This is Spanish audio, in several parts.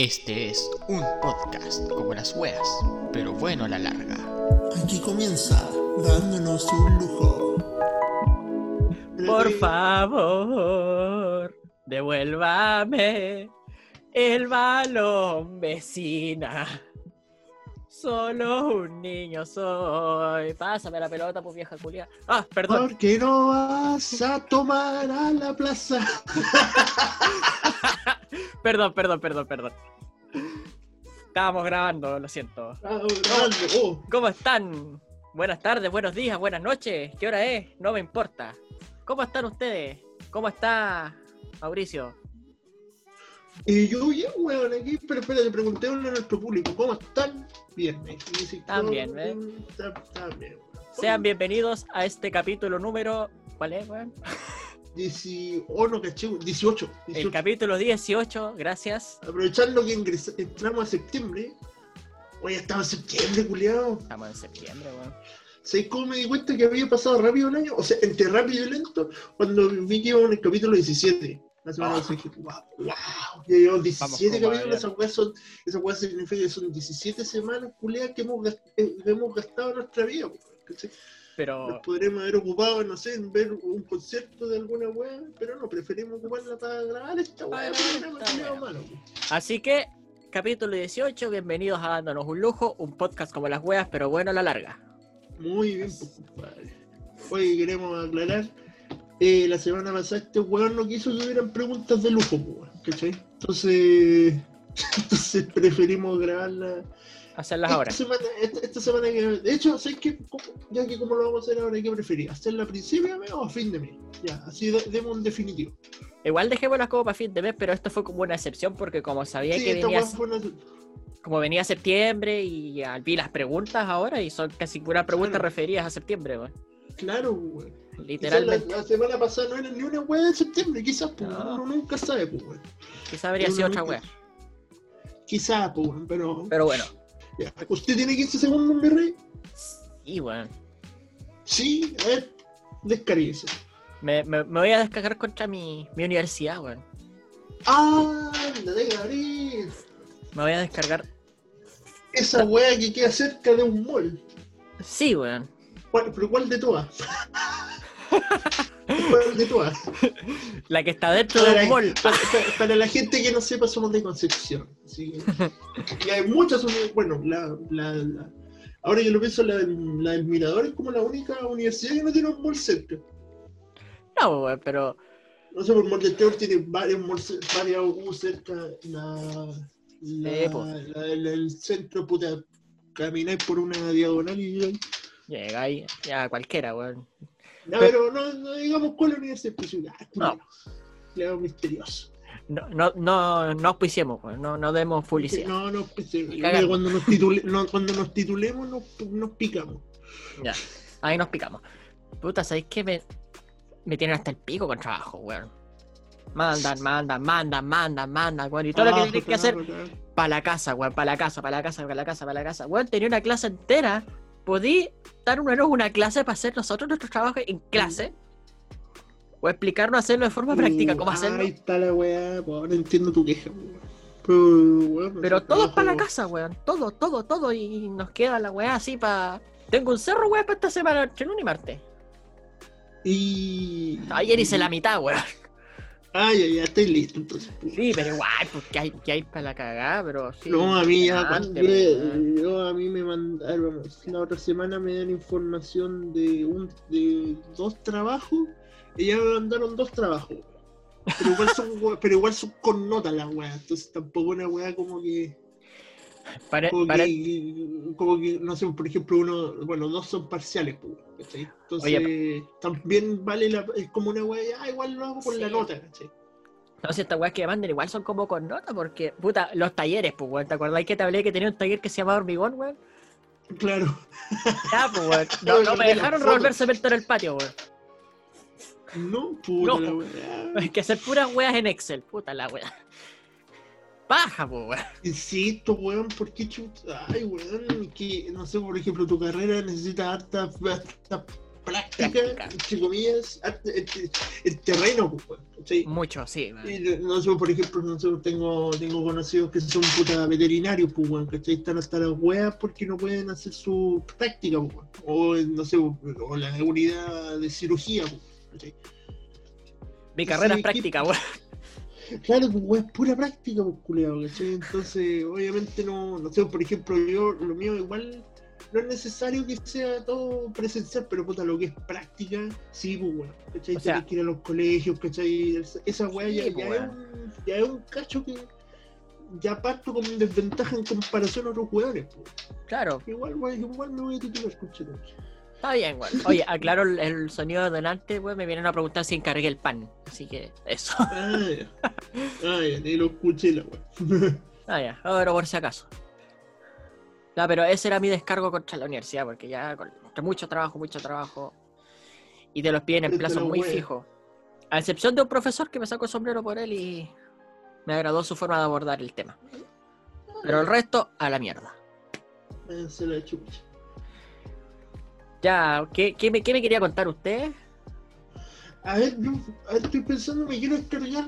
Este es un podcast como las weas, pero bueno a la larga. Aquí comienza dándonos un lujo. Por favor, devuélvame el balón, vecina. Solo un niño soy. Pásame la pelota, pues vieja culia. Ah, perdón. ¿Por qué no vas a tomar a la plaza? Perdón, perdón, perdón, perdón. Estábamos grabando, lo siento. ¿Cómo están? Buenas tardes, buenos días, buenas noches. ¿Qué hora es? No me importa. ¿Cómo están ustedes? ¿Cómo está Mauricio? Y yo, bien, weón, aquí, pero espera, le pregunté a nuestro público, ¿cómo están? Bien, Están bien, ¿eh? Sean bienvenidos a este capítulo número. ¿Cuál es, weón? 18, oh, no, caché, 18. El 18. capítulo 18, gracias. Aprovechando que entramos a septiembre. Oye, estaba en septiembre, culiado. Estamos en septiembre, weón. ¿Sabes cómo me di cuenta que había pasado rápido un año? O sea, entre rápido y lento, cuando vi que iba en el capítulo 17. La semana Oh. pasada dije, wow, wow, ya llevamos 17 como capítulos, esas weas son, esas weas significa que son 17 semanas, culiadas, que hemos, eh, que hemos gastado en nuestra vida, weón, ¿cachai? Nos Pero podremos haber ocupado, no sé, en ver un concierto de alguna wea, pero no, preferimos ocuparla para grabar esta malo, weón. Así que, capítulo 18, bienvenidos a Dándonos un Lujo, un podcast como las weas, pero bueno a la larga. Muy bien, pues, compadre. Hoy queremos aclarar. eh, la semana pasada este weón no quiso que hubieran preguntas de lujo, pues, ¿cachai? Entonces, entonces preferimos grabarla. Hacerlas esta ahora. Semana, esta, esta semana que. De hecho, ¿sabes qué? ¿Cómo- Ya que como lo vamos a hacer ahora, ¿qué preferís? ¿Hacerla a principio de mes o a fin de mes? Ya, así de- demos un definitivo. Igual dejémoslas como para fin de mes, pero esto fue como una excepción porque como sabía Sí, que venía, weón una. como venía septiembre y vi las preguntas ahora y son casi puras preguntas Claro. referidas a septiembre, weón. Claro, weón. Quizás La, Literalmente. la semana pasada no era ni una weá de septiembre, quizás, pues, No. uno nunca sabe, pues, weón. Quizá habría sido otra wea. Quizás, pues, weón, pero. Pero bueno. Ya. ¿Usted tiene 15 segundos, mi rey? Y weón. Sí, a ver, descarguese. Me, me- me voy a descargar contra mi, mi universidad, weón. ¡Ah! ¡La de Gabriel! Me voy a descargar. Esa weá que queda cerca de un mall. Sí, weón. ¿Cuál- ¿Pero cuál de todas? ¿Cuál de todas? La que está dentro del Para, mall. para- para- para la gente que no sepa, somos de Concepción. que- y hay muchas, bueno, la, la- la- ahora que lo pienso, la, del- la del Mirador es como la única universidad que no tiene un mall cerca. No, weón, pero. No sé, por del Terror tiene varios varias U cerca. La, la, Sí, po. la- la- el centro, puta, camináis por una diagonal y. Llega ahí, ya cualquiera, weón. No, pero no, no digamos cuál universidad específica. Ah, No. Culiao misterioso. No, no, no, no auspiciemos, weón. No, no demos publicidad. No, no, pues, cagar. cuando nos, titule- no, cuando nos titulemos nos, nos picamos. Ya, ahí nos picamos. Puta, ¿sabéis qué? Me, me tienen hasta el pico con trabajo, weón. Mandan, mandan, mandan, mandan, mandan, weón. Y todo lo que tenéis que hacer para la casa, weón, para la casa, para la casa, para la casa, para la casa. Weón, tenía una clase entera. Podí dar una, una clase para hacer nosotros nuestros trabajos en clase. O explicarnos hacerlo de forma práctica, cómo Uh, hacerlo. Ahí está la weá, ahora entiendo tu queja. Pero, Pero todo es para la casa, weón. Todo, todo, todo. Y nos queda la weá así para. Tengo un cerro, weón, para esta semana, entre lunes y martes. Y. Ayer hice la mitad, weón. Ah, ya, ya, estoy listo entonces. Sí, pero igual, pues que hay, que hay para la cagada, pero sí. No, a mí ya, weón. yo, yo a mí me mandaron, la otra semana me dan información de un de dos trabajos y ya me mandaron dos trabajos. Pero igual son, pero igual son con nota las weas, entonces tampoco una wea como que, como, que, como que, no sé, por ejemplo, uno, bueno, dos son parciales, pues, ¿cachai? Entonces también vale la, es como una wea, ah, igual lo hago por la nota, ¿cachai? No sé, estas weas que mandan igual son como con nota, porque, puta, los talleres, pues, weón. ¿Te acordáis que te hablé que tenía un taller que se llamaba Hormigón, weón? Claro. Ya, pues, weón. No, no me dejaron revolver cemento en el patio, weón. No, puta No. la. Hay que hacer puras weas en Excel, puta la wea. Paja, pues, weón. Insisto, weón, ¿por qué chuta? Ay, weón, que, no sé, por ejemplo, tu carrera necesita hartas, hartas práctica, Práctica. entre comillas, el, el terreno, weón, ¿cachai? Mucho, sí. weón. No sé, por ejemplo, no sé, tengo, tengo conocidos que son puta veterinarios, pues, weón, ¿cachai? Están hasta las weas porque no pueden hacer su práctica, weón. O, no sé, o la unidad de cirugía, pues, ¿cachai? Mi carrera sí, es práctica, weón. Claro, pues, es pura práctica, pues, culiao, ¿cachai? Entonces, obviamente, no, no sé, por ejemplo, yo, lo mío igual no es necesario que sea todo presencial, pero puta, lo que es práctica, sí, pues, weón, ¿cachai? O sea- Tienes que ir a los colegios, ¿cachai? Esa- weá ya, Sí, ya pues, es un, ya es un cacho que ya parto con desventaja en comparación a otros jugadores, pues. Claro, Igual, weón, igual me voy a titular, conchete. Está bien, weón. Oye, aclaro el, el sonido de delante, weón. Me vienen a preguntar si encargué el pan. Así que eso. Ah, ya. Ah, ya, ni lo escuché la. Ah, ya, ahora por si acaso. No, pero ese era mi descargo contra la universidad, porque ya con mucho trabajo, mucho trabajo, y te los piden en plazos la muy fijos. A excepción de un profesor que me sacó el sombrero por él y me agradó su forma de abordar el tema. Pero el resto, a la mierda. Váyanse la chucha. Ya, ¿qué, qué me, qué me quería contar usted? A ver, ver, estoy pensando, me quiero descargar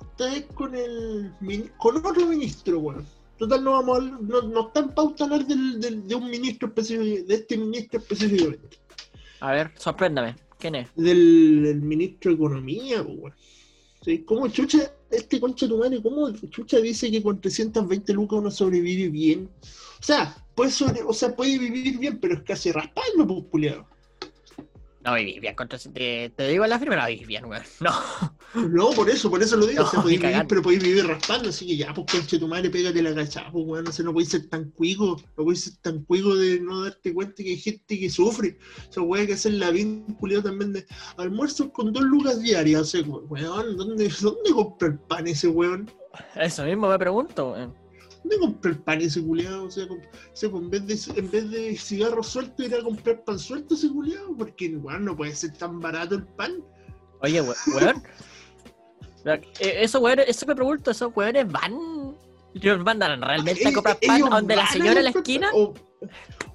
esta vez con el con otro ministro, weón. Total, no vamos a hablar- no, no está en pauta hablar del, del- de un ministro específico, de este ministro específicamente. A ver, sorpréndame. ¿Quién es? Del, del ministro de Economía, weón. Sí, ¿Cómo chucha, este concha tu madre, cómo chucha dice que con 320 lucas uno sobrevive bien? O sea, puede sobre- o sea, puede vivir bien, pero es casi raspando, pues, culiao. No vivís bien contra te, te digo en la firma, no vivís bien, weón. No. No, por eso, por eso lo digo. No, o sea, podéis vivir, pero podéis vivir raspando, así que ya, pues conche tu madre, pégate la cachada, pues weón, no sé, no podéis ser tan cuico, no podéis ser tan cuico de no darte cuenta que hay gente que sufre. O sea, weón, hay que hacer la vinculada también de almuerzos con dos lucas diarias, o sea, weón, ¿dónde, dónde compra el pan ese weón? Eso mismo me pregunto, weón. ¿Dónde compra el pan ese culiado? O sea, o sea, pues, en, vez de, en vez de cigarro suelto, ir a comprar pan suelto ese culiado, porque weón, no puede ser tan barato el pan. Oye, we- weón. Eh, Eso, weón, eso me pregunto, esos weones van. Ellos mandan realmente a comprar pan donde la señora en la esquina. O,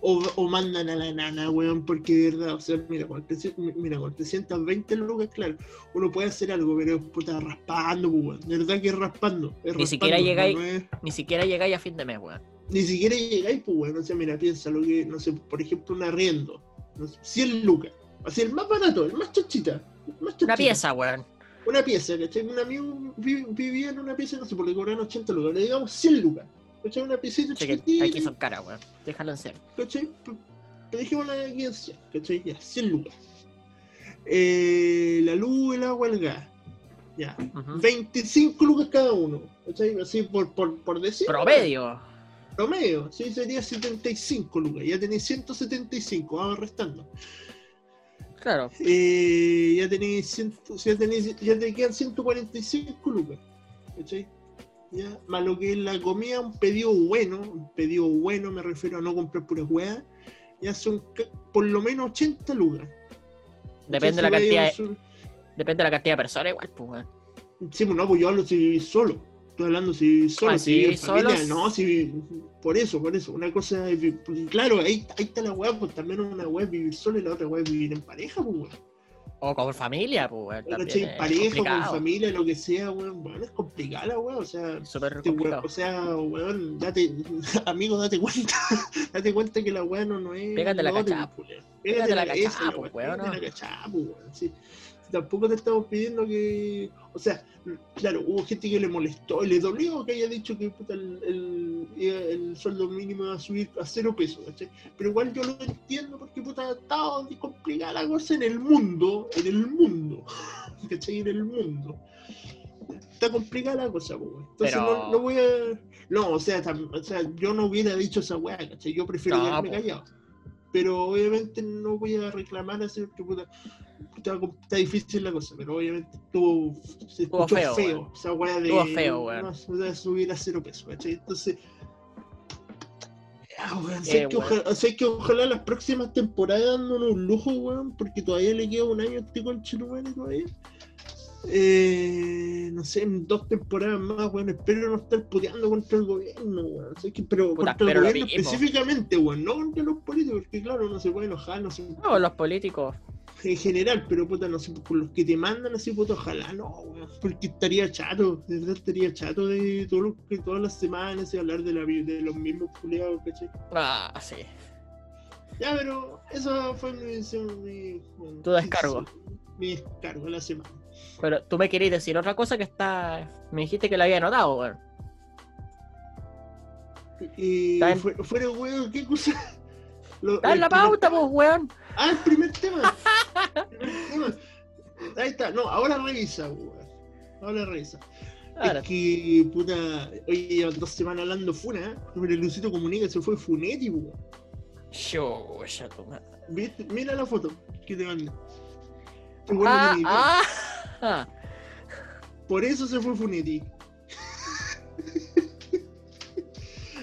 o, o mandan a la nana, weón, porque de verdad, o sea, mira, con, 300 mira, con 320 lucas, claro, uno puede hacer algo, pero puta, raspando, pues, weón. De verdad que es raspando. es Ni raspando, siquiera llegáis- no es- Ni siquiera llegáis a fin de mes, weón. ni siquiera llegáis, pues, weón. O sea, mira, piensa lo que, no sé, por ejemplo, un arriendo, no sé, 100 lucas. Así, el más barato, el más chachita. el más Una chachita. pieza, weón. Una pieza, ¿cachai? Un amigo vi- vivía en una pieza, no sé, porque cobraban 80 lucas, le digamos 100 lucas. ¿Cachai? Una Che, que chiquitita. aquí son caras, weón. Déjalo en serio. ¿cachai? Dijimos la aquí en 100, ¿cachai? Ya, 100 lucas. Eh, la luz, el agua, el gas. Ya. Ujú. 25 lucas cada uno. ¿Cachai? Así por, por, por decir. Promedio. Promedio. Sí, sería 75 lucas. Ya tenéis 175, vamos restando. Claro. Eh, ya tenéis, 100 ya tenéis, ya te quedan 145 lucas. ¿Cachai? Ya, más lo que es la comida, un pedido bueno, un pedido bueno, me refiero a no comprar puras weas, ya son por lo menos 80 lucas. Depende de la cantidad de, son- depende de la cantidad de personas, igual, pues. Sí, pues no, pues yo hablo si vivís solo. Estoy hablando si vivís solo, Ah, si vivís en vivís familia. solos. No, si vi- por eso, por eso. Una cosa es, claro, ahí, ahí está la wea, pues también una wea es vivir solo y la otra wea es vivir en pareja, pues weón. O con familia, pues, weón. Es pareja, con familia, lo que sea, weón. Bueno, es complicada wea, o sea. Súper Este weón, o sea, weón, date, amigo, date cuenta, date cuenta que la weá no, no es. Pégate la cachá, pues, weón. Pégate la la pues, weón, pégate la cachá, pues, weón, sí. Tampoco te estamos pidiendo que. O sea, claro, hubo gente que le molestó, le dolió que haya dicho que puta, el, el, el sueldo mínimo iba a subir a cero pesos, ¿cachai? Pero igual yo lo entiendo porque puta, estaba complicada la cosa en el mundo, en el mundo, ¿cachai? En el mundo. Está complicada la cosa, pues, weón. Entonces Pero- no, no voy a. No, o sea, tam- o sea, yo no hubiera dicho esa weá, ¿cachai? Yo prefiero No, quedarme callado. Pero obviamente no voy a reclamar así porque puta, está, difícil la cosa, pero obviamente estuvo, se escuchó feo, feo, weón. esa weá de, feo, weón. no, de subir a cero pesos, ¿cachai? Entonces, ah, weón, Eh, sé, que weón. ojalá, sé que ojalá las próximas temporadas dándonos un lujo, weón, porque todavía le queda un año a este conchetumare todavía. Eh, no sé, en dos temporadas más, weón, espero no estar puteando contra el gobierno, weón. Sé que, pero Puta, contra pero el gobierno específicamente, weón, no contra los políticos, porque claro, no se puede enojar, no se No, los políticos. En general, pero puta, no sé, por los que te mandan así, puta, ojalá no, weón, porque estaría chato, de verdad estaría chato de todo lo que todas las semanas y hablar de, la, de los mismos culiados, ¿cachai? Ah, sí. Ya, pero eso fue mi, mi, Tu descargo. Mi descargo de la semana. Pero tú me querías decir otra cosa que está. Me dijiste que la había notado, weón. Y Está en- fue- fuera, weón, ¿qué cosa? Lo- Está en el la pauta, pues, weón. Ah, el primer tema. El primer tema. Ahí está. No, ahora revisa, weón. Ahora revisa. Ahora, Es que, puta, oye, llevan dos semanas hablando funa, ¿eh? Pero el Lucito Comunica se fue Funetti, weón. yo, ya. ¿Viste? Mira la foto que te mandé. Ah, ah, ah. Por eso se fue Funetti.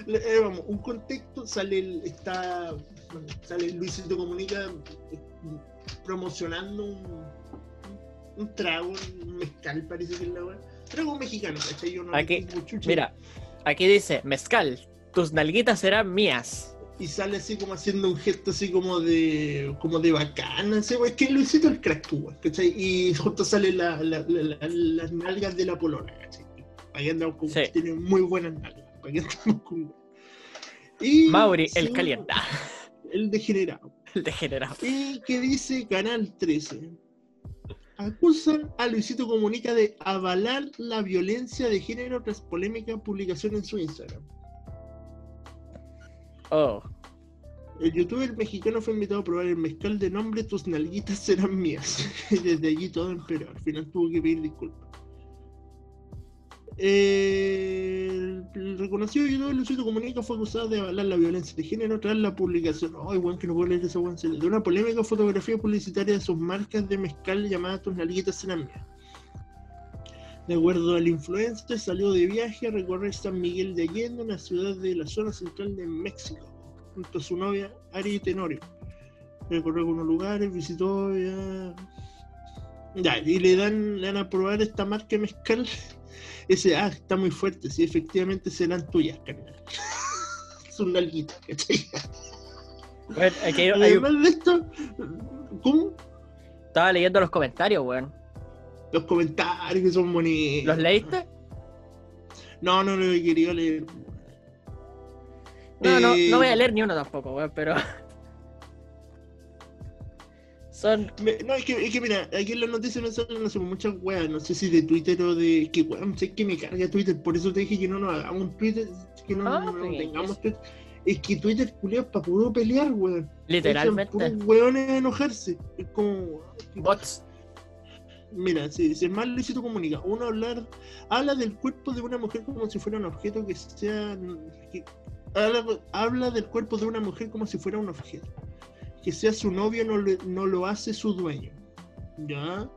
Eh, vamos, un contexto, sale el, está, sale Luisito Comunica eh, promocionando un, un trago, un mezcal parece que es la weá. Trago mexicano, ¿cachai? Yo no Aquí. Mira, aquí dice, mezcal, tus nalguitas serán mías. Y sale así como haciendo un gesto así como de como de bacana, es que Luisito el crack, ¿cachai? Y justo sale la, la- la- la- las nalgas de la polona, ¿cachai? Para que andamos con Sí. tiene muy buenas nalgas, que andamos con y Mauri, el calienta, El degenerado. el degenerado. Y que dice Canal 13. Acusan a Luisito Comunica de avalar la violencia de género tras polémica publicación en su Instagram. Oh, El youtuber mexicano fue invitado a probar el mezcal de nombre Tus nalguitas serán mías. Y desde allí todo empeoró. Al final tuvo que pedir disculpas. Eh, el reconocido youtuber Luisito Comunica fue acusado de avalar la violencia de género tras la publicación. Ay, weón, que no puedo leer esa. De una polémica fotografía publicitaria de sus marcas de mezcal llamada Tus nalguitas. De acuerdo al influencer, salió de viaje a recorrer San Miguel de Allende, una ciudad de la zona central de México junto a su novia Ari Tenorio. Recorrió algunos lugares, visitó y le dan, le dan a probar esta marca de mezcal. Ese, ah, está muy fuerte, sí, efectivamente serán tuyas, carnal. Son nalguitas, ¿cachai? bueno, aquí hay- hay Además de esto, ¿cómo? estaba leyendo los comentarios, weón. Los comentarios que son bonitos. ¿Los leíste? No, no lo he querido leer. No, no, Eh, no voy a leer ni uno tampoco, weón, pero. Son. Me- no, es que, es que mira, aquí en las noticias salen no sé, muchas weas, no sé si de Twitter o de. que weón, sé que me carga Twitter, por eso te dije que no nos hagamos Twitter, que no, Ah, no- no pues, tengamos es- Twitter. Es que Twitter culiao para puro pelear, weón. Literalmente. Puros weones a enojarse. Es como. Bots. Mira, si, si el mal Luisito comunica, uno hablar, habla del cuerpo de una mujer como si fuera un objeto que sea. que- habla, habla del cuerpo de una mujer como si fuera un objeto. Que sea su novio no, lo hace su dueño. ¿Ya?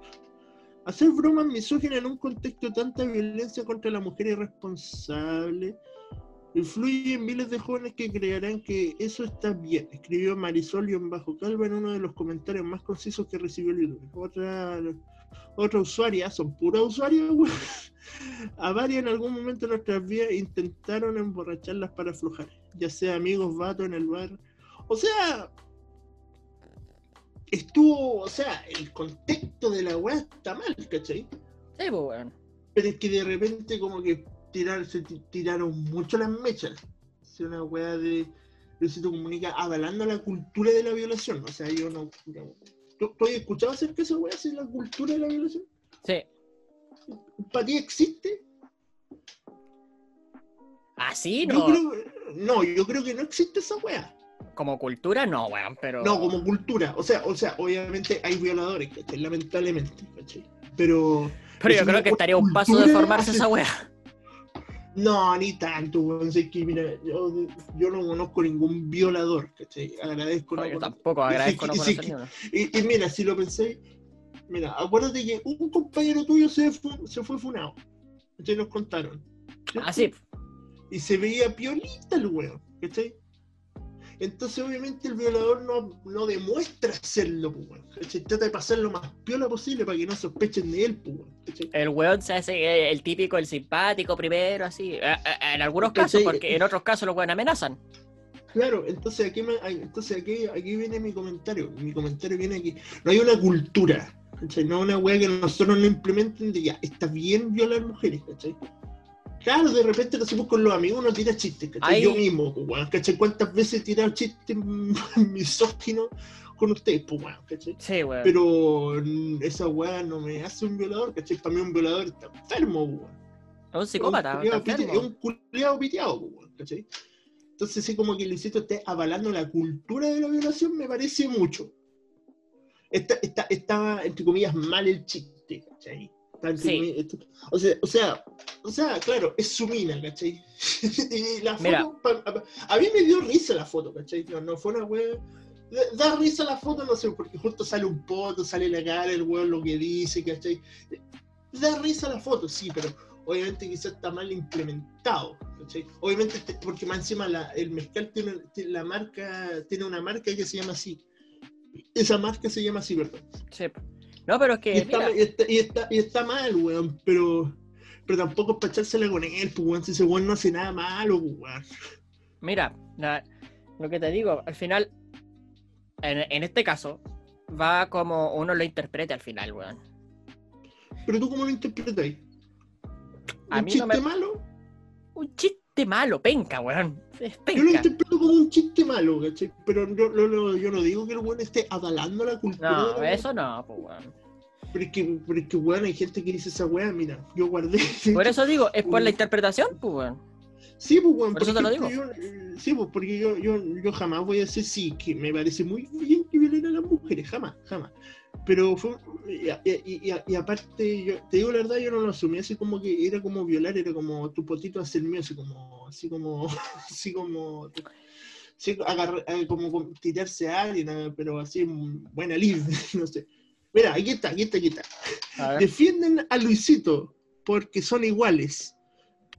Hacer bromas misóginas en un contexto de tanta violencia contra la mujer irresponsable influye en miles de jóvenes que creerán que eso está bien, escribió Marisol en bajo calva en uno de los comentarios más concisos que recibió el YouTube. Otra, usuaria, son puras usuarias, güey. A varias en algún momento de nuestras vidas intentaron emborracharlas para aflojar, ya sea amigos, vatos en el bar. O sea, estuvo, o sea, el contexto de la weá está mal, ¿cachai? Sí, pues, weón. Pero es que de repente como que tirar, se ti- tiraron mucho las mechas. Es una weá de Luisito Comunica avalando la cultura de la violación. O sea, yo no... no- ¿Tú, tú has escuchado acerca de esa weá, así la cultura de la violación? Sí. ¿Para ti existe? Así Yo no. creo, no, yo creo que no existe esa weá. Como cultura, no, weón, pero. No, como cultura. O sea, o sea, obviamente hay violadores, ¿cachai? Lamentablemente, ¿cachai? Pero... Pero yo creo que estaría un paso de formarse hace- esa weá. No, ni tanto, weón. Sé que, mira, yo, yo no conozco ningún violador, ¿cachai? Agradezco No, no yo tampoco agradezco no conocer ni uno. Y, y mira, si lo pensé, mira, acuérdate que un compañero tuyo se, fu- se fue funado. ¿Cachai? Nos contaron. ¿cierto? Ah, sí. Y se veía piolita el weón, ¿cachai? Entonces, obviamente, el violador no, no demuestra hacerlo, pues, ¿cachai? Trata de pasar lo más piola posible para que no sospechen de él, pues. El weón se hace eh, el típico, el simpático primero, así. Eh, eh, En algunos casos, ¿Cachai? porque en otros casos los weón amenazan. Claro, entonces aquí, me- entonces aquí, aquí viene mi comentario. Mi comentario viene aquí. No hay una cultura, ¿cachai? No una wea que nosotros no implementen de ya, está bien violar mujeres, ¿cachai? Claro, de repente lo hacemos con los amigos, uno tira chistes, ¿cachai? Yo mismo, pues, weón, ¿cachai? ¿Cuántas veces he tirado chistes misóginos con ustedes, pues, weón, ¿cachai? Sí, weón. Pero esa weá no me hace un violador, ¿cachai? Para mí un violador está enfermo, weón. Es un psicópata, un. Es un culiado piteado, pues, weón, ¿cachai? Entonces, sí, como que Luisito esté avalando la cultura de la violación, me parece mucho. Está, está, está entre comillas, mal el chiste, ¿cachai? Sí. o, sea, o sea, o sea, claro, es su mina, ¿cachai? y la foto, pa- a mí me dio risa la foto, ¿cachai? No, no fue una wea. Da, risa la foto, no sé, porque justo sale un poto, sale la cara, el weón lo que dice, ¿cachai? Da risa la foto, sí, pero obviamente quizás está mal implementado, ¿cachai? Obviamente, te- porque más encima la- el mezcal tiene, tiene la marca, tiene una marca que se llama así. Esa marca se llama así, ¿verdad? Sí. No, pero es Y que, está, mira, y, está, y, está, y está mal, weón, pero, pero tampoco es para echársela con él, pues, weón, si ese weón no hace nada malo, pues, weón. mira, la- lo que te digo, al final, en, en este caso, va como uno lo interprete al final, weón. Pero tú, ¿cómo lo interpretáis? A ¿Un mí chiste no me- malo? Un chiste malo, penca, weón. Es Yo lo penca. interpreto como un chiste malo, ¿cachai? Pero yo, yo, yo- yo no digo que el weón esté avalando la cultura. No, eso no, pues, weón. Pero es que, pero es que, weón, hay gente que dice esa weá, mira, yo guardé. Por eso digo, es por la interpretación, pues, weón. Sí, pues, weón, Por eso te lo yo, eh, sí, pues, porque yo, yo, yo jamás voy a decir sí, que me parece muy bien violen a las mujeres, jamás, jamás. Pero fue, y, y- y- y aparte, yo, te digo la verdad, yo no lo asumí así como que era como violar, era como tu potito hacer mío, así como, así como, así como, sí, agarrar- eh, como, tirarse a alguien, eh, pero así, buena live, no sé. Mira, aquí está, aquí está, aquí está. Defienden a Luisito porque son iguales.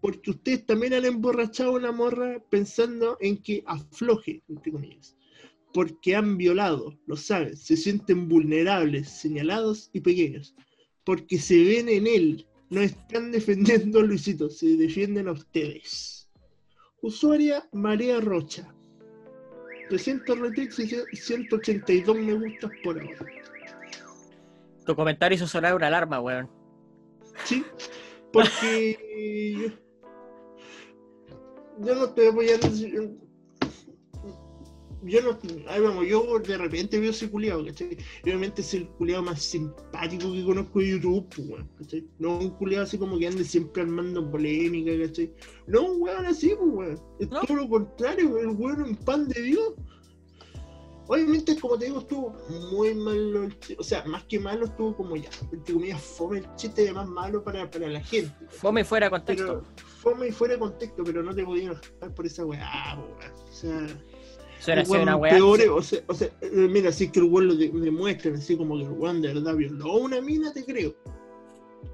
Porque ustedes también han emborrachado a una morra pensando en que afloje, entre comillas. Porque han violado, lo saben, se sienten vulnerables, señalados y pequeños. Porque se ven en él. No están defendiendo a Luisito, se defienden a ustedes. Usuaria María Rocha. 300 retweets y 182 me gustas por ahora. Tu comentario hizo sonar una alarma, weón. Sí, porque yo, no estoy apoyando. Yo, yo no. Ahí vamos, yo de repente veo ese culiado, ¿cachai? Y obviamente es el culiado más simpático que conozco de YouTube, pues, weón, ¿cachai? No un culiado así como que ande siempre armando polémica, ¿cachai? No, un weón así, pues, weón. Es No. todo lo contrario, el weón un pan de Dios. Obviamente, como te digo, estuvo muy malo el chiste. O sea, más que malo, estuvo como ya, entre comillas, fome el chiste, además malo para, para la gente. Fome fuera de contexto. Pero fome y fuera de contexto, pero no te podías enojar por esa weá, po, weón. O sea, Suena así una weá. peor, o sea, o sea, eh, mira, si es que el weón lo de- demuestran así como que el weón de verdad violó una mina, te creo.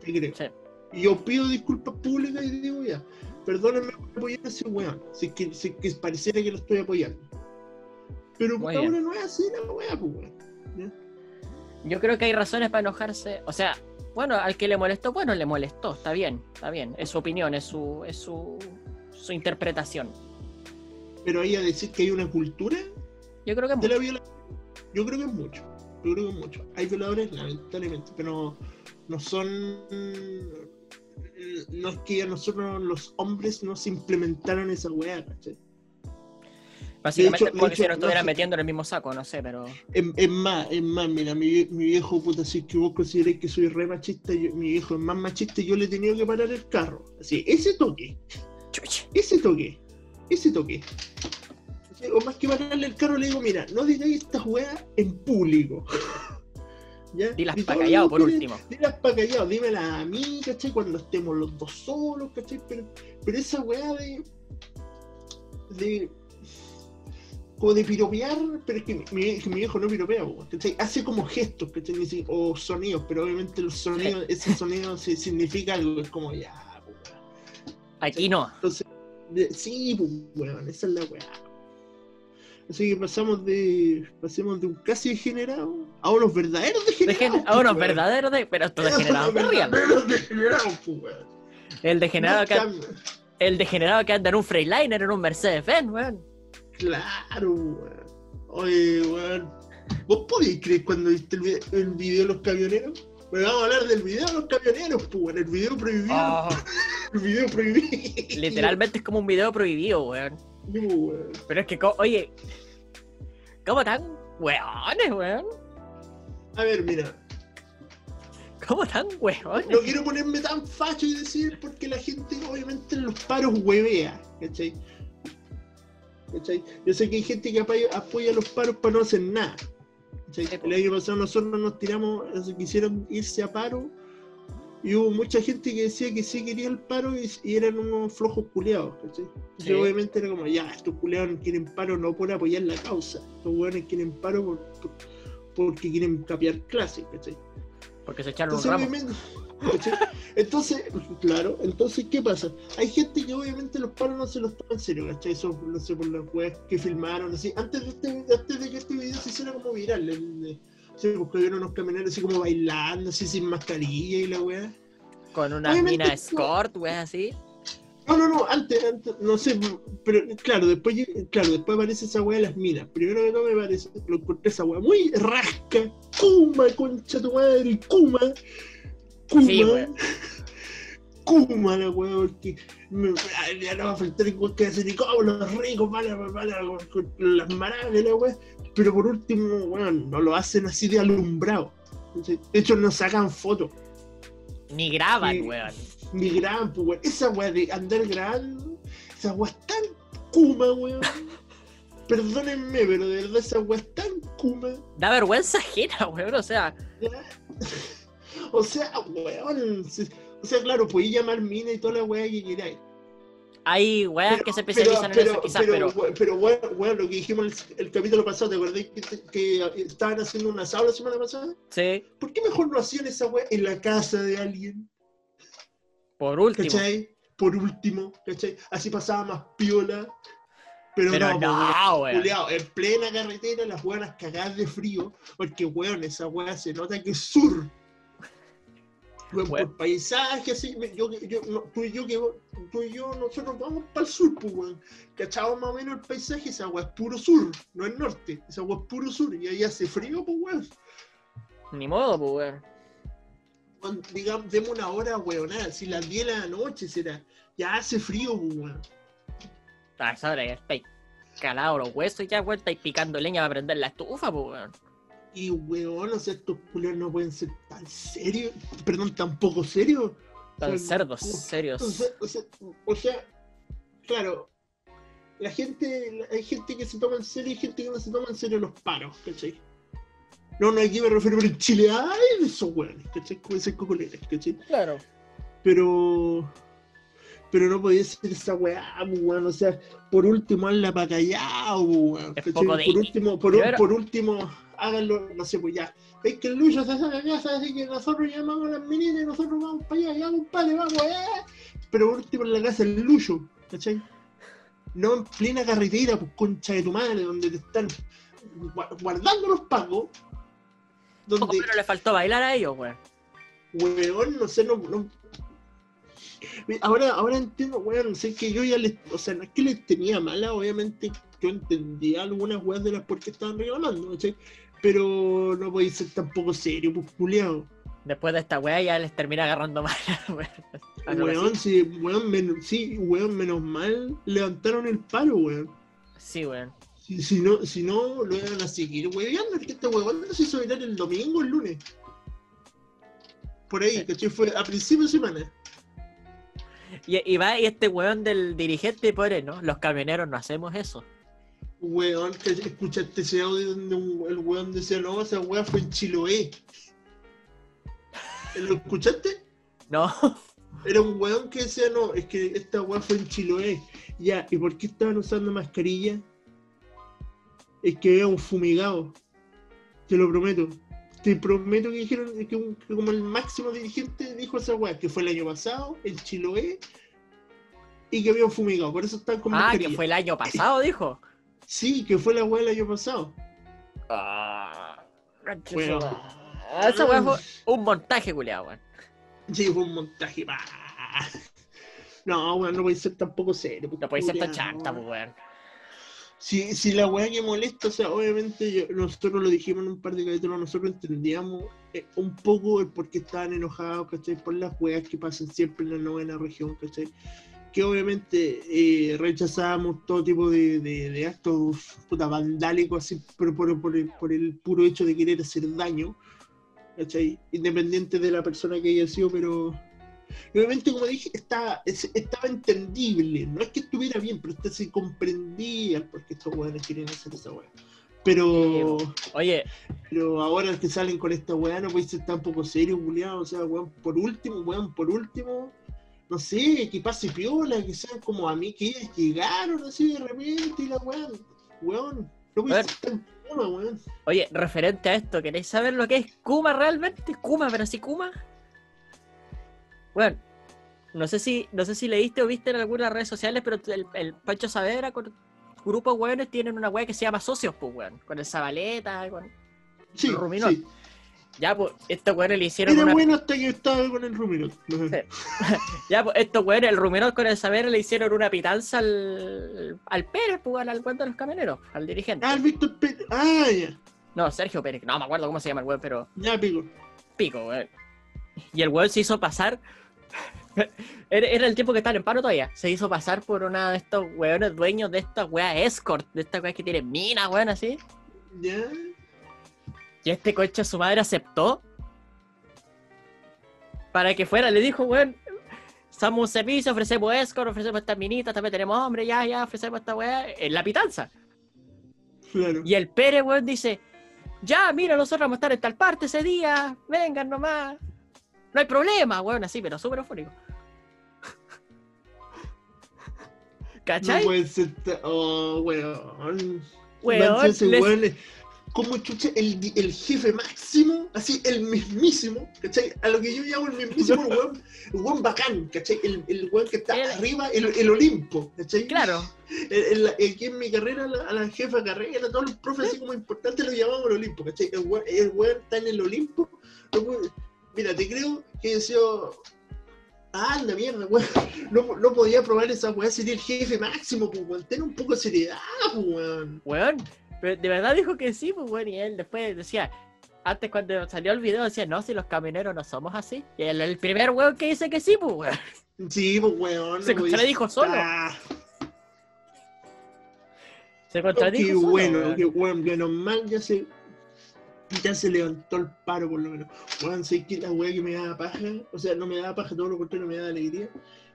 Te creo. Sí. Y yo pido disculpas públicas y digo ya, perdónenme por apoyar a ese weón, si es que, si es que pareciera que lo estoy apoyando. Pero por ahora no es así la weá, pues weón. ¿ya? Yo creo que hay razones para enojarse. O sea, bueno, al que le molestó, bueno, le molestó. Está bien, está bien. Es su opinión, es su, es su, su interpretación. Pero ahí a decir que hay una cultura Yo creo que es de la mucho. violación, yo creo que es mucho. Yo creo que es mucho. Hay violadores, lamentablemente, pero no son. No es que a nosotros los hombres nos implementaron esa weá, ¿cachai? Básicamente hecho- como de que si estuvieran no sé. metiendo en el mismo saco, no sé, pero. Es, más, es más, mira, mi, mi viejo, puta, si es que vos consideráis que soy re machista, yo- mi viejo es más machista y yo le he tenido que parar el carro. Así, ese toque, ese toque, ese toque. O más que pararle el carro, le digo, mira, no digáis estas weas en público. ¿Ya? Dilas Y pa' todo lo callado por último. Dilas pa' callado, dímela a mí, ¿cachai? Cuando estemos los dos solos, ¿cachai? Pero, pero esa weá de. de. como de piropear, pero es que mi, que mi viejo no piropea, ¿cachai? Hace como gestos, ¿cachai? O sonidos, pero obviamente los sonidos, ese sonido significa algo, es como ya, weón. Aquí no. Entonces, sí, pues, weón, esa es la weá. Así que pasamos de. pasemos de un casi degenerado a unos verdaderos degenerados. Degen- a unos pues, verdaderos de. Pero estos degenerados verdaderos degenerados, pues, weón. El degenerado No que, cambia. el degenerado que anda en un Freightliner, en un Mercedes Benz, weón. Claro, weón. Oye, weón. ¿Vos podéis creer cuando viste el video, el video de los camioneros? Pero vamos a hablar del video de los camioneros, pues. El video prohibido. Oh, El video prohibido. literalmente es como un video prohibido, weón. Pero es que, oye, ¿cómo tan weones, weón? A ver, mira. ¿Cómo tan weones? No quiero ponerme tan facho y decir porque la gente obviamente en los paros huevea, ¿cachai? ¿Cachai? Yo sé que hay gente que apoya, apoya los paros para no hacer nada. El año pasado nosotros nos tiramos, quisieron irse a paro y hubo mucha gente que decía que sí quería el paro y, y eran unos flojos culeados, ¿cachai? Sí. obviamente era como, ya, estos culeados quieren paro no por apoyar la causa, estos hueones quieren paro por- por- porque quieren capear clases, ¿cachai? Porque se echaron un Entonces, ramo. Entonces, claro, entonces, ¿qué pasa? Hay gente que obviamente los paros no se los toma en serio, ¿cachai? Eso, no sé, por las weas que filmaron, así, antes de, este, antes de que este video se hiciera como viral, porque vieron unos camioneros así como bailando, así sin mascarilla y la wea. Con una Obviamente, mina escort, weón, así. No, no, no, antes, antes, no sé, pero claro, después, claro, después aparece esa weá de las minas. Primero que todo me parece, lo encontré esa weá muy rasca, Kuma, concha tu madre, Kuma, Kuma, Sí, weón. Kuma la weá, porque me, ya no va a faltar weón que ni como los ricos, a- con las maravillas, la weá. Pero por último, weón, no lo hacen así de alumbrado. De hecho, no sacan fotos. Ni graban, Sí. weón. Ni gran, pues, weón. Esa weá de andar grabando, esa weá es tan kuma, weón. Perdónenme, pero de verdad esa weá es tan kuma. Da vergüenza ajena, weón. O sea. o sea, weón. O sea, claro, podéis llamar mina y toda la weá que queráis. hay weas Pero- que se especializan en eso, quizás, pero. we- pero weón, weón, lo que dijimos el, el capítulo pasado, ¿te acordás que, que estaban haciendo un asado la semana pasada? Sí, ¿Por qué mejor no hacían esa weá en la casa de alguien? por último. ¿Cachai? Por último, ¿cachai? Así pasaba más piola. Pero, Pero no, no, weón. Culeado, en plena carretera, las hueonas cagadas de frío, porque weón, esa hueá se nota que es sur. Weón. por paisaje, así, yo, yo, no, tú y yo, que, tú y yo, nosotros vamos para el sur, pues, weón. Cachamos más o menos el paisaje, esa hueá es puro sur, no es norte, esa hueá es puro sur, y ahí hace frío, pues, weón. Ni modo, pues, weón. Digamos, demos una hora, weón, si las 10 de la noche será, ya hace frío, pues, weón. A esa hora ya estáis calados los huesos y ya, weón, estáis picando leña para prender la estufa, pues, weón. Y weón, o sea, estos culeros no pueden ser tan serios, perdón, tan poco serios. Tan O sea, cerdos, serios. O sea, o sea, o sea, claro, la gente, hay gente que se toma en serio y gente que no se toma en serio los paros, ¿cachai? No, no, aquí me refiero por en Chile, ay, esos weones, ¿cachai? Como esas cocoleras, ¿cachai? Claro. Pero, pero no podía ser esa weá, pues, weón, o sea, por último, hazla para callado, weón, Es ¿cachai? poco de- Por último, por, Primero- por último, háganlo, no sé, pues ya. Es que el Lucho se saca casa, así que nosotros llamamos a las meninas y nosotros vamos para allá, ya compadre, vamos, eh. Pero por último en la casa del Lucho, ¿cachai? No en plena carretera, pues concha de tu madre, donde te están gua- guardando los pagos. Donde, pero le faltó bailar a ellos, weón. weón, no sé, no, no- Ahora, ahora entiendo, weón, sé que yo ya les, o sea, no es que les tenía mala, obviamente yo entendía algunas weas de las por qué estaban reclamando, ¿cachai? Pero no podéis ser tampoco serio, pues culiao. Después de esta weá ya les termina agarrando mal, weón. Weón, sí, weón, men- sí, weón, menos mal levantaron el paro, weón. Sí, weón. Si, si no, si no, lo iban a seguir, weón, que este weón no se hizo viral el domingo o el lunes. Por ahí, Sí. ¿cachai? Fue a principio de semana. Y, y va y este weón del dirigente pone, ¿no? Los camioneros no hacemos eso. Weón, que escuchaste ese audio donde un- el weón decía, no, esa weá fue en Chiloé. ¿Lo escuchaste? No, Era un weón que decía, no, es que esta weá fue en Chiloé. Ya, ¿y por qué estaban usando mascarilla? Es que era un fumigado. Te lo prometo. Te prometo que dijeron que, un- que como el máximo dirigente dijo esa weá, que fue el año pasado, en Chiloé, y que había un fumigado. Por eso están con ah, mascarilla. que fue el año pasado, dijo. Sí, que fue la weá el año pasado. Ah. Ah, esa weá fue un montaje, culiado, weón. Sí, fue un montaje. bah. No, weón, no puede ser tampoco serio. No puede ser tan chanta, pues, weón. Si, si la weá que molesta, o sea, obviamente yo- nosotros lo dijimos en un par de capítulos, nosotros entendíamos eh, un poco el por qué estaban enojados, ¿cachai? Por las weas que pasan siempre en la novena región, ¿cachai? Que obviamente eh, rechazábamos todo tipo de, de- de actos puta, vandálicos, así, pero por, por el, por el puro hecho de querer hacer daño, ¿cachai? Independiente de la persona que haya sido, pero y obviamente, como dije, estaba, es- estaba entendible. No es que estuviera bien, pero usted se comprendía por qué estos weones querían hacer esa weá. Pero, Oye, pero ahora que salen con esta weá no puede ser tampoco serio, culiado. O sea, weón, por último, weón, por último, no sé, que pase piola, que sean como a mí, que ellas llegaron así de repente y la weá, weón, no puede ser tan puma, weón. oye, referente a esto, ¿queréis saber lo que es Kuma realmente? Kuma, pero sí Kuma. Bueno, no sé si, no sé si leíste o viste en algunas redes sociales, pero el, el Pancho Saavedra con grupos weones tienen una wea que se llama Socios, pues weón. Con el Zabaleta, con. Sí, Ruminot. sí. Ya, pues, estos weones le hicieron Era una. bueno hasta que estaba con el. Ya, pues, estos weones, el Ruminot con el Saavedra le hicieron una pitanza al. al Pérez, pues, al, al cuento de los camioneros, al dirigente. Ah, el Víctor Pérez. Ah, ya. No, Sergio Pérez, no me acuerdo cómo se llama el weón, pero. Ya, pico. pico, weón. Y el weón se hizo pasar. Era, el tiempo que estaban en paro todavía. Se hizo pasar por una de estos weones dueños de esta wea escort, de esta wea que tiene mina, weón, así. Ya. Y este coche su madre aceptó. Para que fuera, le dijo, weón. Somos un servicio, ofrecemos escort, ofrecemos estas minitas, también tenemos hombre, ya, ya, ofrecemos esta weá en la pitanza. Claro. Y el Pérez, weón, dice, ya, mira, nosotros vamos a estar en tal parte ese día, vengan nomás. No hay problema, weón, así, pero súper eufórico. No ¿Cachai? puede ser. ta- Oh, weón. Weón, ese les- weón Como chucha, el, el jefe máximo, así, el mismísimo, ¿cachai? A lo que yo llamo el mismísimo, el weón, el weón bacán, ¿cachai? El, el weón que está El- arriba, el, el Olimpo, ¿cachai? Claro, El, que en mi carrera, la- a la jefa carrera, todos los profes así como importantes lo llamamos el Olimpo, ¿cachai? El weón, el weón está en el Olimpo. Mira, te creo que decía. Ah, la mierda, weón. No, no podía probar esa weá, sería el jefe máximo, pues, weón. Ten un poco de seriedad, pues, weón. weón. Pero de verdad dijo que sí, pues, weón. Y él después decía, antes cuando salió el video decía, no, si los camioneros no somos así. Y el, el primer weón que dice que sí, pues, weón. Sí, pues, weón. Se contradijo solo. Ah, Se qué contradijo solo, bueno, weón. qué mal ya se. Ya se levantó el paro, por lo menos. Weón, sé que la weá que me daba paja, o sea, no me daba paja, todo lo contrario, me daba alegría.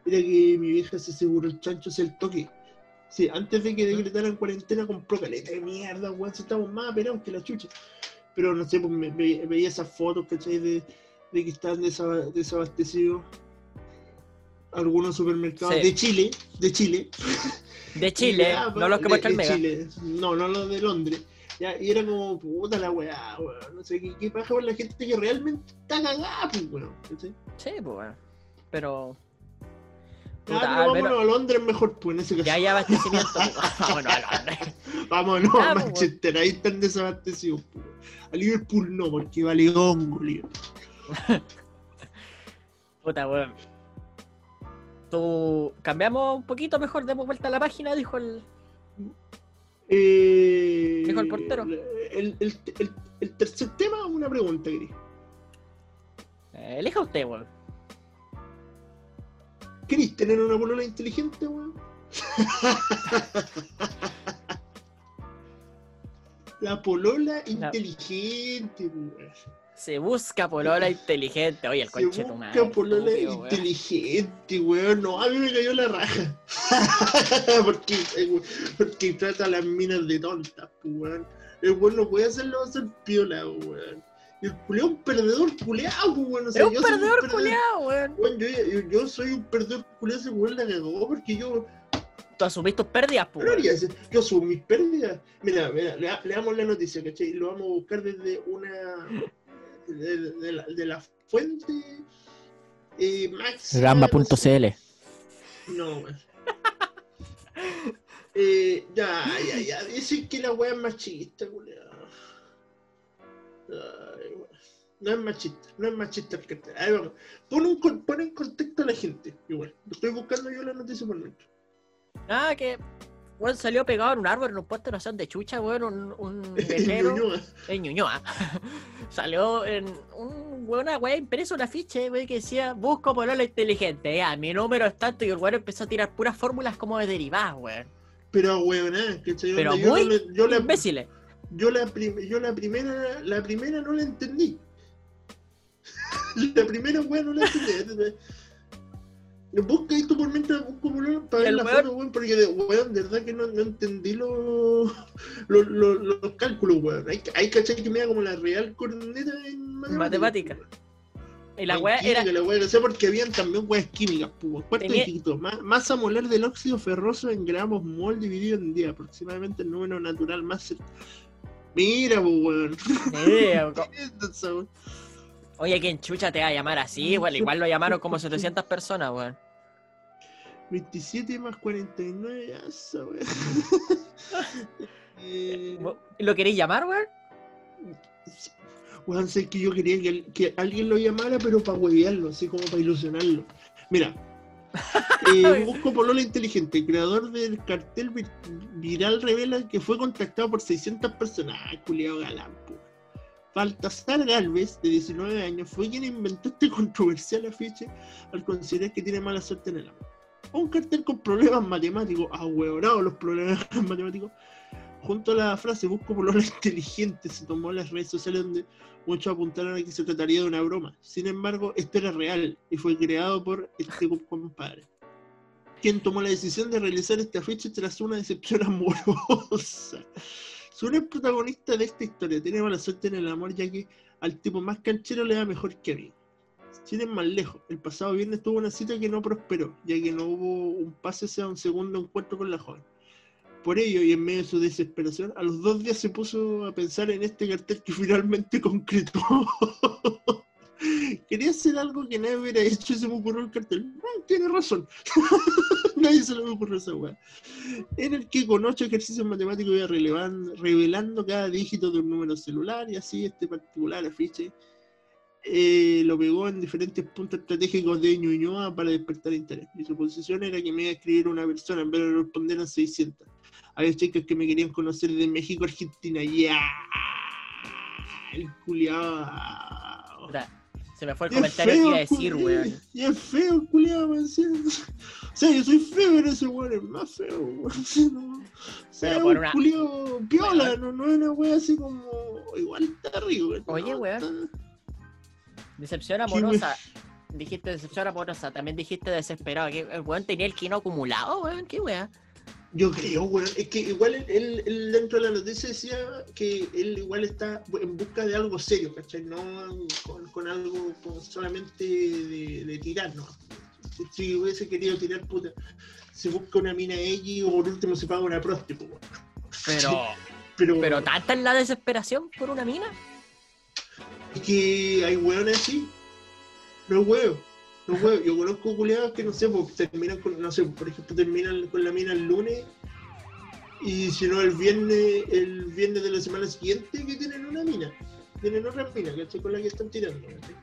Era que mi vieja se aseguró el chancho hacia el toque. Sí, antes de que decretaran cuarentena compró caleta de mierda, weón, si estamos más aperados que la chucha. Pero no sé, pues me, me- veía esas fotos, ¿cachai? De, de que están desaba- desabastecidos algunos supermercados Sí. de Chile, de Chile. De Chile, Ya, no los que de- muestra el de Mega. Chile. No, no los de Londres. Ya, y era como, puta la weá, weón. No sé, ¿qué, qué pasa con la gente que realmente está cagada, pues, weón? Sí, pues, weón. Pero. Puta, al vámonos a Londres mejor, pues, en ese caso. Ya hay abastecimiento. pues. Vámonos a Londres. Vámonos a pues, Manchester, ahí están desabastecidos. pues. A Liverpool no, porque vale hongo, Liverpool. Puta, weón. Tú. Cambiamos un poquito mejor, demos vuelta a la página, dijo el. Eh, el portero. El, el- el- el tercer tema, una pregunta, Gris. Eh, elija usted, weón. ¿Querés tener una polola inteligente, weón? La polola inteligente, weón. Se busca polola inteligente. Oye, el Se conche tu busca madre. polola estúpido, weón. inteligente, weón. No, a mí me cayó la raja. porque, eh, porque trata a las minas de tontas, weón. El weón no puede hacerlo hacer piola, weón. Y el culeado es un perdedor culeado, weón. O sea, Es un soy perdedor culiao, weón. Weón, yo, yo- yo soy un perdedor culeado, ese weón la cagó porque yo Tú asumiste tus pérdidas, pues. Yo subo mis pérdidas. Mira, mira, le, le damos la noticia, ¿cachai? Y lo vamos a buscar desde una. De, de la, de la fuente. Eh, máxima- Gamba.cl. No, weón. Eh, ya, ya, ya. Dicen que la weá es machista, weón. No es machista, no es machista el cartel. Ahí vamos. Pon, un, con- pon en contexto a la gente, igual. Estoy buscando yo la noticia por dentro. Ah, que weón salió pegado en un árbol, en un puesto no sé de chucha, weón, un, un En. Ñuñoa. en Ñuñoa. salió en un una weá impreso un afiche, weón, que decía, busco polola inteligente, ya, mi número es tanto, y el weón empezó a tirar puras fórmulas como de derivadas, weón. Pero weón, ¿cachai? Pero Onda, yo muy le- yo la, Imbéciles. yo la, yo la primera, la primera no la entendí. la primera weón no la entendí. Busca esto por mientras busco por para ver la weón- foto, weón, porque de, weón, de verdad que no, no entendí los los los- los cálculos, weón. Hay, hay cachai que me da como la real corneta en matemáticas. Matemática. Y la weá era. la weá, no sé porque habían también weas químicas, pues. Cuarto Tenía- dígito, ma- masa molar del óxido ferroso en gramos mol dividido en día, aproximadamente el número natural más cercano. Mira, pues, weón. Esa, weón. Oye, ¿quién chucha te va a llamar así? Igual, igual lo llamaron como 700 personas, weón. 27 más 49, ya esa, weón. Eh, ¿Lo queréis llamar, weón? Weón, sé que yo quería que, que alguien lo llamara, pero para huevearlo, así como para ilusionarlo. Mira, eh, Busco Polola Inteligente, creador del cartel vi- viral, revela que fue contactado por 600 personas. Ah, culiao galán, po. Baltasar Galvez, de 19 años, fue quien inventó este controversial afiche al considerar que tiene mala suerte en el amor. Un cartel con problemas matemáticos, ahueonados los problemas matemáticos, junto a la frase Busco Polola Inteligente, se tomó en las redes sociales donde muchos apuntaron a que se trataría de una broma. Sin embargo, esto era real y fue creado por este compadre, quien tomó la decisión de realizar este afiche tras una decepción amorosa. Sun es protagonista de esta historia, tiene mala suerte en el amor ya que al tipo más canchero le da mejor que a mí. Sin ir más lejos, el pasado viernes tuvo una cita que no prosperó, ya que no hubo un pase hacia un segundo encuentro con la joven. Por ello, y en medio de su desesperación, a los dos días se puso a pensar en este cartel que finalmente concretó. Quería hacer algo que nadie hubiera hecho y se me ocurrió el cartel. Tiene razón. nadie se le ocurrió esa weá. En el que con ocho ejercicios matemáticos iba revelando cada dígito de un número celular y así este particular afiche eh, lo pegó en diferentes puntos estratégicos de Ñuñoa para despertar interés. Y su posición era que me iba a escribir una persona en vez de responder a 600. Había chicas que me querían conocer de México, Argentina. ¡Ya! El culiao. Se me fue el comentario que feo, iba a decir, weón. Y es feo man. sí. O sea, yo soy feo, pero ese weón es más feo, weón. O sea, Pero por un una- culiao piola, no, no es una wea así como. Igual está rico, weón. Oye, weón. Decepción amorosa. Dijiste decepción amorosa, también dijiste desesperado. ¿Qué- ¿El weón tenía el kino acumulado, weón? ¿Qué weón? Yo creo, weón. Es que igual él, él- él dentro de la noticia decía que él igual está en busca de algo serio, ¿cachai? No con, con algo con solamente de, de tirar, ¿no? Si, hubiese querido tirar, puta, se busca una mina X o por último se paga una pues, weón. Pero, Pero, pero tanta es la desesperación por una mina. es que hay weones así. No huevo. No. Yo conozco culiados que no sé, pues terminan con, no sé, por ejemplo, terminan con la mina el lunes y si no el viernes, el viernes de la semana siguiente que tienen una mina. Tienen otra mina, ¿cachai? Con la que están tirando, ¿cachai?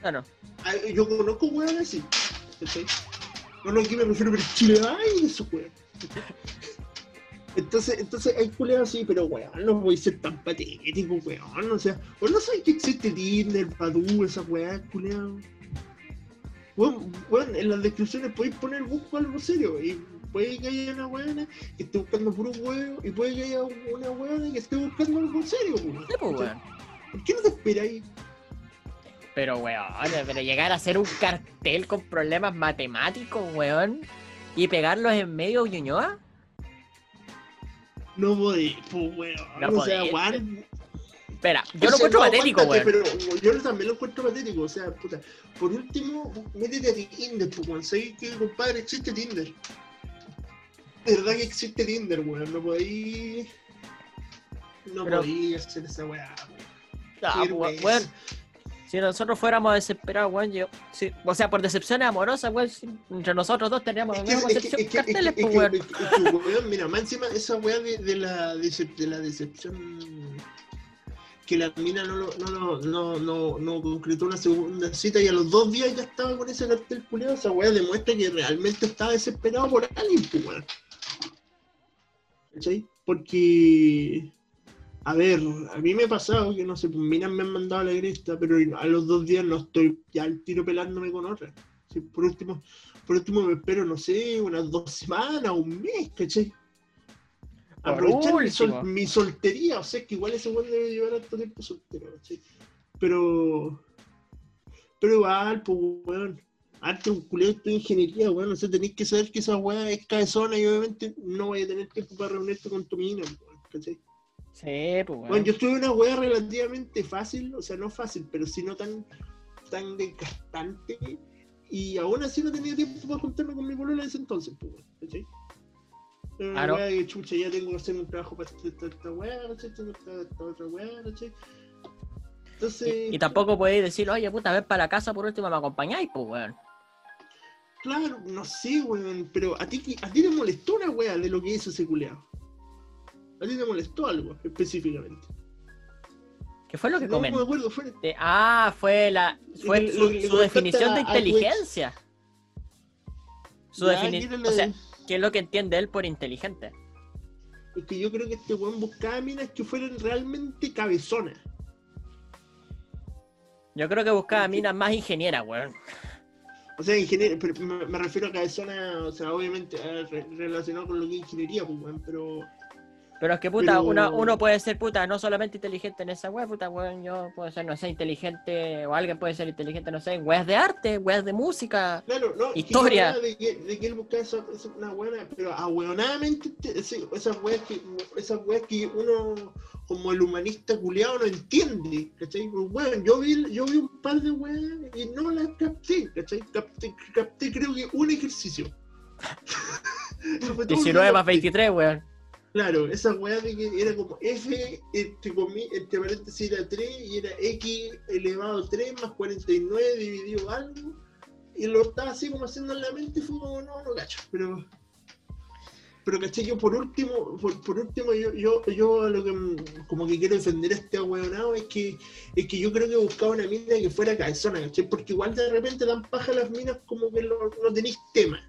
Claro. Ay, Yo conozco weones así, ¿cachai? No, no, aquí me refiero, pero Chile, ay, eso weón. Entonces, entonces hay culeados así, pero weón, no voy a ser tan patético, weón. O sea, vos no sabes que existe Tinder, Badoo, esa weá, culeado. Weón, en las descripciones podéis poner busco algo serio y puede que haya una weona que esté buscando puro huevo y puede que haya una weona que esté buscando algo serio, weón. Sí, pues, weón. ¿Por qué no te esperáis? Pero, weón, pero llegar a hacer un cartel con problemas matemáticos, weón, y pegarlos en medio de Ñuñoa. No podéis, pues weón. No o sea, podéis. Espera, yo O lo encuentro no, patético, weón. Pero yo también lo encuentro patético. O sea, puta. Por último, métete a Tinder, pues, weón. Sabes que, compadre, existe Tinder. De verdad que existe Tinder, weón. No podéis. No Pero- podéis hacer esa weá, weón. Ah, weón, si nosotros fuéramos desesperados, weón, yo. O sea, por decepciones amorosas, weón, entre nosotros dos teníamos la misma concepción es que, carteles, es pues, weón. mira, más encima esa weá de, de la, decep- de la decepción que la mina no, lo- no, no, no, no concretó una segunda cita y a los dos días ya estaba con ese cartel culiado, esa weá demuestra que realmente estaba desesperado por alguien, pues, weón. ¿cachai? Porque, a ver, a mí me ha pasado que, no sé, pues minas me han mandado a la cresta, pero a los dos días no estoy ya al tiro pelándome con otra. Sí, por último, por último me espero, no sé, unas dos semanas, un mes, ¿cachai? Aprovechar mi, sol- último. mi soltería, o sea, que igual ese weón debe llevar harto tiempo soltero, ¿cachai? Pero, pero igual, pues, weón, arte un culeo de ingeniería, weón, o sea, tenéis que saber que esa weá es cabezona y obviamente no voy a tener tiempo para reunirte con tu mina, weón, ¿cachai? Sí, pues, weón. Bueno, yo estuve en una weá relativamente fácil, o sea, no fácil, pero sí no tan, tan desgastante. Y aún así no tenía tiempo para juntarme con mi polola en ese entonces, pues, weón, ¿cachai? Una Claro. weá que chucha, ya tengo que hacer un trabajo para esta, esta, esta weá, esta, otra weá. Entonces, Y, y tampoco podéis decir, oye, puta, ven para la casa por último, me acompañáis, pues, weón. claro, no sé, weón, pero a ti, a ti te molestó una weá de lo que hizo ese culeado. A ti te molestó algo específicamente. ¿Qué fue lo que no me comenté? acuerdo, fue, Ah, fue la fue su, su definición de inteligencia. Su definición, quítale- o sea, ¿qué es lo que entiende él por inteligente? Es que yo creo que este weón buscaba minas que fueran realmente cabezonas. Yo creo que buscaba minas más ingenieras, weón. O sea, ingeniero, pero me, refiero a cabezonas, o sea, obviamente eh, re- relacionado con lo que es ingeniería, pues, weón, pero Pero es que puta, Pero- uno, uno puede ser puta, no solamente inteligente en esa wea, puta, weón, yo puedo ser, no sé, inteligente, o alguien puede ser inteligente, no sé, en weas de arte, weas de música. claro, no, Historia. De que, de que él buscaba esa, esa- una buena, pero ahueonadamente, esas weas que, esas weas que uno, como el humanista culiado, no entiende, ¿cachai? Weón, yo vi, yo vi un par de weas y no las capté, ¿cachai? Capté, capté creo que un ejercicio. Eso fue todo lo que 19 más capté. 23, weón. Claro, esa weá de que era como F, entre, entre paréntesis era 3 y era X elevado a 3 más 49 dividido algo. Y lo estaba así como haciendo en la mente y fue como, no, no cacho. Pero, pero caché, yo por último, por, por último, yo, yo, yo lo que como que quiero defender a este ahueonado es que, es que yo creo que buscaba una mina que fuera cabezona, ¿cachai? Porque igual de repente dan paja las minas como que lo- no tenéis tema.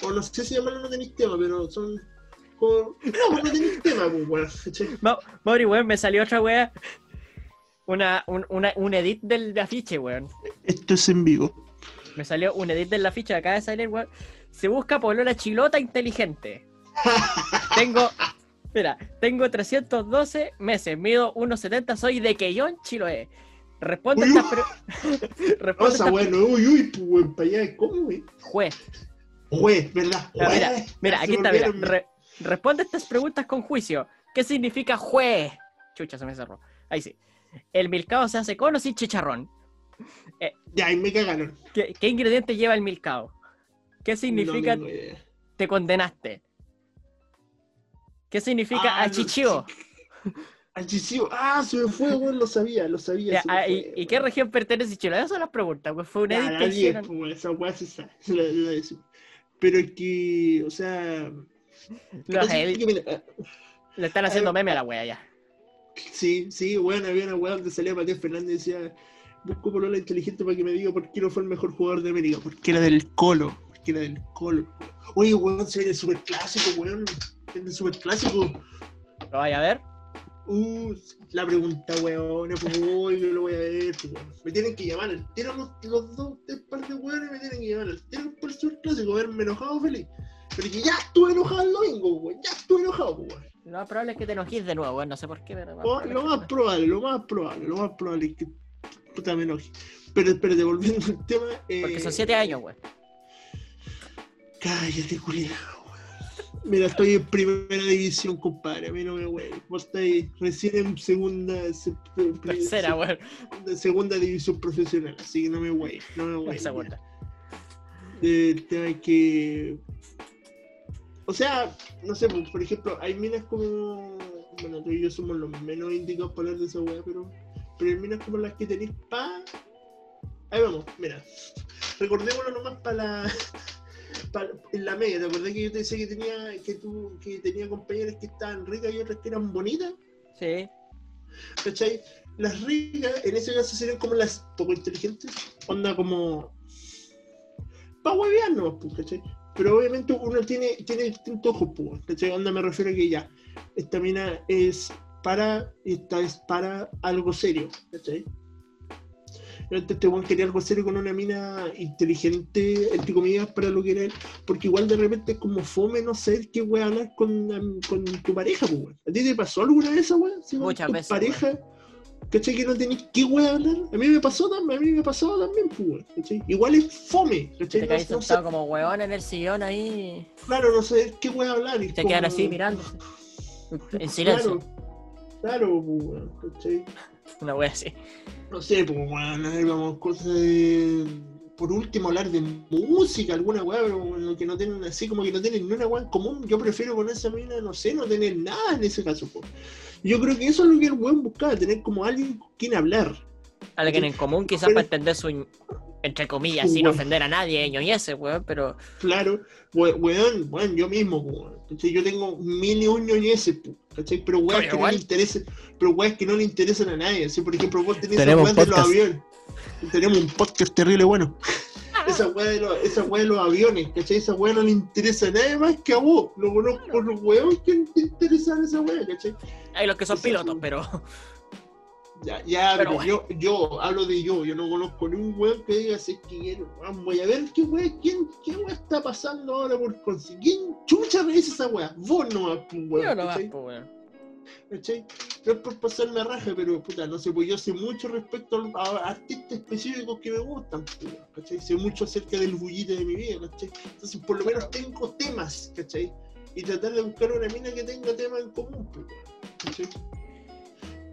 O no sé si llamarlo no tenéis tema, pero son. Como, no, no tenéis tema, weón, Mauri, weón, me salió otra wea. Una, un, una, un edit del afiche, weón. Esto es en vivo. Me salió un edit del afiche, acaba de salir, weón. Se busca polola chilota inteligente. Tengo, mira, tengo 312 meses, mido 1,70, soy de Quellón, Chiloé. Responde Uy, esta pre- Responde Pasa, esta weón, uy, uy, pues, weón, para allá, ¿cómo, güey? Juez. Juez, ¿verdad? Mira, Juez. Mira, Se aquí está, mira. Re- responde estas preguntas con juicio. ¿Qué significa juez? Chucha, se me cerró. Ahí sí. El milcao se hace con o sin chicharrón. Ya, ahí me cagaron. ¿Qué, qué ingrediente lleva el milcao? ¿Qué significa No te condenaste? ¿Qué significa Ah, no, achichío? Achichío. Ah, se me fue, weón, lo sabía, lo sabía. Ya, se me ah, fue, ¿y, qué región pertenece Chile? Esas son las preguntas, pues fue un Ya, edit la que hicieron. pues, esa weá se sabe. la- la decimos. Pero es que, o sea. Los que, mira, le están haciendo eh, meme a la wea ya. Sí, sí, bueno, había una weá donde salía Matías Fernández y decía, busco polola inteligente para que me diga por qué no fue el mejor jugador de América, porque era del Colo, porque era del Colo. Oye, weón, se viene el superclásico, weón, el superclásico. ¿Lo vaya a ver? Uh, la pregunta, weón, pues, uy, yo lo voy a ver, pues, weón. Me tienen que llamar al tiro los, los dos, tres par de weones me tienen que llamar al tiro por el superclásico, verme enojado feliz. Pero que ya estuve enojado el domingo, weón, ya estuve enojado, weón. Lo más probable es que te enojes de nuevo, weón. No sé por qué, pero. Lo, probable lo más probable, lo más probable, lo más probable es que puta me enoje. Pero espérate, volviendo al tema. Eh, Porque son siete años, weón. Cállate, culiao. weón. Mira, estoy en primera división, compadre. A mí no me güey. Vos estáis recién en segunda. se- Tercera, de segunda división profesional, así que no me güey. No me güey. Segunda. El tema es que. O sea, no sé, pues, por ejemplo, hay minas como. Bueno, tú y yo somos los menos indicados para hablar de esa weá, pero. Pero hay minas como las que tenéis pa. Ahí vamos, mira. Recordémoslo nomás para la. pa- en la media, ¿te acordás que yo te decía que tenía, que tú, que tenía compañeras que estaban ricas y otras que eran bonitas? Sí. ¿Cachai? Las ricas, en ese caso serían como las poco inteligentes. Onda como. Pa' huevear nomás, pues, ¿cachai? Pero obviamente uno tiene, tiene distintos ojos, pues, ¿cachai? Onda me refiero a que ya, esta mina es para, esta es para algo serio, ¿cachai? Entonces este weón quería algo serio con una mina inteligente, entre comillas, para lo que era él, porque igual de repente es como fome no sé qué weón hablar con, con tu pareja, weón. ¿A ti te pasó alguna vez esa weón? Sí, Muchas tu veces, pareja, ¿cachai? Que no tenés qué weón hablar. A mí me pasó también, a mí me pasó también, pues, weón, ¿cachai? Igual es fome, ¿cachai? Te No- caes no sé- sentado como huevón en el sillón ahí. claro, no sé qué weón hablar. y te como- quedan así mirando. En silencio. Claro, claro, pues, weón, ¿cachai? Una wea así. No sé, pues, weón, vamos, cosas de... Por último, hablar de música, alguna weá, pero que no tienen así, como que no tienen ni una weá en común. Yo prefiero con esa mina, no sé, no tener nada en ese caso, pues. Yo creo que eso es lo que el weón buscaba, tener como alguien con quien hablar. Alguien en común, quizás Pero- para entender su. Entre comillas, sin Bueno. ofender a nadie, ñoñese, weón, pero. Claro, we- weón, weón, yo mismo, weón, ¿cachai? Yo tengo mil y un ñoñeses, pues, ¿cachai? Pero weón, que no le interesen, pero weón, que no le interesan a nadie. Así, por ejemplo, vos tenés Tenemos de los aviones. Tenemos un podcast terrible bueno. Esa weá de, los- esa weá de los aviones, ¿cachai? Esa weá no le interesa a nadie más que a vos. Lo conozco los weón que te interesan esa weá, ¿cachai? Hay los que son pilotos, pero. Ya, ya, Pero pero yo, yo hablo de yo, yo no conozco ni un weón que diga es que quiero, weón, voy a ver qué weá, quién, qué weá está pasando ahora por conseguir. ¿Quién chucha me dice esa weá? Vos no pues, weón. Yo no más, pues, weón. ¿Cachai? No es por pasarme a raja, pero puta, no sé, pues yo sé mucho respecto a, artistas específicos que me gustan, ¿cachai? Sé mucho acerca del bullite de mi vida, ¿cachai? Entonces, por lo menos tengo temas, ¿cachai? Y tratar de buscar una mina que tenga temas en común, ¿cachai?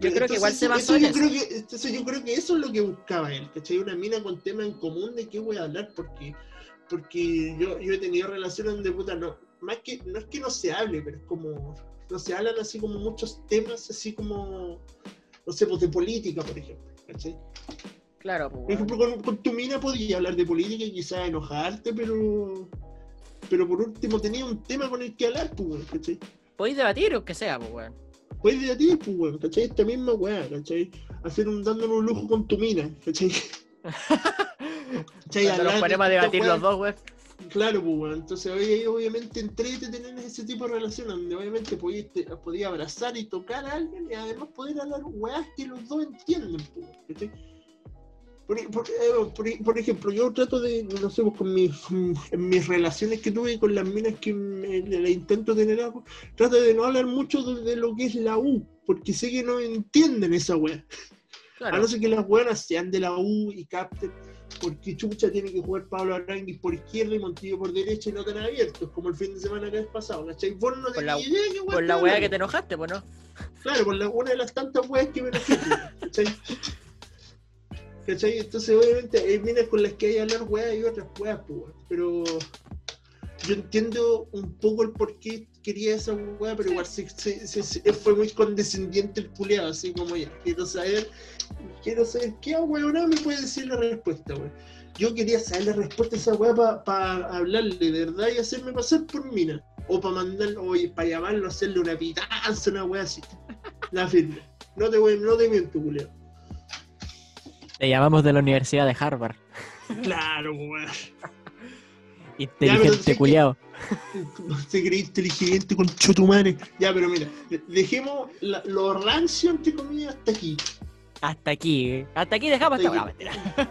Yo creo que igual se basó eso yo eso. creo que, entonces yo creo que eso es lo que buscaba él, ¿cachai? Una mina con temas en común de qué voy a hablar, porque, porque yo, yo he tenido relaciones donde puta no, más que, no es que no se hable, pero es como, no se hablan así como muchos temas, así como, no sé, pues de política, por ejemplo, ¿cachai? Claro, pues, Por ejemplo, con, con tu mina podías hablar de política y quizás enojarte, pero, pero por último tenía un tema con el que hablar, pues, ¿cachai? Podéis debatir o que sea, pues, weón. Puedes debatir, pues, weón, ¿cachai? Esta misma weá, ¿cachai? Hacer un dándonos un lujo con tu mina, ¿cachai? ¿Cachai? Cuando nos ponemos a debatir weá. los dos, weón. Claro, pues, weón. Entonces, obviamente, entrete tener ese tipo de relación donde obviamente podías, podías abrazar y tocar a alguien y además poder hablar weas que los dos entienden, pues. Por, por- eh, por- por ejemplo, yo trato de, no sé, pues, con mis, en mis relaciones que tuve con las minas que me, le intento tener algo, trato de no hablar mucho de, de lo que es la U, porque sé que no entienden esa wea. A Claro. no ser que las buenas sean de la U y capten, porque Chucha tiene que jugar Pablo Aranguis por izquierda y Montillo por derecha y no tan abiertos, como el fin de semana que has pasado, ¿cachai? Vos no Por la- idea qué weá Por la weá que te enojaste, pues, ¿no? Claro, por la, una de las tantas weas que me enojé, ¿cachai? ¿Cachai? Entonces, obviamente, hay minas con las que hay que hablar weas y otras weas, pues, pero yo entiendo un poco el por qué quería esa wea, pero igual se, se- se- fue muy condescendiente el culeado, así como ya, quiero saber, quiero saber qué weón me puede decir la respuesta, weón. Yo quería saber la respuesta a esa weá para hablarle de verdad y hacerme pasar por mina. O para mandarlo, o para llamarlo, hacerle una pitanza, una weá así. La firme. No te, voy, no te miento, culiao. Te llamamos de la Universidad de Harvard. Claro, weón. Inteligente, culiao. Se cree inteligente con chotumare. Ya, pero mira, de- dejemos la- lo rancio, entre comillas, hasta aquí. Hasta aquí, eh. hasta aquí dejamos esta Hasta mentira.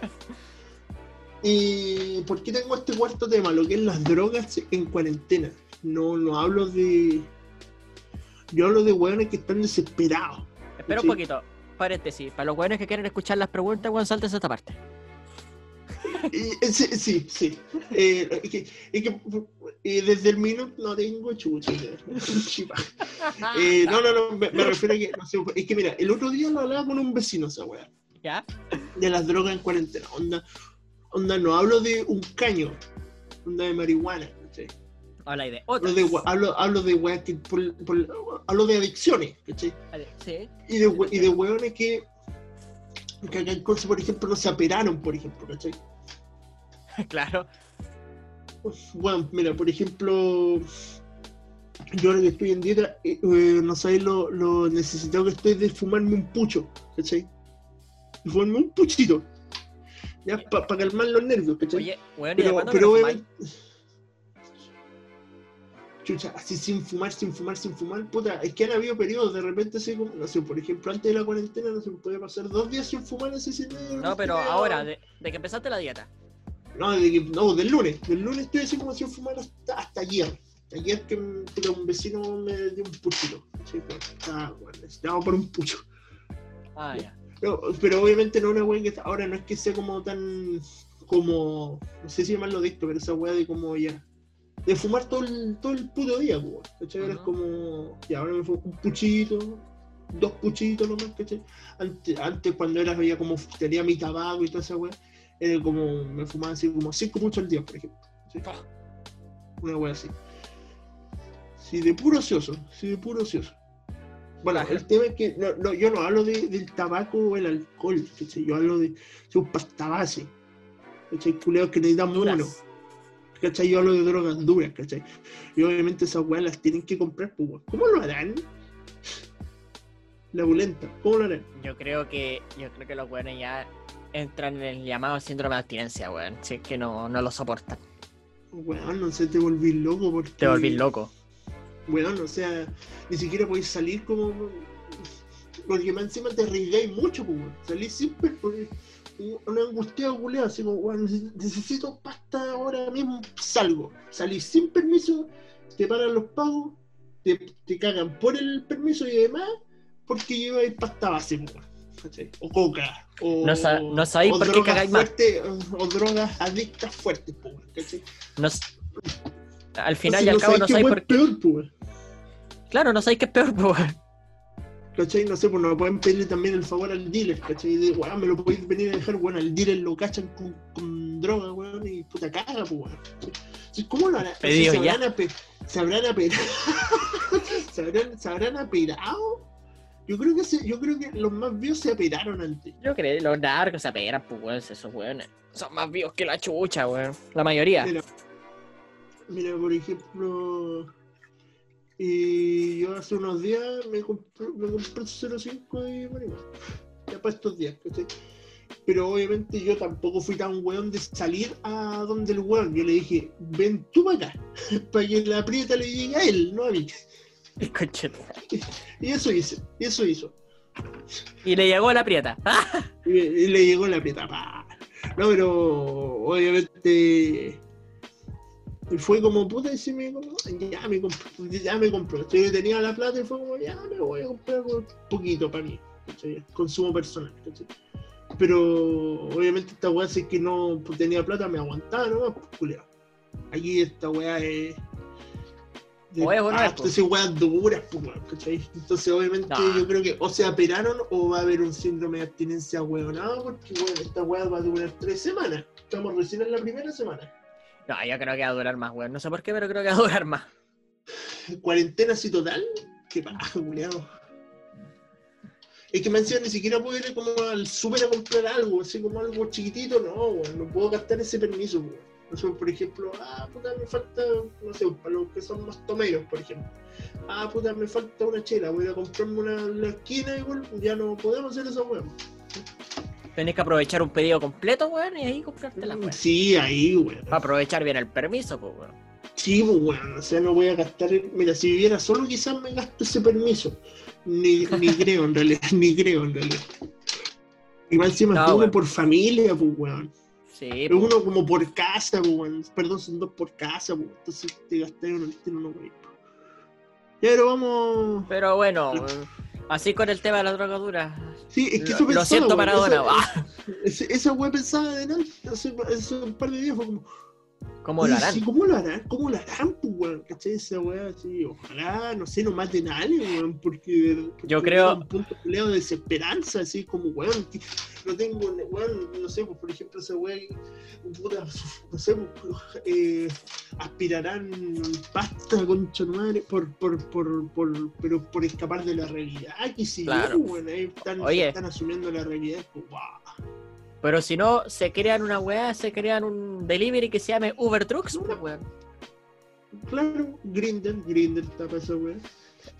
¿Y por qué tengo este cuarto tema? Lo que es las drogas en cuarentena. No, no hablo de. Yo hablo de weones que están desesperados. Espera Sí. un poquito. Paréntesis. Para los weones que quieren escuchar las preguntas, weón, saltes esta parte. Eh, eh, sí, sí. sí. Eh, es que, es que, eh, desde el minuto no tengo chucha. Eh, no, no, no, me, me refiero a que. no sé, es que mira, el otro día lo hablaba con un vecino esa weá. ¿Ya? De las drogas en cuarentena. Onda, onda, no hablo de un caño. Onda de marihuana. ¿cachai? Habla de Hablo otras. de, we- hablo, hablo de weas que. por- por- hablo de adicciones. ¿cachai? Sí. Y de, y de weones que. Que acá en Conce, por ejemplo, no se aperaron, por ejemplo, ¿cachai? claro. Bueno, mira, por ejemplo, yo ahora que estoy en dieta, eh, eh, no sabéis lo, lo necesitado que estoy de fumarme un pucho, ¿cachai? De fumarme un puchito, ya, para calmar los nervios, ¿cachai? Oye, weón, ¿y de pero, pero obviamente, chucha, así sin fumar, sin fumar, sin fumar, puta, es que han habido periodos, de repente así como, no sé, por ejemplo, antes de la cuarentena no se podía pasar dos días sin fumar así sin No, pero ahora, de, de que empezaste la dieta. No, de que- no, del lunes, del lunes estoy así como sin fumar hasta, hasta ayer. Ayer que un vecino me dio un puchito. Sí, pues, estaba, bueno, necesitaba por un pucho. Ah, ya. Pero, pero obviamente no una weá que está- ahora no es que sea como tan como no sé si llamarlo adicto, pero esa weá de como ya de fumar todo el, todo el puto día, weón. ¿Cachai? Ahora es como ya ahora me fumo un puchito, dos puchitos nomás, ¿cachai? Antes, antes cuando era ya como tenía mi tabaco y toda esa weá, era como me fumaba así como cinco puchos al día, por ejemplo. ¿cachai? Una weá así. Sí, de puro ocioso, sí, de puro ocioso. Bueno, el tema es que no, no, yo no hablo de- del tabaco o el alcohol, ¿cachai? yo hablo de, de un pasta base, ¿cachai? Culeos que necesitan mono, ¿cachai? Yo hablo de drogas duras, ¿cachai? Y obviamente esas weas las tienen que comprar, pues. ¿cómo lo harán? La bulenta, ¿cómo lo harán? Yo creo que yo creo que los weones ya entran en el llamado síndrome de abstinencia, weón. Si es que no, no lo soportan. Weón, no sé, te volví loco porque... Te volví loco. Weón, o sea, ni siquiera podéis salir como. Porque más encima te arriesgáis mucho, pues, weón. Salís siempre por un angustiado culeado, así como, weón, neces- necesito pasta ahora mismo, salgo. Salís sin permiso, te paran los pagos, te, te cagan por el permiso y además porque lleváis pasta base, pues, weón. ¿Cachai? O coca, o. No sa- no sabéis por qué cagáis más. O, o drogas adictas fuertes, ¿cachai? No al final Entonces, y al cabo no sabéis por qué. peor, weón. Claro, no sabéis qué es peor, pues. ¿Cachai? No sé, pues no pueden pedirle también el favor al dealer, ¿cachai? De, weón, me lo podéis venir a dejar, weón, al dealer lo cachan con, con droga, weón, y puta caga, pues, weón. ¿Cómo lo harán? ¿Se habrán, ape- ¿Se habrán aperado? ¿Se habrán, ¿Se habrán aperado? Yo creo que se, yo creo que los más vivos se aperaron antes. Yo creo que los narcos se apegan, pues, weón, esos weones. Son más vivos que la chucha, weón. La mayoría. Mira, mira, por ejemplo, y yo hace unos días me compré, me compré 05 y marihuana. Ya para estos días, ¿cachai? Pero obviamente yo tampoco fui tan weón de salir a donde el weón. Yo le dije, ven tú para acá, para que la aprieta le llegue a él, no a mí. Y eso hice, y eso hizo. Y le llegó la prieta. Y, y le llegó la aprieta, pa. No, pero obviamente fue como puta y se me ya me compró, ya me compró. Entonces, yo tenía la plata y fue como, ya me voy a comprar un poquito para mí, consumo personal. Pero obviamente esta weá, si es que no tenía plata, me aguantaba nomás, pues. Aquí esta weá es. Pues. esas weas duras, ¿cachai? Entonces, obviamente, No. yo creo que o se aperaron o va a haber un síndrome de abstinencia weonado, porque, bueno, esta weá va a durar tres semanas. Estamos recién en la primera semana. No, yo creo que va a durar más, weón. No sé por qué, pero creo que va a durar más. Cuarentena así total, qué paja, culiao. Es que me decían ni siquiera puedo ir como al súper a comprar algo, así como algo chiquitito, no, weón, no puedo gastar ese permiso, weón. No por ejemplo, ah, puta, me falta, no sé, para los que son más tomeros, por ejemplo. Ah, puta, me falta una chela, voy a comprarme una en la esquina y bueno, ya no podemos hacer eso, weón. Tenés que aprovechar un pedido completo, weón, y ahí comprarte la weón. Sí, ahí, weón. Para aprovechar bien el permiso, pues, weón. Sí, pues bueno, o sea, no voy a gastar. Mira, si viviera solo, quizás me gasto ese permiso. Ni, ni creo, en realidad, ni creo, en realidad. Igual No, es uno weón. por familia, pues, weón. Sí, Es pues. uno como por casa, weón. Perdón, son dos por casa, pues. Entonces te gasté uno al tiro, no, weón. Ya, pero vamos. Pero bueno, así con el tema de la drogadura. Sí, es que Lo, eso lo pensaba, siento, weón, Maradona. Esa, esa, esa weá pensaba de nada. Hace, hace un par de días fue como. ¿Cómo lo harán? sí, ¿Cómo lo harán? ¿Cómo lo harán, pues, weón? ¿Cachai? Esa weá así, ojalá, no sé, no maten a alguien, weón, porque, porque Yo creo- un punto de desesperanza, así como, weón, que no tengo, weón, no sé, pues, por ejemplo, esa weá, puta, no sé, pues, eh, aspirarán pasta, concha madre, por, por, por, por, pero por escapar de la realidad, que si Claro. weón, ahí están, Oye. están asumiendo la realidad, pues, guau. Pero si no, se crean una weá, se crean un delivery que se llame Uber Trucks, pues, weón. Claro, Grinder está para esa weá.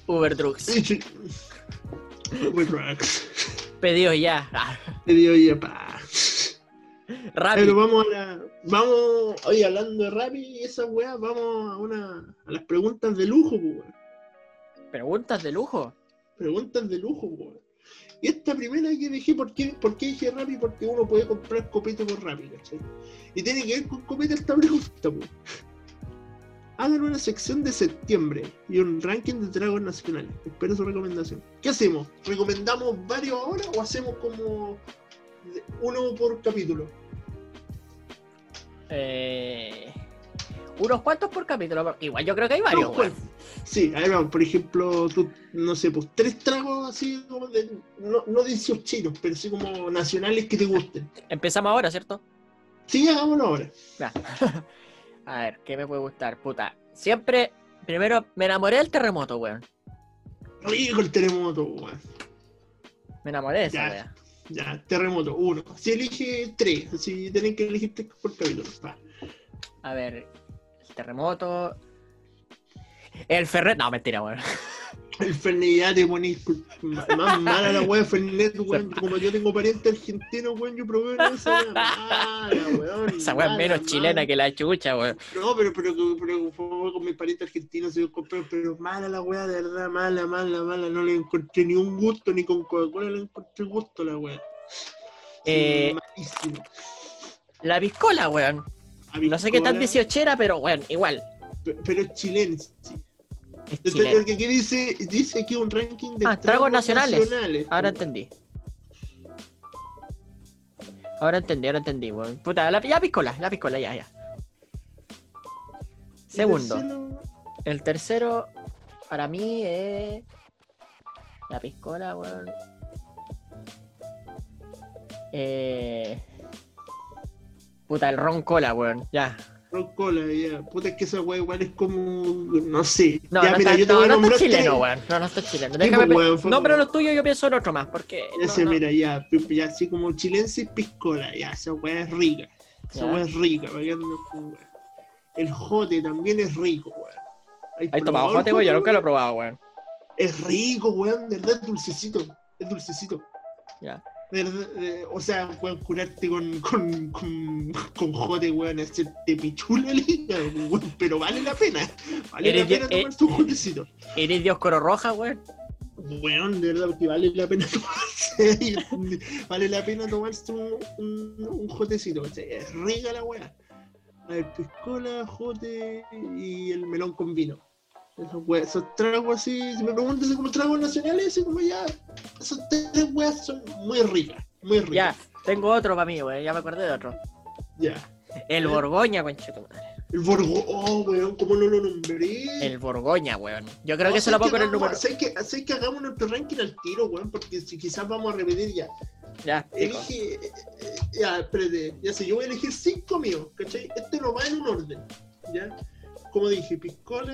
Uber Trucks. Uber Trucks. Pedidos ya. Dio ya pa. Rápido. Pero vamos a la. Vamos. Oye, hablando de Rappi y esa weá, vamos a una. a las preguntas de lujo, pues, weón. Preguntas de lujo. Preguntas de lujo, weón. Y esta primera que dije, ¿por qué, ¿por qué dije Rappi? Porque uno puede comprar copete por Rappi, ¿cachai? Y tiene que ver con copete esta pregunta, weón. Hagan una sección de septiembre y un ranking de tragos nacionales. Espero su recomendación. ¿Qué hacemos? ¿Recomendamos varios ahora o hacemos como uno por capítulo? Eh, unos cuantos por capítulo. Igual yo creo que hay varios, No, weón. pues, Sí, a ver, vamos, por ejemplo, tú, no sé, pues tres tragos así como de, no, no 18 chinos, pero sí como nacionales que te gusten. Empezamos ahora, ¿cierto? Sí, hagámoslo ahora. Ya. A ver, ¿qué me puede gustar? Puta. Siempre, primero, me enamoré del terremoto, weón. Rico el terremoto, weón. Me enamoré de esa wea. Ya, terremoto, uno. Si elige tres, si tienen que elegir tres por capítulo. Va. A ver, terremoto. El Ferret. No, mentira, weón. El Fernet ya te ponís más mala la weá Fernet, weón. Como yo tengo pariente argentino, weón, yo probé una weá. Mala, weón. Esa weá es mala, menos chilena que la chucha, weón. No, pero, pero, pero, fue con mis parientes argentinos se compré, pero mala la weá, de verdad, mala, mala, mala. No le encontré ni un gusto, ni con Coca-Cola le encontré gusto la weá. Eh, malísimo. La piscola, weón. No sé qué tan 18 pero weón, igual. pe- Pero es chileno, sí. Es chileno. el que aquí dice, dice aquí un ranking de Ah, tragos nacionales. Ahora entendí. Ahora entendí, ahora entendí, weón. Puta, la, ya piscola, la piscola, ya, ya. Segundo. Tercero, El tercero, para mí, es. La piscola, weón. Eh. Puta, el ron cola, weón. Ya. Ron Cola, ya. Puta, es que esa weá igual es como. No sé. No, ya, no, mira, está, yo te no, voy a no está chileno, weón. No, no está chileno. Sí, Déjame pe- weón, no, pero lo tuyo yo pienso en otro más, porque. Ese, no. mira, ya, ya, así como chilense y piscola, ya, esa weá es rica. Esa weá es rica, para que anden con weá. El jote también es rico, weón. ¿Has Ahí tomado jote, weón. Yo nunca lo he weón? probado, weón. Es rico, weón, de verdad, es dulcecito. Es dulcecito. Ya. De o sea, weón, curarte con, con, con, con jote, weón, hacerte pichula liga, weón, pero vale la pena. Vale Eres la pena eh, tomarse un jotecito. Eres Dios Coro Roja, weón. Weón, de verdad que vale la pena tomarse, vale la pena tomarse un, un, un jotecito, es rica la weá. A ver, piscola, jote y el melón con vino. Esos, tragos así, si me preguntas así como tragos nacionales, así como ya, esos tres weas son muy ricas, muy ricas. Ya, tengo otro para mí, weón. Ya me acordé de otro. Ya. El Borgoña, conchetumadre. El Borgo, oh, weón, ¿cómo no lo nombré? El Borgoña, weón. Yo creo No, que se lo ¿sabes pongo en el número. ¿sabes que, ¿sabes que hagamos nuestro ranking al tiro, weón? Porque si quizás vamos a repetir ya. Ya. Elige. eh, eh, Ya, espérate. Ya sé, yo voy a elegir cinco míos, ¿cachai? Este no va en un orden, ¿ya? Como dije, piscola,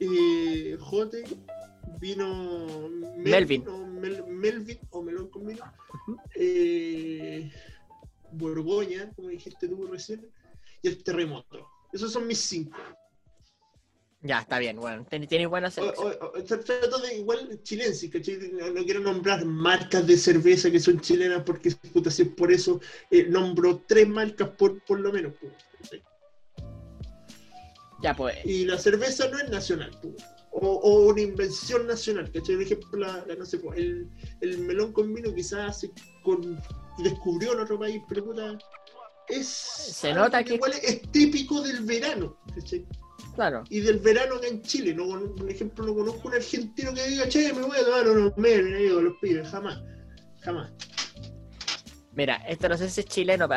eh, jote, vino. Melvin. O Mel- Melvin o melón con vino. Eh, Borgoña, como dijiste tú recién, y el terremoto. Esos son mis cinco. Ya, está bien. Ten- Tienes buena selección. o- o- tra- Trato de igual chilense, ¿cachai? No, quiero nombrar marcas de cerveza que son chilenas porque puta, si es por eso eh, nombro tres marcas por, por lo menos. pues. Ya, pues. Y la cerveza no es nacional, pues. o, o una invención nacional, ¿cachai? Por ejemplo, la, la- no sé, pues, el, el melón con vino quizás se con, descubrió en otro país, pero puta, es. Se nota que- Igual es típico del verano, ¿cachai? Claro. y del verano acá en Chile. No, por ejemplo, no conozco un argentino que diga, che, me voy a tomar unos digo, los pibes, jamás. Jamás. Mira, esto no sé si es chileno.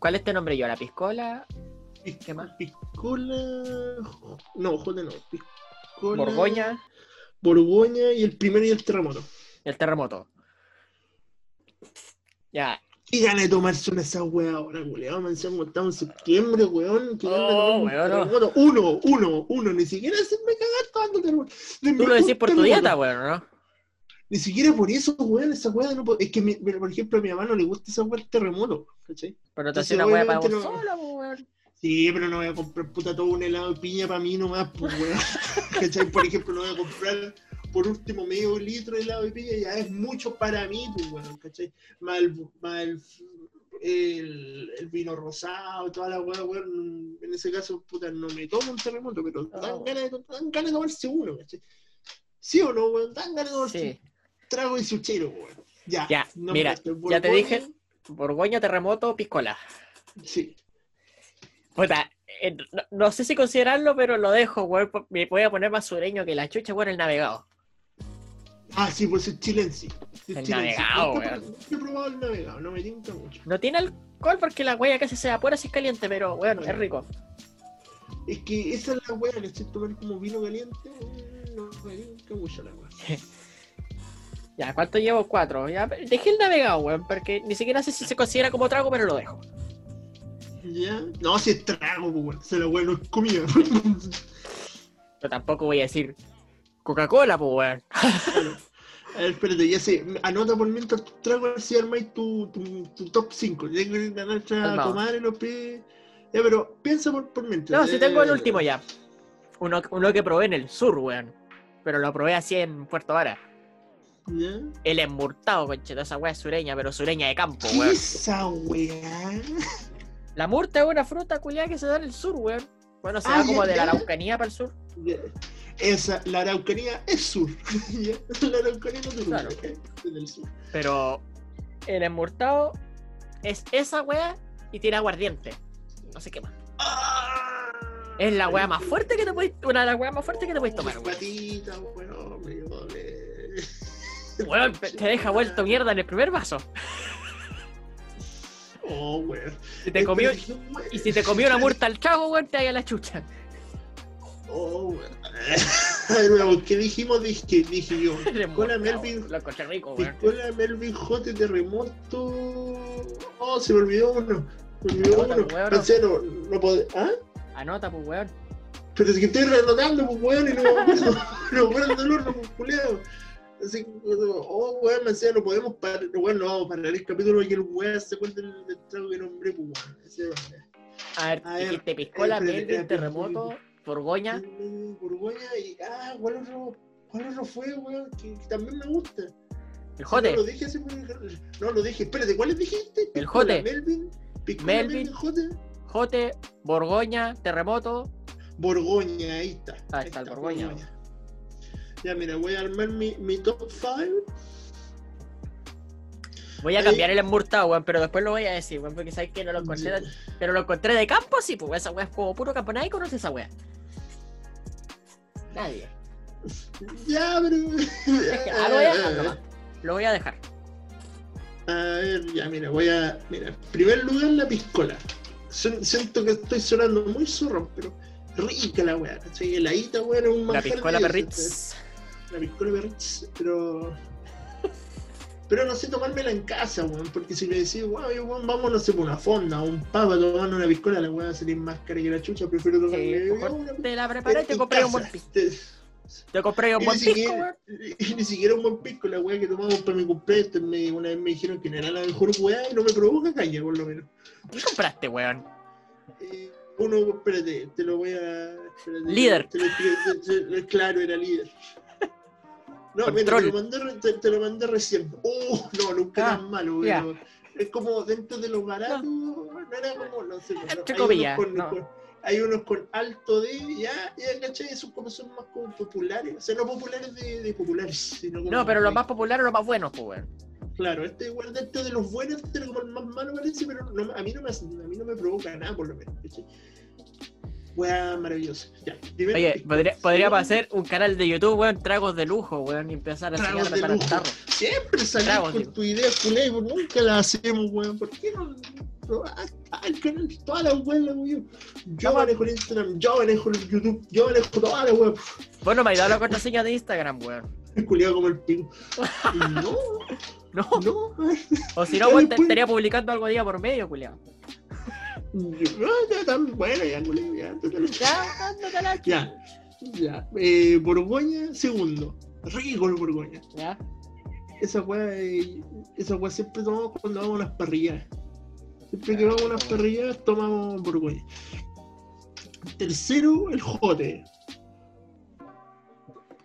¿Cuál es este nombre yo? ¿La piscola? Pis- ¿Qué más? Piscola. No, joder, no. Piscola. Borgoña Borgoña y el primero y el terremoto. el terremoto. Ya. Y de tomarse una esa wea ahora, culiao. Me decían, estamos en septiembre, weón. Que Oh, weón, no. Uno, uno, uno. Ni siquiera se me cagar tomando terremoto. Tú lo decís por tu dieta, weón, ¿no? Ni siquiera por eso, weón, esa weá no Es que, mi- por ejemplo, a mi mamá no le gusta esa weá del terremoto, ¿cachai? Pero te hace una weá para vos no- pues, weón. Sí, pero no voy a comprar puta todo un helado de piña para mí nomás, pues, weón. ¿Cachai? Por ejemplo, no voy a comprar por último medio litro de helado de piña, ya es mucho para mí, pues, weón, ¿cachai? Más el, más el- el, el vino rosado, toda la weá, weón. En ese caso, puta, no me tomo un terremoto, pero dan No. ganas de, dan ganas de tomarse uno, ¿cachai? ¿Sí o no, weón? Dan ganas de tomarse Sí. trago de suchero, weón. Ya, Ya, no mira, ya te dije. Borgoña, terremoto, piscola. Sí. Puta, eh, no, no sé si considerarlo, pero lo dejo, weón. Me voy a poner más sureño que la chucha, weón, el navegado. Ah, sí, pues es chilense. Es El chilense. navegado, weón. he probado el navegado, no me tinta mucho. No tiene alcohol porque la huella casi se evapora si es caliente, pero bueno, es rico. Es que esa es la weá, que estoy tomar como vino caliente, mm, no me tinta mucho la weá. Ya, ¿cuánto llevo? Cuatro. Ya, dejé el navegado, weón, porque ni siquiera sé si se considera como trago, pero lo dejo. ¿Ya? No, si es trago, pues, weón. Se la weá no es comida. Pero tampoco voy a decir Coca-Cola, pues, weón. A ver, espérate, ya sé. Anota por mientras tu trago si armáis tu, tu, tu top 5. Ya que la nuestra Calmado. comadre los pide. Ya, pero piensa por, por mientras. No, si tengo el último ya. Uno, uno que probé en el sur, weón. Pero lo probé así en Puerto Vara. ¿Ya? El emmurtado, concheta, esa weá es sureña, pero sureña de campo, ¿Qué weón. es esa weá? La murta es una fruta culiada que se da en el sur, weón. Bueno, se Ah, da como de la. Araucanía para el sur. Esa, la Araucanía es sur. La Araucanía no es sur. Claro. Es del sur. Pero el emmurtado es esa weá y tiene aguardiente. No sé qué más. ¡Ah! Es la weá más fuerte que te puedes. Una de las weas más fuertes que te puedes tomar, weón. patitas, weón, me duele. Weón, te deja vuelto mierda en el primer vaso. Oh, weón. Si te comió, y si te comió una murta al chavo, weón, te a la chucha. Oh, weón. ¿qué dijimos? Dije, dije yo. El Piscola Melvin, rico. Piscola Melvin Jote Terremoto. Oh, se me olvidó uno. Se me olvidó uno. weón. Pensé, no, no puedo. ¿Ah? Anota, pues, weón. Pero es que estoy renotando, pues, weón, y no me acuerdo. no me acuerdo del horno, pues, culiao. Así oh, weón, me decía, no podemos parar. Weón, no vamos a parar el capítulo y que el weón se cuente el, el trago que nombré, pues, weón. A ver, A ver, piscola, espérate, Melvin, espérate, terremoto, Borgoña. Borgoña y. Ah, ¿cuál otro? ¿Cuál otro fue, weón? Que, que también me gusta. El jote. No lo dije No lo dije. Espérate, ¿cuáles dijiste? El jote. Melvin. Melvin, jote. Jote, Borgoña, terremoto. Borgoña, ahí está. Ahí está el Borgoña. Ya, mira, voy a armar mi, mi top 5. Voy a Ahí- cambiar el emmurtado, weón, pero después lo voy a decir, weón, porque sabes que no lo encontré. Pero lo encontré de campo, sí, pues esa weá es como puro campo. Nadie conoce esa weá. Nadie. Ya, pero. Ah, lo voy a dejar nomás. Lo voy a dejar. A ver, ya, mira, voy a. Mira, en primer lugar, la piscola. Siento que estoy sonando muy zorro, pero rica la weá, ¿cachai? Heladita, weón, es un La piscola perritz. La piscola perritz, pero. Pero no sé tomármela en casa, weón, porque si le decís, weón, yo, weón, vamos, no sé, por una fonda o un pavo a tomar una piscola, la weá va a salir más cara que la chucha, prefiero tomarme Sí, te la preparé y te compré un buen pisco. Te- Te compré un buen pisco, siquiera, weón. y ni siquiera un buen pisco, la weá que tomamos para mi cumpleaños. me- una vez me dijeron que no era la mejor weá y no me provoca caña, por lo menos. ¿Qué compraste, weón? Eh, uno, espérate, te lo voy a. espérate, Líder. te lo- te- te- te- claro, era líder. No, mira, te lo, mandé, te, te lo mandé recién. Oh, no, nunca Ah, tan malo, pero es como dentro de lo barato, no, era como, no sé. Entre hay comillas, hay unos con alto de, ya, ya, ¿cachai? Esos como son más como populares, o sea, no populares de, de populares, sino como No, pero los más populares, los más buenos, pues. Claro, este igual dentro de los buenos, este como el más malo parece, pero no- a, mí no me, a mí no me provoca nada, por lo menos. ¿cachai? Weá maravillosa. Ya, Oye, podría, Segundo, hacer un canal de YouTube, weón, tragos de lujo, weón, y empezar a Tragos de lujo. tarros. Siempre salís Tragos, con tu idea culé, y nunca la hacemos, weón. ¿Por qué no? no ah, el canal, toda la weá, weón. Yo manejo el Instagram, yo manejo el YouTube, yo manejo toda la weá. Vos no me has dado la contraseña de Instagram, weón. El culiado como el pin. Y no, No, no. o si no, weón, estaría publicando algo día por medio, culiao. Bueno, ya ya. Ya, chucha. Ya, ya. Eh, Borgoña, segundo. Rico el Borgoña. Ya. Esa weá, eh, esa weá siempre tomamos cuando vamos a las parrilladas. Siempre que vamos a unas parrilladas tomamos Borgoña. Tercero, el jote.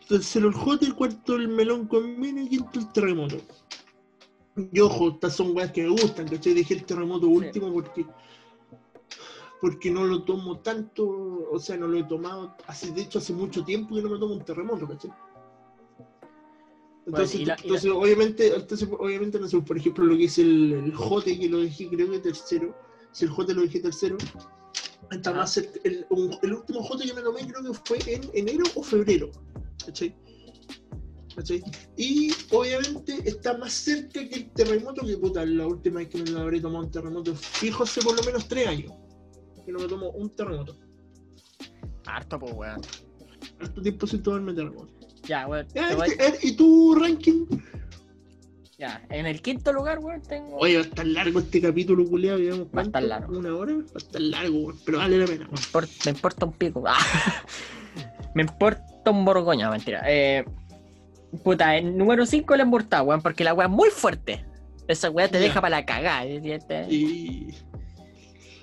Tercero, el jote. Cuarto, el melón con vino. Y quinto, el terremoto. Y ojo, estas son weas que me gustan, ¿cachai? Dejé el terremoto último porque porque no lo tomo tanto, o sea, no lo he tomado, hace, de hecho hace mucho tiempo que no me tomo un terremoto, ¿cachai? Entonces, la- la- entonces obviamente, entonces, obviamente, no sé, por ejemplo, lo que es el, el Jote, que lo dejé creo que tercero, si el Jote lo dejé tercero, está Ajá. más el, el último Jote que me tomé creo que fue en enero o febrero, ¿cachai? ¿Cachai? Y obviamente está más cerca que el terremoto que puta, la última vez que me lo habré tomado un terremoto fijo hace por lo menos tres años. Que no me tomo un terremoto. Harto, pues, weón. Harto tiempo sin tomarme terremoto. Ya, weón. Ya, voy- este- eh, ¿Y tu ranking? Ya, en el quinto lugar, weón, tengo. Oye, va a estar largo este capítulo, culiado. Va a estar largo. ¿Una hora? Va a estar largo, weón, pero vale la pena. Me importa, me importa un pico. Ah. me importa un borgoña, mentira. Eh, puta, en número 5 el emburtado, weón, porque la weá es muy fuerte. Esa weá te deja para la cagada. Y...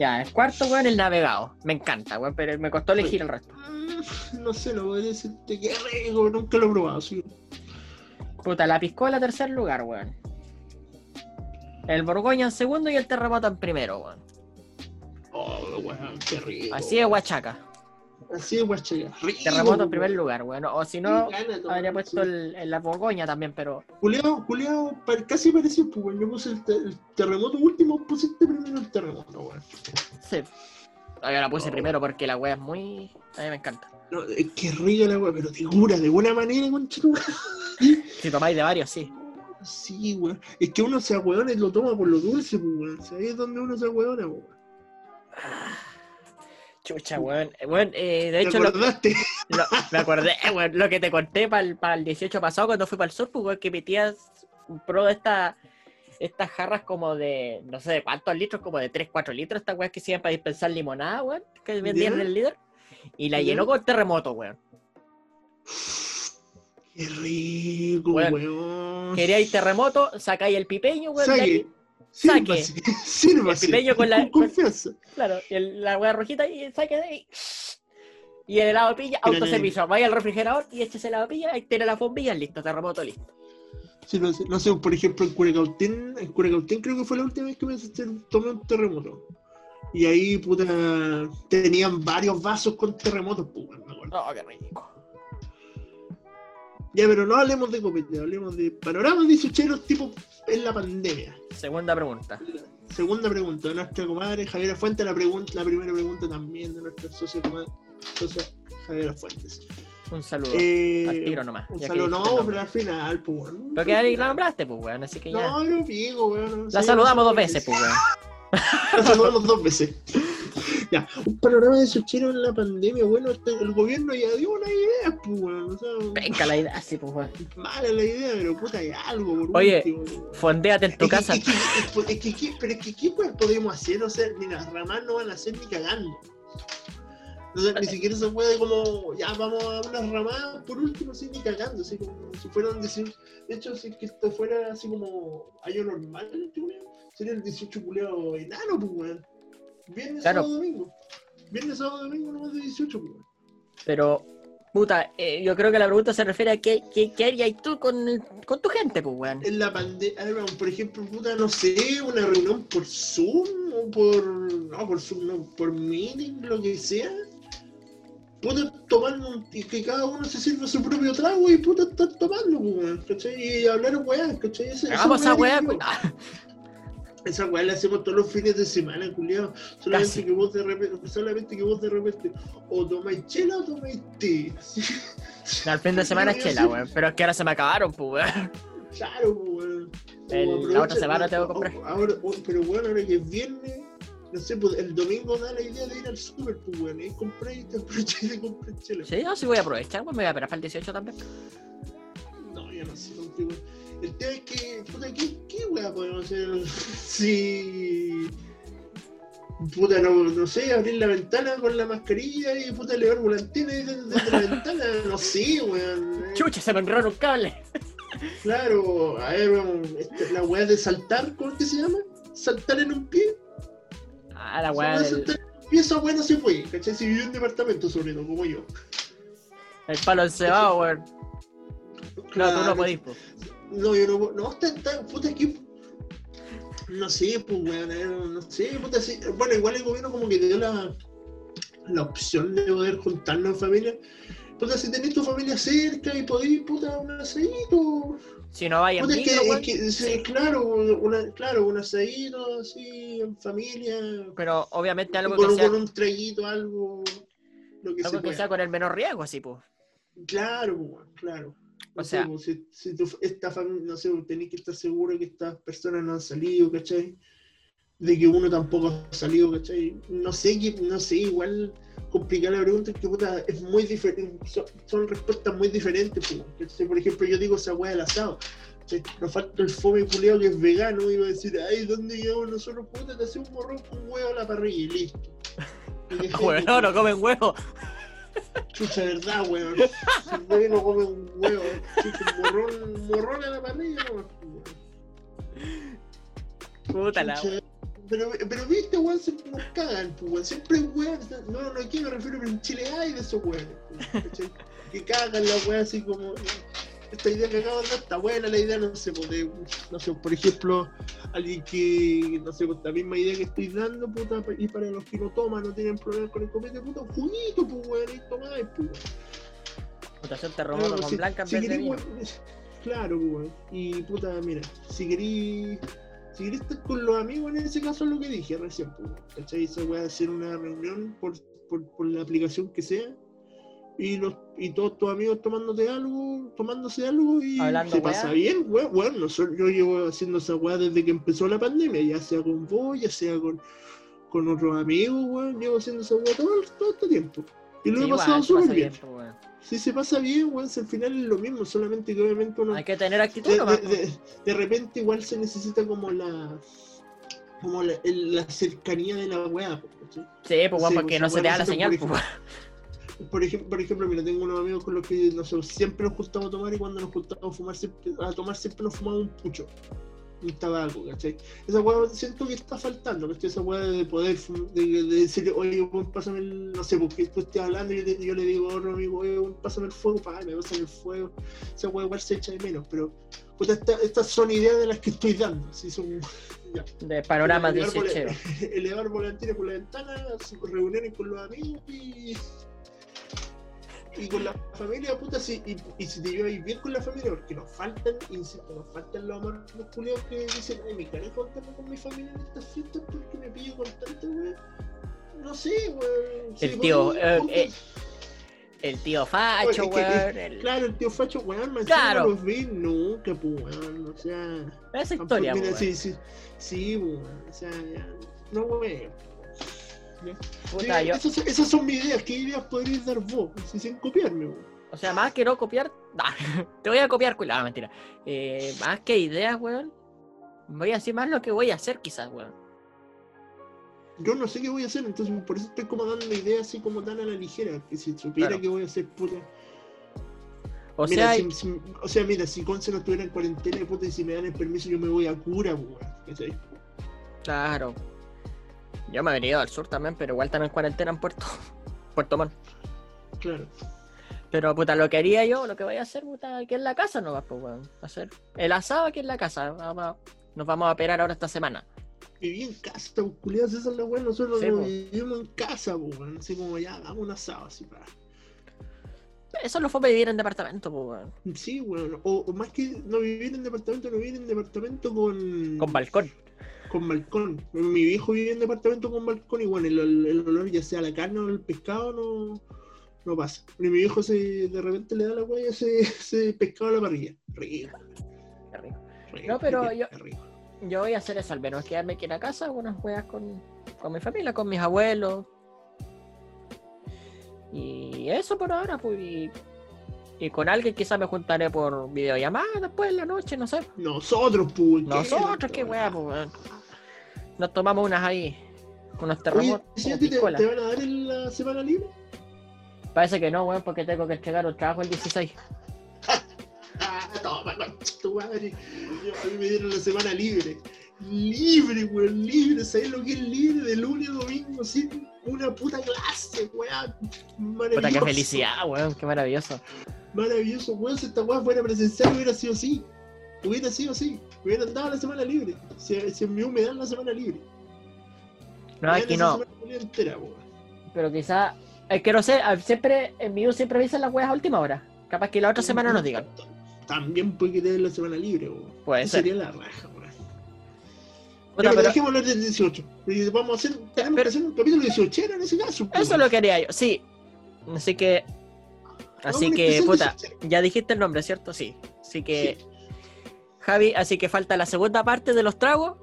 Ya, el cuarto, weón, el navegado. Me encanta, weón, pero me costó elegir el resto. mm, No sé, no podría decirte que rico, nunca lo he probado. Sí. Puta, la piscola tercer lugar, weón. El Borgoña en segundo y el terremoto en primero, weón. Oh, weón, qué rico. Así de Huachaca. Así de guachaca. Rico, Terremoto en primer weón. lugar, weón. O si no, habría puesto el, el- la Borgoña también, pero. Juliado, pa- casi parecido, pues. Yo puse el, te- el terremoto último, pusiste primero el terremoto, weón. Sí. Ah, Yo la puse Oh. primero porque la wea es muy. A mí me encanta. No, es que rica la weón, pero te cura de buena manera, madre. Si tomáis de varios, sí. Sí, weón. Es que uno se ahueona y lo toma por lo dulce, pues, weón. Ahí es donde uno se ahueona, pues, weón. Chucha, weón. Eh, weón, eh, de ¿Te hecho, acordaste? lo- me acordé, weón, lo que te conté para el, 18 pasado cuando fui para el sur, pues, weón, que mi tía pro de esta, estas jarras como de, no sé de cuántos litros, como de 3, 4 litros, estas weas que sirven para dispensar limonada, weón, que vendían en el líder. Y la llenó con terremoto, weón. Qué rico, Weón. weón. Queríais terremoto, sacáis el pipeño, weón, Saque. Sírvase. Sírvase. El pipeño con la- Con confianza. claro, y el- la wea rojita y saque de ahí. Y el helado pilla, autoservicio. Vaya al refrigerador y échese el helado pilla, ahí tiene la bombilla, listo, terremoto listo. Sí, no, sé, no sé, por ejemplo, en Curecautén, en Curecautén creo que fue la última vez que me tomé un terremoto. Y ahí, puta, tenían varios vasos con terremotos, pues, me acuerdo. Oh, qué rico. Ya, pero no hablemos de copete, hablemos de panoramas dieciocheros tipo en la pandemia. Segunda pregunta. Segunda pregunta de nuestra comadre Javiera Fuentes, la, pregunta, la primera pregunta también de nuestra socia comadre, socia Javiera Fuentes. Un saludo. Eh, al tiro nomás. Un ya saludo, no, pero al final, pues, weón. Pero que ahí la nombraste, pues, weón, así que ya. No, no pico, weón. la sí, saludamos no dos veces, pues, weón. La saludamos dos veces. Ya, un panorama de suchero en la pandemia, bueno, este- el gobierno ya dio una idea, pues, weón. O sea, Venga la idea, sí, pues, weón. mala la idea, pero puta, hay algo, por Oye, último. Fondéate en tu Es casa. Es que, es que- es que- ¿qué- pero es que, ¿qué pues podemos hacer? O sea, mira, ramas no van a hacer ni cagando. O sea, ni siquiera se puede como, ya vamos a unas ramadas por último, así ni cagando, así como si fueran decir, de hecho, si es que esto fuera así como año normal, sería el 18 culeado enano, pues, weón. Viernes, Claro. sábado, domingo. Viernes, sábado, domingo, no más de 18, pues, weón. Pero, puta, eh, yo creo que la pregunta se refiere a qué, qué, qué harías tú con, el- con tu gente, pues, weón. en la pandemia, por ejemplo, puta, no sé, una reunión por Zoom o por, no, por Zoom, no, por Meeting, lo que sea. Puta, tomar un, y que cada uno se sirva su propio trago y puta, estar tomando, pues, weón, ¿cachai? Y hablar weá, ¿cachai? Esa Hagamos esa weá, Esa weá la hacemos todos los fines de semana, culiado. Solamente Casi. que vos de repente, solamente que vos de repente, o tomáis chela o tomáis té. Al fin de semana es chela, weón. Pero es que ahora se me acabaron, pues, weón. Claro, pues, weón. El- la otra semana tengo que comprar. Ahora, oh, pero bueno, ahora que es viernes, no sé, pues el domingo da la idea de ir al super, pues weón. Y compré y te aproveché de comprar chela. Sí, yo sí voy a aprovechar, weón. Me voy a esperar para el 18 también. No, yo no sé contigo. El tema es que, puta, ¿qué, qué weá podemos hacer? Si. Puta, no, no sé, abrir la ventana con la mascarilla y puta, elevar volantina desde, la ventana, no sé, weón. Chucha, se me enrolló un cable. Claro, a ver, weón, este, la weá de saltar, ¿cómo es que se llama? Saltar en un pie. Ah, la weá weá de del saltar en un pie, esa weá no se puede, ¿cachai? Si vive en un departamento, sobre todo, como yo. el palo encebado, weón. Claro, tú no podís, pues. No, yo no puedo. No, está, está, puta, es que No sé, pues, weón, eh, no sé, puta, sí. Bueno, igual el gobierno como que dio la, la opción de poder juntarnos en familia. Puta, si tenés tu familia cerca y podés, puta, un asadito. Si no vaya en Puta, es que, es que, sí, claro, una, claro, un asadito así, en familia. Pero obviamente algo con, que sea, con un traguito, algo. Lo que algo se que pueda. sea con el menor riesgo, así, pues. Claro, claro. No O sé, sea- pues, si, si tu, esta familia, no sé, tenés que estar seguro que estas personas no han salido, ¿cachai? De que uno tampoco ha salido, ¿cachai? No sé, no sé, igual complicar la pregunta es que puta, es muy diferente, son, son respuestas muy diferentes, ¿cachai? Por ejemplo, yo digo esa weá del asado. ¿cachai? Nos falta el fome culiao que es vegano y va a decir, ay, ¿dónde llegamos nosotros? Puta, te hace un morrón con huevo a la parrilla y listo. Y Bueno, no, no comen huevo. Chucha, verdad, weón. Si no come un huevo, chucha, un morrón, morrón a la parrilla, no. Puta la. Pero, pero viste, weón, siempre nos cagan, pues, weón. Siempre hay weón. No, no, aquí me refiero, pero en Chile hay de esos weones, pues. Que cagan la weá así como. Esta idea que acabo de dar está buena, la idea, no sé, pues, de- no sé, por ejemplo, alguien que, no sé, pues, la misma idea que estoy dando, puta, y para los que no toman, no tienen problemas con el copete, puta, un juguito, pues, weón, y tomáis, pues. Mutación terremoto Ah, con si- blanca en si vez de querís, vino. weón, Claro, weón. Y puta, mira, si querís. Si querés estar con los amigos, en ese caso es lo que dije recién, pues, weón, ¿cachai? Se puede hacer una reunión por, por, por la aplicación que sea. Y, los, y todos tus amigos tomándote algo, tomándose algo y Hablando se pasa bien, weón. nosotros- yo llevo haciendo esa weá desde que empezó la pandemia, ya sea con vos, ya sea con, con otros amigos, weón. Llevo haciendo esa weá todo, todo este tiempo. Y lo Sí, he pasado súper bien. weón. Si se pasa bien, weón, si al final es lo mismo, solamente que obviamente uno Hay que tener actitud de, de- de- de repente igual se necesita como la como la, la cercanía de la weá. ¿cachai? Sí, pues, weón, sí, porque pues, no se te da la señal, por pues. Por ejemplo, por ejemplo, mira, tengo unos amigos con los que nosotros siempre nos gustaba tomar y cuando nos gustaba fumar siempre- a tomar siempre nos fumaba un pucho, un tabaco, ¿cachai? Esa weá siento que está faltando, ¿cachai? Esa weá de poder de, de decir, oye, pásame el, no sé, porque tú estés hablando y yo, te- yo le digo a otro amigo, oye, pásame el fuego, pa, me pasan el fuego, esa weá igual se echa de menos, pero puta, esta- estas son ideas de las que estoy dando, así son ya. De panoramas Elevar 18. vola- elevar volantines por la ventana, reuniones con los amigos y, y con la familia, puta, sí, y, y si te lleváis bien con la familia, porque nos faltan, insisto, nos faltan los amarnos culiados que dicen, ay, me cagué contarme con mi familia en estas fiestas porque me pillo con tanta weón. No sé, weón. El Sí, tío, weón, eh, porque- eh, El tío Facho, Oye, es que- weón. el- Claro, el tío Facho, weón, me Claro. los vi nunca, pues, weón, o sea... Esa historia, mira, weón. sí, sí, sí, weón, o sea, ya, no, weón. Puta, Sí, yo- esas, esas son mis ideas, ¿qué ideas podrías dar vos? Si sin copiarme, weón. O sea, más que no copiar. nah, te voy a copiar. Ah, mentira. Eh, más que ideas, weón. Voy a decir más lo que voy a hacer, quizás, weón. Yo no sé qué voy a hacer, entonces por eso estoy como dando ideas así como tan a la ligera, que si supiera Claro. que voy a hacer, puta. O mira, sea, si, si- o sea, mira, si Conce no estuviera en cuarentena, puta, y si me dan el permiso, yo me voy a cura, weón. ¿cachai? claro. Yo me he venido al sur también, pero igual también cuarentena en Puerto, Puerto Montt. Claro. Pero puta, lo que haría yo, lo que voy a hacer, puta, aquí en la casa no va, pues, weón. Hacer el asado aquí en la casa. Vamos a- Nos vamos a operar ahora esta semana. Viví en casa, pues, culiados, esa es la weón, nosotros Sí, po. vivimos en casa, pues, weón. Así como ya, hagamos un asado, así para. Eso lo fue vivir en departamento, pues, weón. Sí, weón. O, o más que no vivir en departamento, no vivir en departamento con. Con balcón. Con balcón. Mi viejo vive en departamento con balcón y bueno, el, olor, ya sea la carne o el pescado, no, no pasa. Y mi viejo se, de repente le da la huella ese, ese pescado a la parrilla. Rico, Qué rico. rico, No, pero rico, yo- rico. Yo voy a hacer eso, al menos quedarme aquí en la casa, unas juegas con, con mi familia, con mis abuelos. Y eso por ahora, pues. Y, y con alguien quizás me juntaré por videollamada después en la noche, no sé. Nosotros, pues. Nosotros, qué weá, pues. Weón. Nos tomamos unas ahí, unos terremotos. ¿sí te, te van a dar en la semana libre? Parece que no, weón, porque tengo que entregar un trabajo el 16. Ah, toma, tu madre. A mí me dieron la semana libre. Libre, weón, libre. ¿Sabes lo que es libre de lunes a domingo sin una puta clase, weón? Maravilloso. Puta, qué felicidad, weón, qué maravilloso. Maravilloso, weón. Si esta weá fuera presencial hubiera sido así. Hubiera sido así. Hubieran dado la semana libre. Se, se envió me dan la semana libre. No, aquí no. entera. Pero quizá. Es que no sé, siempre en vivo siempre avisan las weas a última hora. Capaz que la otra semana nos digan. También puede que te den la semana libre, weón. Puede Eso ser. Sería la raja, weón. Pero pero dejémoslo hablar del 18. Porque vamos a hacer, tenemos pero- que hacer un capítulo 18 en ese caso. pues. eso lo quería yo, sí. Así que. Así Vamos que, puta, 18. ya dijiste el nombre, ¿cierto? Sí. Así que. Javi, así que falta la segunda parte de los tragos.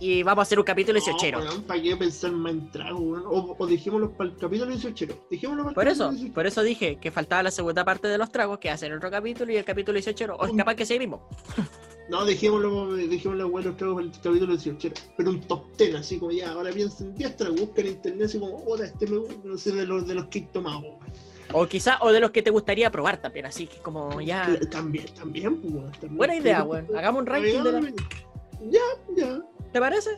Y vamos a hacer un capítulo 18. No, ¿Para qué pensar más en trago, weón? O, o dejémoslo para el capítulo 18. Dejémoslo para el Por eso, capítulo 18. por eso dije que faltaba la segunda parte de los tragos, que hacen otro capítulo y el capítulo 18. O es capaz que sea mismo. No, dejémoslo, dejémoslo bueno los tragos para el capítulo 18. Pero un top 10, así como ya, ahora piensen 10 tragos, buscan en internet así como, hola, este me gusta, no sé, de los, de los que he tomado. O quizá, o de los que te gustaría probar también, así que como ya. También, también, pues, también. Buena idea, weón. Hagamos un ranking de la... Ya, ya. ¿Te parece?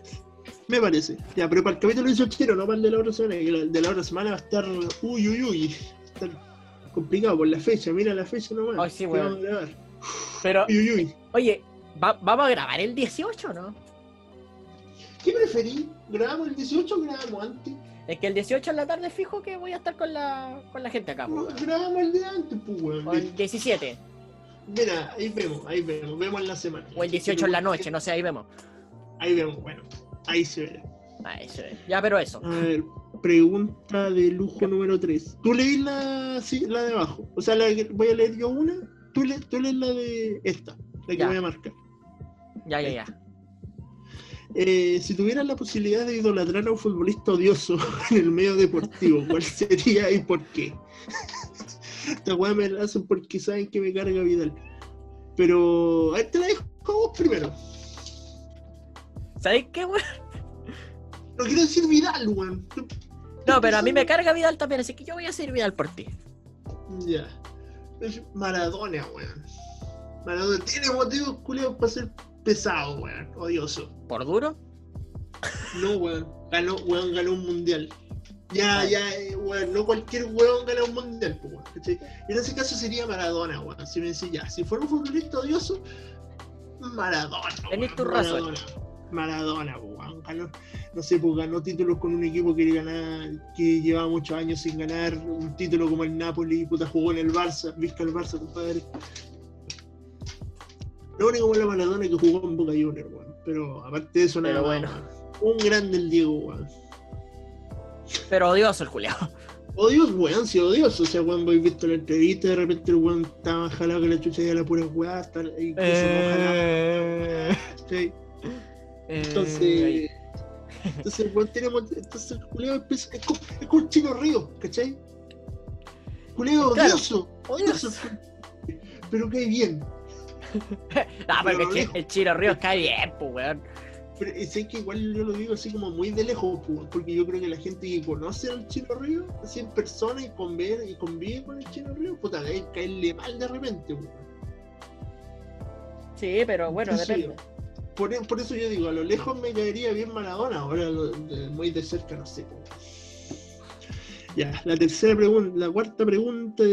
Me parece. Ya, pero para el capítulo 18, no para el de la otra semana, que el de la otra semana va a estar. Uy, uy, uy. Va a estar complicado por la fecha. Mira la fecha nomás. Ay, sí, weón. Pero, Uy, uy, uy. oye, ¿va- ¿vamos a grabar el 18 no? ¿Qué preferí? ¿Grabamos el 18 o grabamos antes? Es que el 18 en la tarde fijo que voy a estar con la, con la gente acá, No, pues, grabamos el de antes, pues, weón. O el 17, Mira, ahí vemos, ahí vemos. Vemos en la semana. o el 18 en la noche, no sé, ahí vemos. Ahí vemos, bueno. Ahí se verá. Ahí se ve. Ya, pero eso. A ver, pregunta de lujo número 3. Tú leí la, sí, la de abajo. O sea, la que- voy a leer yo una. Tú, le, tú lees la de esta, la que Ya. voy a marcar. Ya, ya, ya. Eh, si tuvieras la posibilidad de idolatrar a un futbolista odioso en el medio deportivo, ¿cuál sería y por qué? Esta weá me la hacen porque saben que me carga Vidal. Pero, ahí te la dejo a vos primero. ¿Sabéis qué, weón? No quiero decir Vidal, weón. No, pero a mí me carga Vidal también, así que yo voy a seguir Vidal por ti. Ya. Es Maradona, weón. Maradona tiene motivos culiados para ser pesado, weón. Odioso. ¿Por duro? No, weón. Ganó, weón, ganó un mundial. Ya, Ay. ya, eh, weón. No cualquier weón gana un mundial, weón. En ese caso sería Maradona, weón. Si me decís ya, si fuera un futbolista odioso, Maradona. Tenés tu razón. Maradona. Maradona, weón. Ganó, no sé, pues ganó títulos con un equipo que ganar, que llevaba muchos años sin ganar un título como el Napoli, puta, jugó en el Barça, visca el Barça, compadre. Lo único como la Maradona que jugó en Boca Juniors, weón. Pero aparte de eso, Pero nada bueno. más, weón. Un grande el Diego, weón. Pero odioso el culiao. Odioso, weón, sí, odioso. O sea, weón, voy visto la entrevista, de repente el weón estaba jalado que la chucha ya la pura weá, hasta incluso Eh, ¿cachai? eh, Entonces, entonces el weón tiene mot- entonces el culeo empieza, es como, es como el chino río, ¿cachai? Culeo Claro, odioso, odioso. Pero cae bien. Ah, pero el, el Chino Ríos cae bien, pues, weón. Pero sé que igual yo lo digo así como muy de lejos, pues, porque yo creo que la gente que conoce al Chino Río, así en persona y convive, y convive con el Chino Río, puta, debe caerle mal de repente, pues. Sí, pero bueno, Entonces, depende. Por, e- por eso yo digo, a lo lejos me caería bien Maradona, ahora lo- de- muy de cerca no sé. Ya, la tercera pregunta, la cuarta pregunta,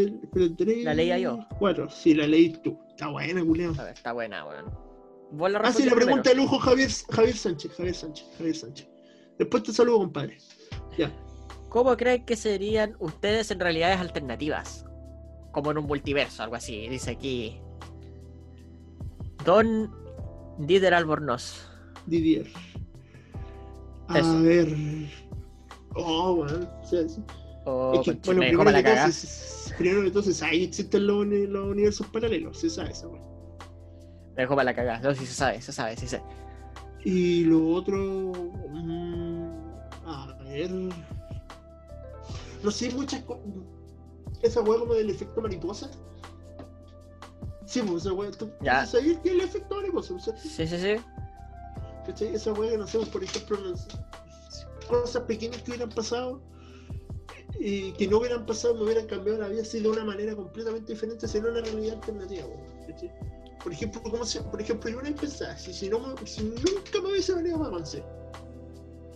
tres, ¿La leía yo? Cuatro, sí, la leí tú. Está buena, culiao. Está buena, weón. La Ah, sí, la pregunta de lujo Javier, Javier Sánchez, Javier Sánchez, Javier Sánchez. Después te saludo, compadre. Ya. ¿Cómo creen que serían ustedes en realidades alternativas? Como en un multiverso, algo así. Dice aquí. Don Dider Albornoz. Didier. A Eso. ver. Oh, bueno. sea, sí. O es que, bueno, primero la todo, se- primero que todo, se sabe que existen los, los universos paralelos, se sabe esa weá. Me dejó para la cagada. No, sí se sabe, se sabe, sí se. Y lo otro. mm, a ver. No sé, muchas cosas. Esa weá como del efecto mariposa. Sí, pues esa. ¿Tú Ya. sabías que el efecto mariposa? ¿no? Sí, sí, sí. ¿Cachai? Esa weá que no sé, por ejemplo, no sé, cosas pequeñas que hubieran pasado y que no hubieran pasado, me hubieran cambiado la vida así de una manera completamente diferente, sería una realidad alternativa. ¿cachai? Por ejemplo, ¿cómo se, por ejemplo, yo una pensaba, si, si, no, si nunca me hubiese venido para Manse,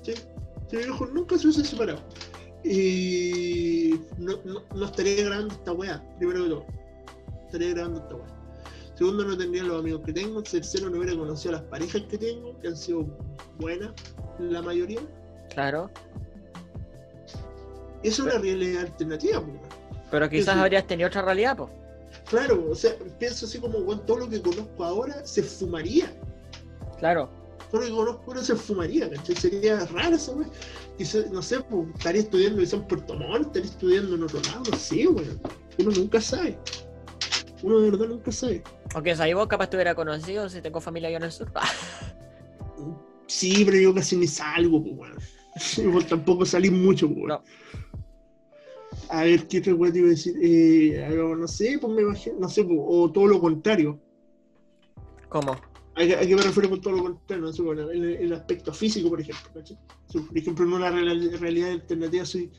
¿sí? si mi hijo nunca se hubiese separado, y no, no, no estaría grabando esta weá, primero que todo, estaría grabando esta weá. Segundo, no tendría los amigos que tengo. Tercero, no hubiera conocido a las parejas que tengo, que han sido buenas, la mayoría. Claro. Esa es una realidad alternativa, pues. Pero quizás Eso. habrías tenido otra realidad, pues. Claro, o sea, pienso así como, todo lo que conozco ahora se fumaría. Claro. Todo lo que conozco ahora se fumaría, ¿cachai? Sería raro eso. Quizás, no sé, pues, estaría estudiando quizás en Puerto Montt, estaría estudiando en otro lado, no sé. Uno nunca sabe. Uno de verdad nunca sabe. Aunque ahí vos capaz te hubiera conocido si tengo familia yo en el sur. Sí, pero yo casi ni salgo, pues. Igual tampoco salí mucho, pues. No. A ver, ¿qué otra te iba a decir? Eh, no sé, pues me imagino, no sé, pues, o todo lo contrario. ¿Cómo? ¿A a qué me refiero con todo lo contrario? No sé, bueno, el, el aspecto físico, por ejemplo. ¿cachai? Por ejemplo, en una real- realidad alternativa soy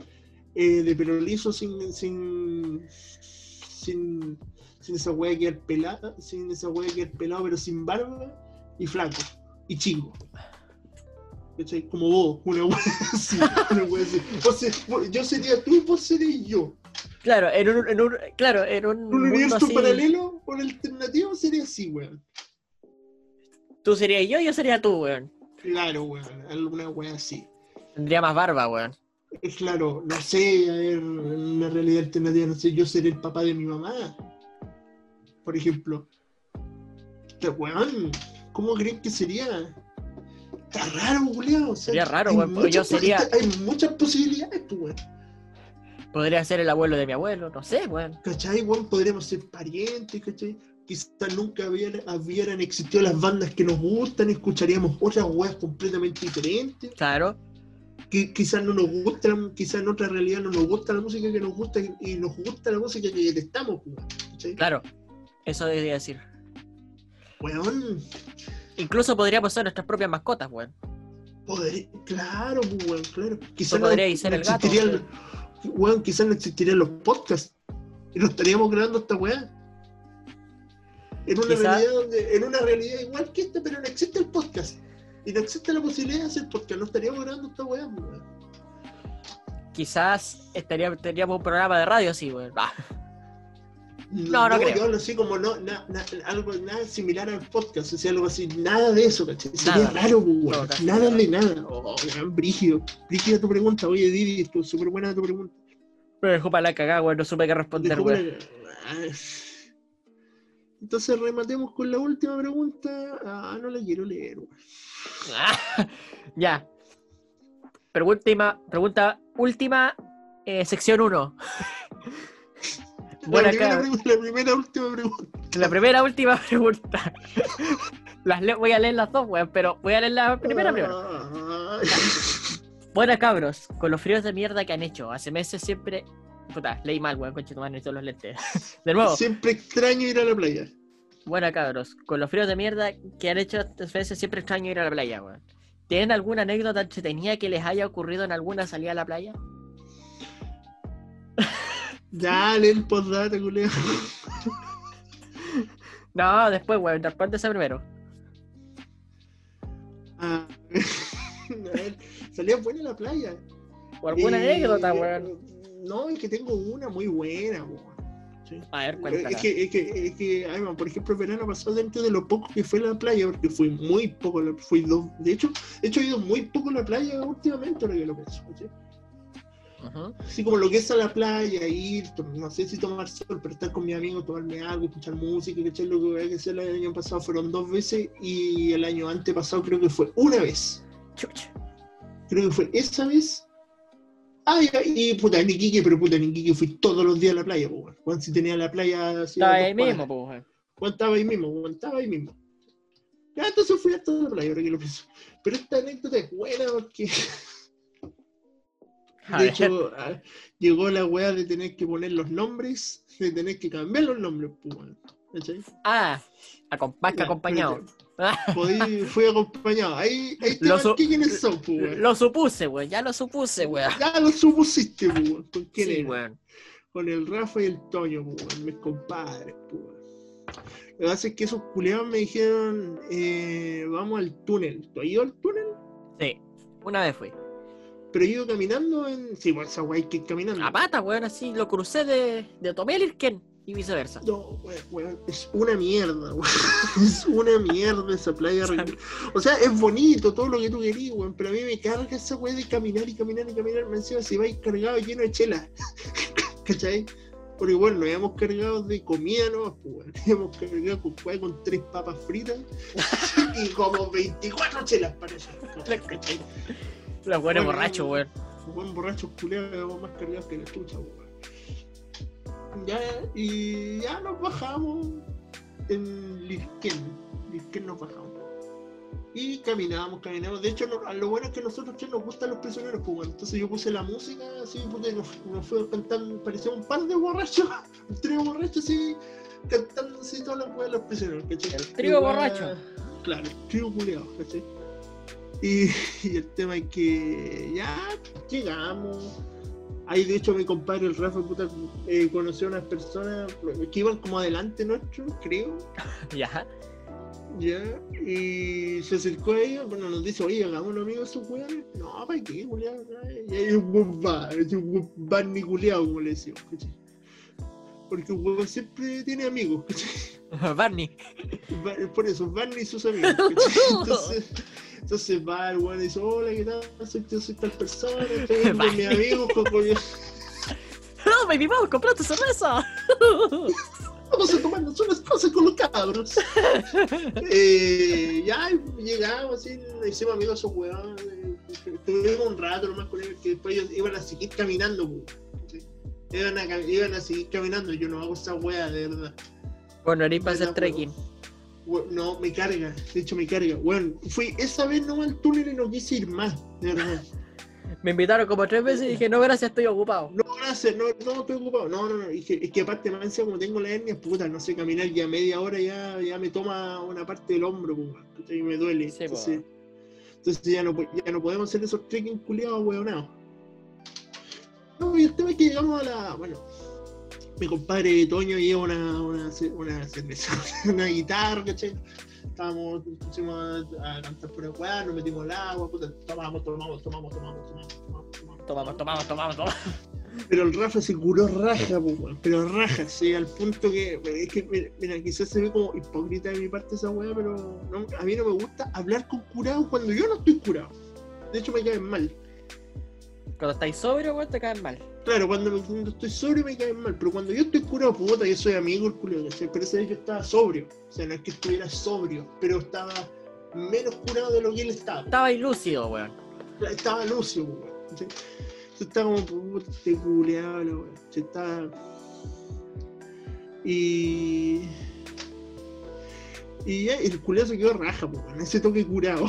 eh, de pelo liso sin, sin, sin, sin esa hueá quedar pelada, sin esa hueá quedar pelado, pero sin barba y flaco y chico. ¿Cachai? Como vos, una hueá así. Una hueá así. Vos yo sería tú y vos serías yo. Claro, en un, en un, claro, en un, universo así, paralelo, por alternativo, sería así, weón. Tú serías yo, yo sería tú, weón. Claro, weón. Alguna hueá así. Tendría más barba, weón. Es claro, no sé, a ver, en una realidad alternativa, no sé, yo seré el papá de mi mamá. Por ejemplo. Este weón, ¿cómo creen que sería? Está raro, Julián. O sea, Sería raro, porque yo sería- Hay muchas posibilidades, pues, weón. Podría ser el abuelo de mi abuelo, no sé, weón. ¿Cachai, weón? Podríamos ser parientes, ¿cachai? Quizás nunca hubieran, hubieran existido las bandas que nos gustan, escucharíamos otras weas completamente diferentes. Claro, que quizás no nos gusta, la- quizás en otra realidad no nos gusta la música que nos gusta y, y nos gusta la música que detestamos, pues, ¿cachai? claro. Eso debería decir. Weón, Incluso podríamos ser nuestras propias mascotas, weón. poder- claro, pues, weón, claro. Quizás Tú podrías ser el gato, existirían, weón, quizás no existirían los podcasts y no estaríamos grabando esta weá. En una, Quizá- realidad donde, en una realidad igual que esta, pero no existe el podcast. Y no existe la posibilidad de hacer podcast, no estaríamos grabando esta weá, pues, weón. Quizás estaría, tendríamos un programa de radio así, weón. Ah, No, no creo. Yo hablo así como no, na- na- algo nada similar al podcast, o sea, algo así, nada de eso, ¿cachai? Sería Nada. raro, pues, Nada de nada. Oh, gran brígido. Brígida tu pregunta, oye, Didi, estuvo súper buena tu pregunta. me dejó para la cagada, weón. No supe qué responder, Ah. Entonces rematemos con la última pregunta. Ah, no la quiero leer. Ah, ya. Pregunta, pregunta última, eh, sección 1. La primera, pregunta- la primera última pregunta. La primera última pregunta. Las voy a leer las dos, weón, pero voy a leer la primera primero. Ah, Buena cabros, con los fríos de mierda que han hecho. Hace meses siempre. Puta, leí mal, weón, concha tu madre, necesito los lentes. De nuevo, Siempre extraño ir a la playa. buena cabros, con los fríos de mierda que han hecho estas veces siempre extraño ir a la playa, weón. ¿Tienen alguna anécdota entretenida que les haya ocurrido en alguna salida a la playa? Dale el postdata, culeo. No, después, weón, respóndese primero. Ah, a ver, salía buena la playa. O alguna Eh, anécdota, weón. No, es que tengo una muy buena, weón. Sí. A ver, Es cuéntala. que, es que, es que, ay, man, por ejemplo, el verano pasado dentro de lo poco que fue la playa, porque fui muy poco, fui dos, de hecho, de hecho he ido muy poco a la playa últimamente, ahora que lo pienso, ¿sí? Ujú. Así como lo que es a la playa, ir, no sé si tomar sol, pero estar con mi amigo, tomarme algo, escuchar música, ¿cachai? Lo que voy a hacer el año pasado fueron dos veces y el año antepasado creo que fue una vez. Chucha. Creo que fue esa vez. Ah, ya, y puta, en Iquique, pero puta, en Iquique fui todos los días a la playa, pues. Juan si tenía la playa así. Estaba ahí mismo, pues. Juan estaba ahí mismo, Juan estaba ahí mismo. Ya, entonces fui a toda la playa, ahora que lo pienso. Pero esta anécdota es buena porque, A de ver. hecho, llegó la weá de tener que poner los nombres, de tener que cambiar los nombres, pues. ¿Cachai? Ah, más que acompañado. Podí- fui acompañado. Ahí, ahí te marqué quiénes son, pues. Lo supuse, weón, ya lo supuse, weón. Ya lo supusiste, pues, weón. ¿Con quién Sí, era? weón. con el Rafa y el Toño, pues, weón, mis compadres. weón. Lo que pasa es que esos culeados me dijeron, eh, vamos al túnel. ¿Tú has ido al túnel? Sí, una vez fui. Pero he ido caminando en... Sí, pues esa que caminando. A pata, weón, así lo crucé de, de Tomelirken y viceversa. No, weón, es una mierda, weón. Es una mierda esa playa. O sea, es bonito todo lo que tú querías, weón, pero a mí me carga esa weón de caminar y caminar y caminar. Me encima se va a ir cargado lleno de chela. ¿Cachai? Porque bueno, nos habíamos cargado de comida, ¿no? Pues, weón, habíamos cargado con tres papas fritas y como 24 chelas para eso. Los buenos Bueno, borrachos, weón. Buen borrachos culiados más cargados que la chucha, weón. Ya, y ya nos bajamos en Lirquén. Lirquén nos bajamos. Y caminábamos, caminábamos. De hecho, lo bueno es que a nosotros que nos gustan los prisioneros, pues bueno. Entonces yo puse la música así, y nos, nos fue cantando, parecía un par de borrachos, un trío borracho así, cantando así todas las weas de los prisioneros, ¿cachai? El trío borracho. Claro, el trío culiado, ¿cachai? Y, y el tema es que ya llegamos. Ahí de hecho mi compadre el Rafa puta, eh, conoció a unas personas que iban como adelante nuestro, creo. Ya. Ya, y se acercó a ellos, bueno, nos dice, oye, hagámoslo amigos esos weones. No, ¿para qué, culiado? Y hay un buen bar, es un buen Barney culiado, como le decimos, ¿cachai? Porque un huevo siempre tiene amigos, ¿cachai? Barney. Por eso, Barney y sus amigos, ¿cachai? Entonces, entonces va el weón y dice, hola, ¿qué tal? Soy, yo soy tal persona, amigos, con, con- ¡No, baby, vamos, comprate cerveza! vamos a tomarnos unas cosas con los cabros. eh, ya llegamos, así, hicimos amigos a esos weones. Tuvimos un rato nomás con ellos, que después ellos iban a seguir caminando, ¿sí? Iban a, cam- iban a seguir caminando, yo no hago esa wea, de verdad. Bueno, eres para Me hacer trekking. No, me carga, de hecho me carga. Bueno, fui esa vez nomás al túnel y no quise ir más, de verdad. Me invitaron como tres veces y dije, no, gracias, estoy ocupado. No, gracias, no, no estoy ocupado. No, no, no. Es que, es que aparte, me encima, como tengo la hernia, puta, no sé, caminar ya media hora ya, ya me toma una parte del hombro, pues, ¿cachai? y me duele. Sí, entonces, entonces ya, no, ya no podemos hacer esos trekking culiados, weonados. No, y el tema es que llegamos a la. Bueno, mi compadre Toño lleva una, una, una cerveza, una guitarra, ¿cachai? Estábamos, pusimos a, a cantar por el weá, nos metimos al agua, puta, tomamos, tomamos, tomamos, tomamos, tomamos, tomamos, tomamos. Tomamos, tomamos, tomamos, tomamos. Pero el Rafa se curó raja, po, weón. Pero raja, sí, al punto que. Es que, mira, mira, quizás se ve como hipócrita de mi parte esa weá, pero no- a mí no me gusta hablar con curados cuando yo no estoy curado. De hecho, me caen mal. Cuando estáis sobrio, weón, te caen mal. Claro, cuando, me- cuando estoy sobrio me caen mal, pero cuando yo estoy curado, puta, yo soy amigo culiao, ¿cachai? Pero ese yo estaba sobrio. O sea, no es que estuviera sobrio, pero estaba menos curado de lo que él estaba. Estaba ilúcido, weón. estaba lucio, weón. estaba como, puta, culeado, la weón. Yo estaba. Y. Y ya el culeado se quedó raja, po, weón. Ese toque curado.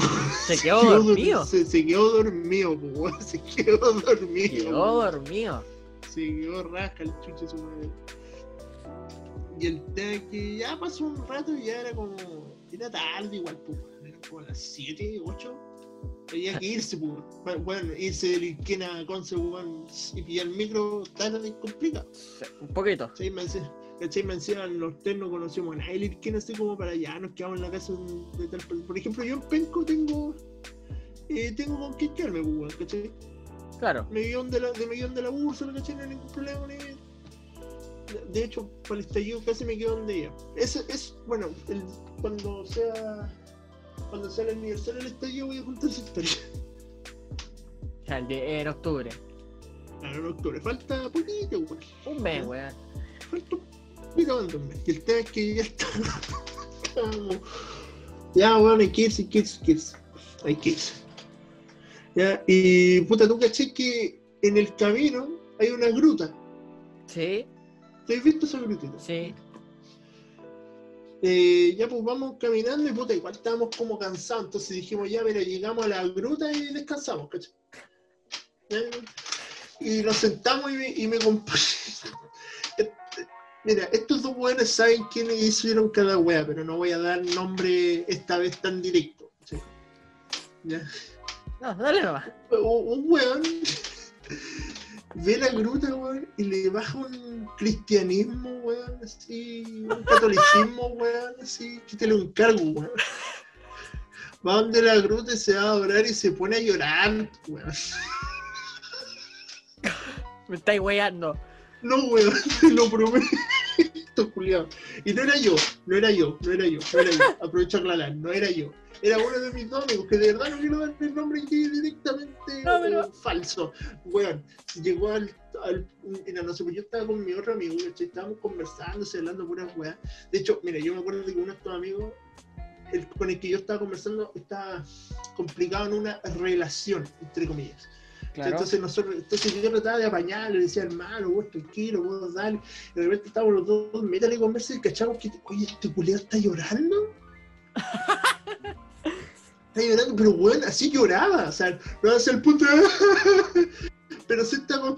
Se quedó dormido. Se, se quedó dormido, po. Se quedó dormido. Quedó weón. dormido. Se quedó raja el chucho de su madre. Y el tema es que ya pasó un rato y ya era como. Era tarde igual, pues. Eran como las 7, 8. Había que irse, pues. Bueno, irse del Irquén a Conce, weón, y pillar el micro, tan complicado. Un poquito. ¿Cachai? Me decía- ¿Cachai? Me decían, los tres no conocíamos a nadie del Irquén, así como para allá, nos quedamos en la casa de tal. Por ejemplo, yo en Penco tengo. Eh, tengo con qué quedarme, pues, ¿cachai? Claro. me guion de la, de mi guion de la ¿cachai? No hay ningún problema. Ni... De, hecho, para el estallido casi me quedo donde ella. Es, es bueno, el- cuando sea cuando sea el aniversario del estallido voy a contar esa historia. Sea, el de- en octubre. Claro, en octubre. Falta poquito, weón. Un mes, weón. Falta un Y el tema es que ya está. Ya, weón, hay que irse, hay que irse, hay que irse. Hay que irse. Ya, y puta, tú caché que en el camino hay una gruta. Sí, ¿Te has visto esa grutita? sí. Eh, ya pues vamos caminando y puta, igual estábamos como cansados, entonces dijimos ya, mira, llegamos a la gruta y descansamos, ¿cachai? Y nos sentamos y me, y me Mira, estos dos weones saben quiénes hicieron cada wea, pero no voy a dar nombre esta vez tan directo. ¿sí? Ya. No, dale nomás. Un un weón ve la gruta, weón, y le baja un cristianismo, weón, así, un catolicismo, weón, así, quítale un cargo, weón. Va donde la gruta y se va a adorar y se pone a llorar, weón. Me estáis weyando. No, weón, te lo prometo. Y no era yo, no era yo, no era yo, no era yo. Aprovecho a aclarar, no era yo. Era uno de mis dos amigos, que de verdad no quiero dar el nombre directamente No, pero- eh, falso. Weón, llegó al, al no sé, pues yo estaba con mi otro amigo, estábamos conversando, hablando puras weas. De hecho, mira, yo me acuerdo de que uno de estos amigos, el, con el que yo estaba conversando, estaba complicado en una relación, entre comillas. Claro. Entonces nosotros, entonces yo trataba de apañarlo, le decía, hermano, vos tranquilo, vos dale. Y de repente estábamos los dos, métale y conversa y cachamos que, oye, este culiado está llorando. está llorando, pero bueno, así lloraba, o sea, no hacia el punto de... pero sí estaba...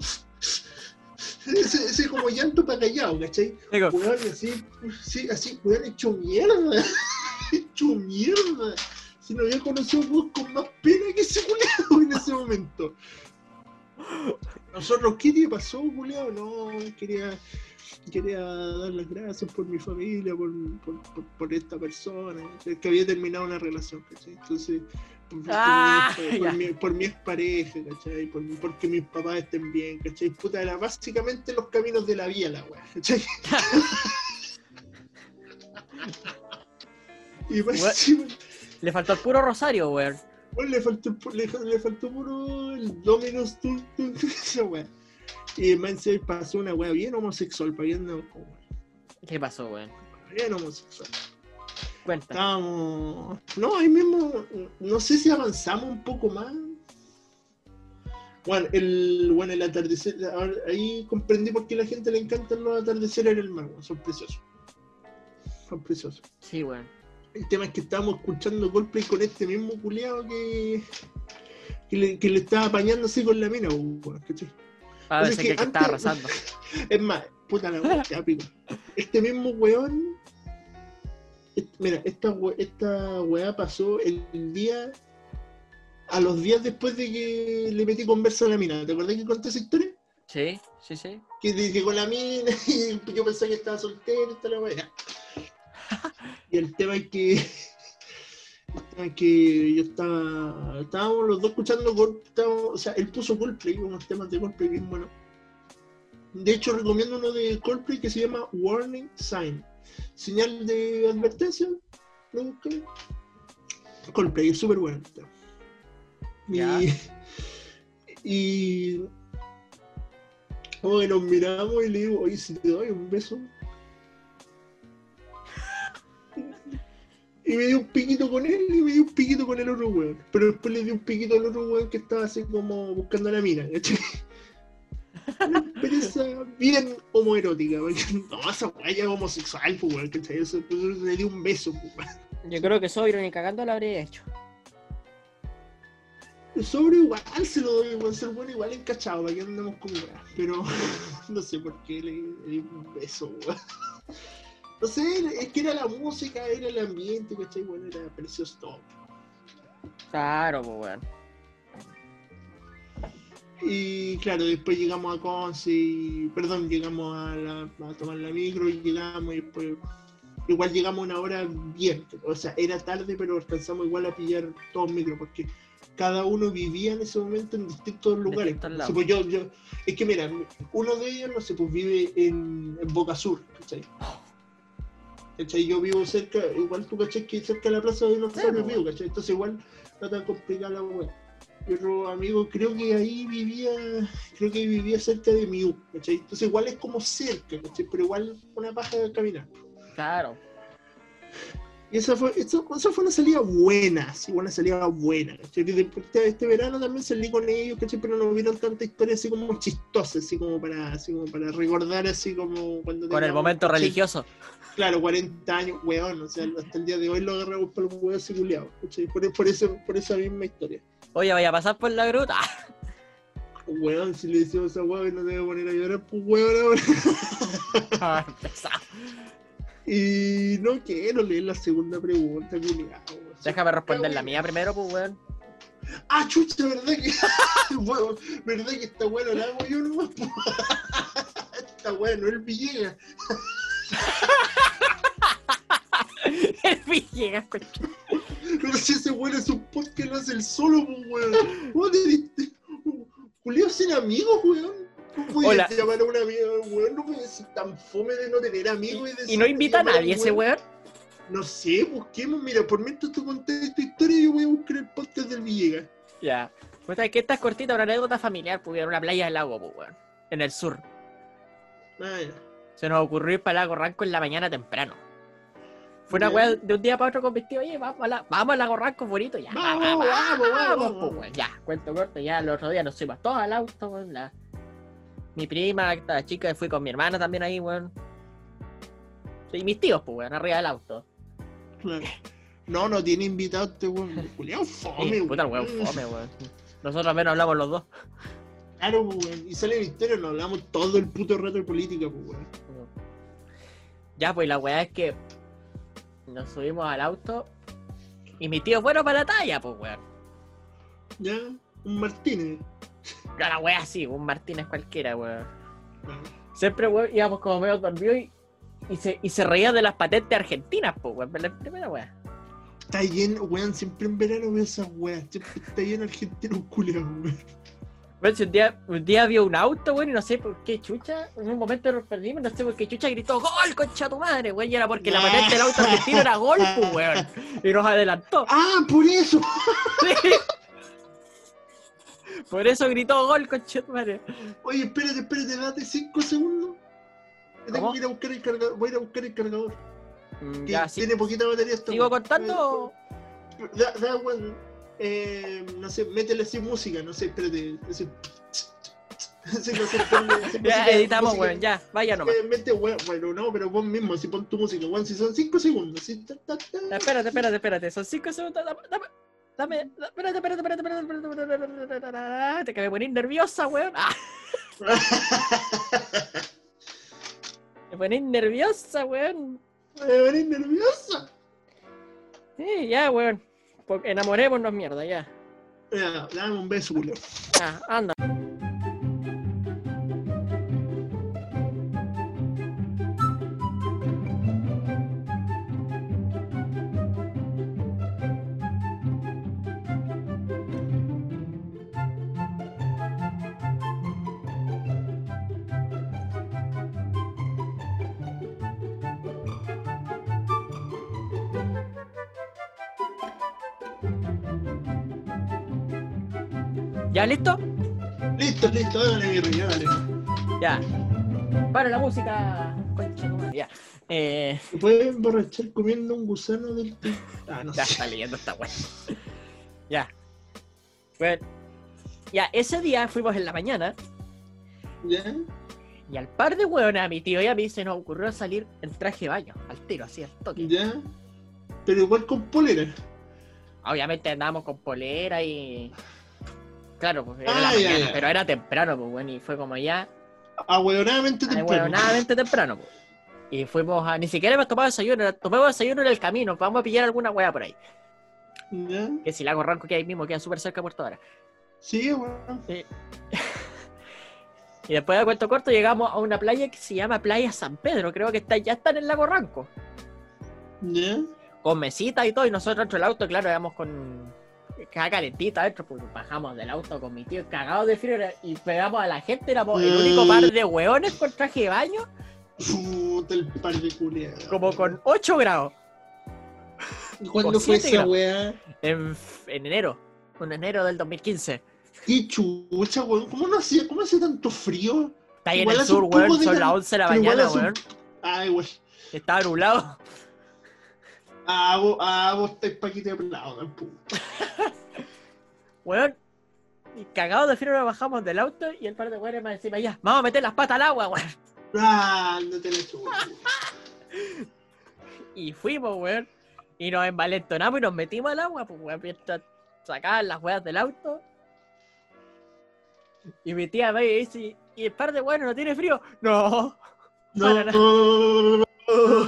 Ese, ese como llanto para callado, ¿cachai? Weón, así, sí, así, weón, hecho mierda. hecho mierda. Si no había conocido a vos con más pena que ese culiado en ese momento. Nosotros, ¿qué te pasó, culiado? No, quería, quería dar las gracias por mi familia, por, por, por, por esta persona, que había terminado una relación, ¿cachai? Entonces, por, Ah, mi, por, mi, expareja, ¿cachai? Por, porque mis papás estén bien, ¿cachai? Puta, era básicamente los caminos de la vida la weá, ¿cachai? Y más le faltó el puro rosario, weón. Le faltó, le, le faltó puro el Dominus tum, tum, esa. Y pasó una weá bien homosexual, para bien, no, ¿Qué pasó, weón? bien homosexual. Cuenta. Estábamos. No, ahí mismo. No sé si avanzamos un poco más. Bueno, el, bueno, el atardecer. Ahí comprendí por qué a la gente le encantan los atardeceres en el mar. Son preciosos. Son preciosos. Sí, weón. El tema es que estábamos escuchando Coldplay con este mismo culiado que. Que le, que le estaba apañando así con la mina, weón, ¿cachai? A ver, es que que, antes- estaba arrasando. Es más, puta la wea. Este mismo weón. Mira, esta, esta weá pasó el día. A los días después de que le metí conversa a la mina. ¿Te acordás que conté esa historia? Sí, sí, sí. Que dije con la mina y yo pensé que estaba soltero y toda la weá. Y el tema es que. el tema es que yo estaba. Estábamos los dos escuchando estábamos- O sea, él puso Coldplay, unos temas de Coldplay bien buenos. De hecho, recomiendo uno de Coldplay que se llama Warning Sign. Señal de advertencia. ¿Lo busqué? Coldplay, es súper bueno. Ya. Y. Y. Como que nos miramos y le digo, oye, si te doy un beso. Y me dio un piquito con él y me dio un piquito con el otro weón. Pero después le di un piquito al otro weón que estaba así como buscando a la mina, ¿cachai? Una experiencia bien homoerótica, porque no, esa weá ya es homosexual, pues weón, ¿cachai? Eso, le di un beso, pues weón. Yo creo que eso ni cagando lo habría hecho. Sobre igual se lo doy, weón, ser bueno igual encachado, para que andamos con weá. Pero no sé por qué le, le di un beso, weón. No sé, es que era la música, era el ambiente, ¿cachai? Bueno, era precioso todo. Claro, pues, weón. Y claro, después llegamos a Conce y, perdón, llegamos a, la- a tomar la micro y llegamos y después, igual llegamos una hora bien, o sea, era tarde, pero alcanzamos igual a pillar todos micros porque cada uno vivía en ese momento en distintos lugares. Distintos pues yo, yo, es que mira, uno de ellos, no sé, pues vive en, en Boca Sur, ¿cachai? ¿Cachai? Yo vivo cerca, igual tú, ¿cachai? Que cerca de la plaza de dinosaurios pues, vivo, ¿cachai? Entonces igual no tan complicada la wea. Y otro amigo, creo que ahí vivía, creo que vivía cerca de Miu, ¿cachai? Entonces igual es como cerca, ¿cachai? Pero igual una paja de caminar. Claro. Y esa fue, esa, esa fue una salida buena, sí, una salida buena, ¿cachai? Y después Este, este verano también salí con ellos, ¿cachai? Pero no vieron tanta historia así como chistosa, así como para, así como para recordar así como cuando Con el momento ¿cachai? religioso. Claro, 40 años, weón, o sea, hasta el día de hoy lo agarramos por los huevos y culiados, ¿cachai? Por, por, eso, por esa misma historia. Oye, vaya a pasar por la gruta. Weón, si le decimos a weón no te voy a poner a llorar, pues weón ahora. Y no quiero leer la segunda pregunta, culiado. Déjame responder la mía primero, pues, weón. Ah, chucha, ¿verdad que? weón, ¿verdad que esta weón la hago yo nomás? esta weón no es el Villegas. El Villegas, coche. Pero si ese weón es un podcast lo hace el solo, pues weón. Culiao sin amigos, weón. Puedes Hola. llamar a una amiga, weón? No puedes ser tan fome de no tener amigos y, no invita a nadie un ese weón. No sé, busquemos. Mira, por mientras tú contaste tu historia, yo voy a buscar el podcast del Villegas. Ya. Pues es que esta es cortita, una anécdota familiar, pues en una playa del lago, pues weón. En el sur. Ah, ya. Se nos ocurrió ir para Lago Ranco en la mañana temprano. Fue una weá de un día para otro con vestido, oye, vamos a, la, vamos a Lago Ranco, bonito, ya. Vamos, vamos, vamos, vamos. pues, weón. Ya, cuento corto, ya el otro día nos fuimos todos al auto, weón. La... Mi prima, esta chica, fui con mi hermana también ahí, weón. Y mis tíos, pues, weón, arriba del auto. Claro. No, no tiene invitado este weón. Julián fome, Sí, puta el weón, fome, weón. Nosotros menos hablamos los dos. Claro, pues, weón. Y sale en historia, nos hablamos todo el puto rato de política, pues, weón. Ya, pues la weá es que nos subimos al auto y mi tío bueno para la talla, pues weón. Ya, un Martínez. La weá así, un Martínez cualquiera, weón. Siempre, weón, íbamos como medio dormidos y, y, se, y se reía de las patentes argentinas, pues weón. La primera weá. Está lleno, weón, siempre en verano veo esas weas. Siempre está lleno argentino culiao, weón. Weón, si un día, un día vio un auto, weón, y no sé por qué chucha, en un momento nos perdimos, no sé por qué chucha gritó ¡Gol, concha tu madre! weón, y era porque la patente del auto argentino era gol, pues weón. Y nos adelantó. ¡Ah, por eso! Sí. Por eso gritó gol, concha tu madre. Oye, espérate, espérate, date 5 segundos. Tengo que ir a buscar el cargador. Voy a ir a buscar el cargador. Mm, Que Ya, sí. tiene poquita batería esta ¿Sigo contando? Da, da, weón. Eh, no sé, métele así música, no sé, espérate. Así, así, no sé, ponle así Ya música- editamos, música- weón, ya, vaya nomás. Eh, mete, weón, bueno, no, pero vos mismo, si pon tu música, weón, si son 5 segundos. Si, ta, ta, ta. Espérate, espérate, espérate, son 5 segundos. Dame, dame, dame, espérate, espérate, espérate, espérate, espérate, espérate, espérate, te que me pones nerviosa, weón. Ah, me pones nerviosa, weón. Me nerviosa. Sí, ya, weón. Enamorémonos, mierda, ya. Ya, dame un beso, culo. Ya, anda. ¿Ya listo? Listo, listo, dale, mi rey, dale. Ya. Para la música. Ya. Eh, ¿Se puede emborrachar comiendo un gusano del? Ah, no ya sé. está leyendo esta weá. Ya. Bueno. Ya, ese día fuimos en la mañana ¿Ya? y al par de hueones a mi tío y a mí se nos ocurrió salir en traje de baño, al tiro, así, al toque. ¿Ya? Pero igual con polera. Obviamente andábamos con polera y. Claro, pues era Ah, la ya, mañana, ya. pero era temprano, pues bueno, y fue como ya. Ahueonadamente temprano. Ahueonadamente temprano, pues. Y fuimos a. Ni siquiera hemos tomado desayuno, tomamos desayuno en el camino, vamos a pillar alguna hueá por ahí. ¿Ya? Que si Lago Ranco que ahí mismo, queda súper cerca de Puerto. Sí, weón. Y después de cuento corto llegamos a una playa que se llama Playa San Pedro, creo que está, ya está en el lago Ranco. ¿Ya? Con mesitas y todo, y nosotros dentro del auto, claro, íbamos con cada calentita adentro, pues bajamos del auto con mi tío cagados de frío y pegamos a la gente, éramos el único par de hueones con traje de baño, Puta el par de culiados. como con 8 grados, ¿Cuándo fue esa grados. weá? en, en enero, en enero del 2015. Qué chucha, weón. ¿Cómo no hacía? ¿Cómo hace tanto frío? Está ahí en el sur, weón, son las 11 de la mañana, weón. Ay, weón. Estaba nublado. Ah, vos, ah, vos estáis paquete de puta. Weón. Y cagados de frío nos bajamos del auto y el par de weones más encima ya, vamos a meter las patas al agua, weón. Ah, no te chucha. Y fuimos, weón. Y nos envalentonamos y nos metimos al agua, pues, weón. Mientras sacaban las weas del auto. Y mi tía me dice, ¿y el par de weones no tiene frío? No. No, no,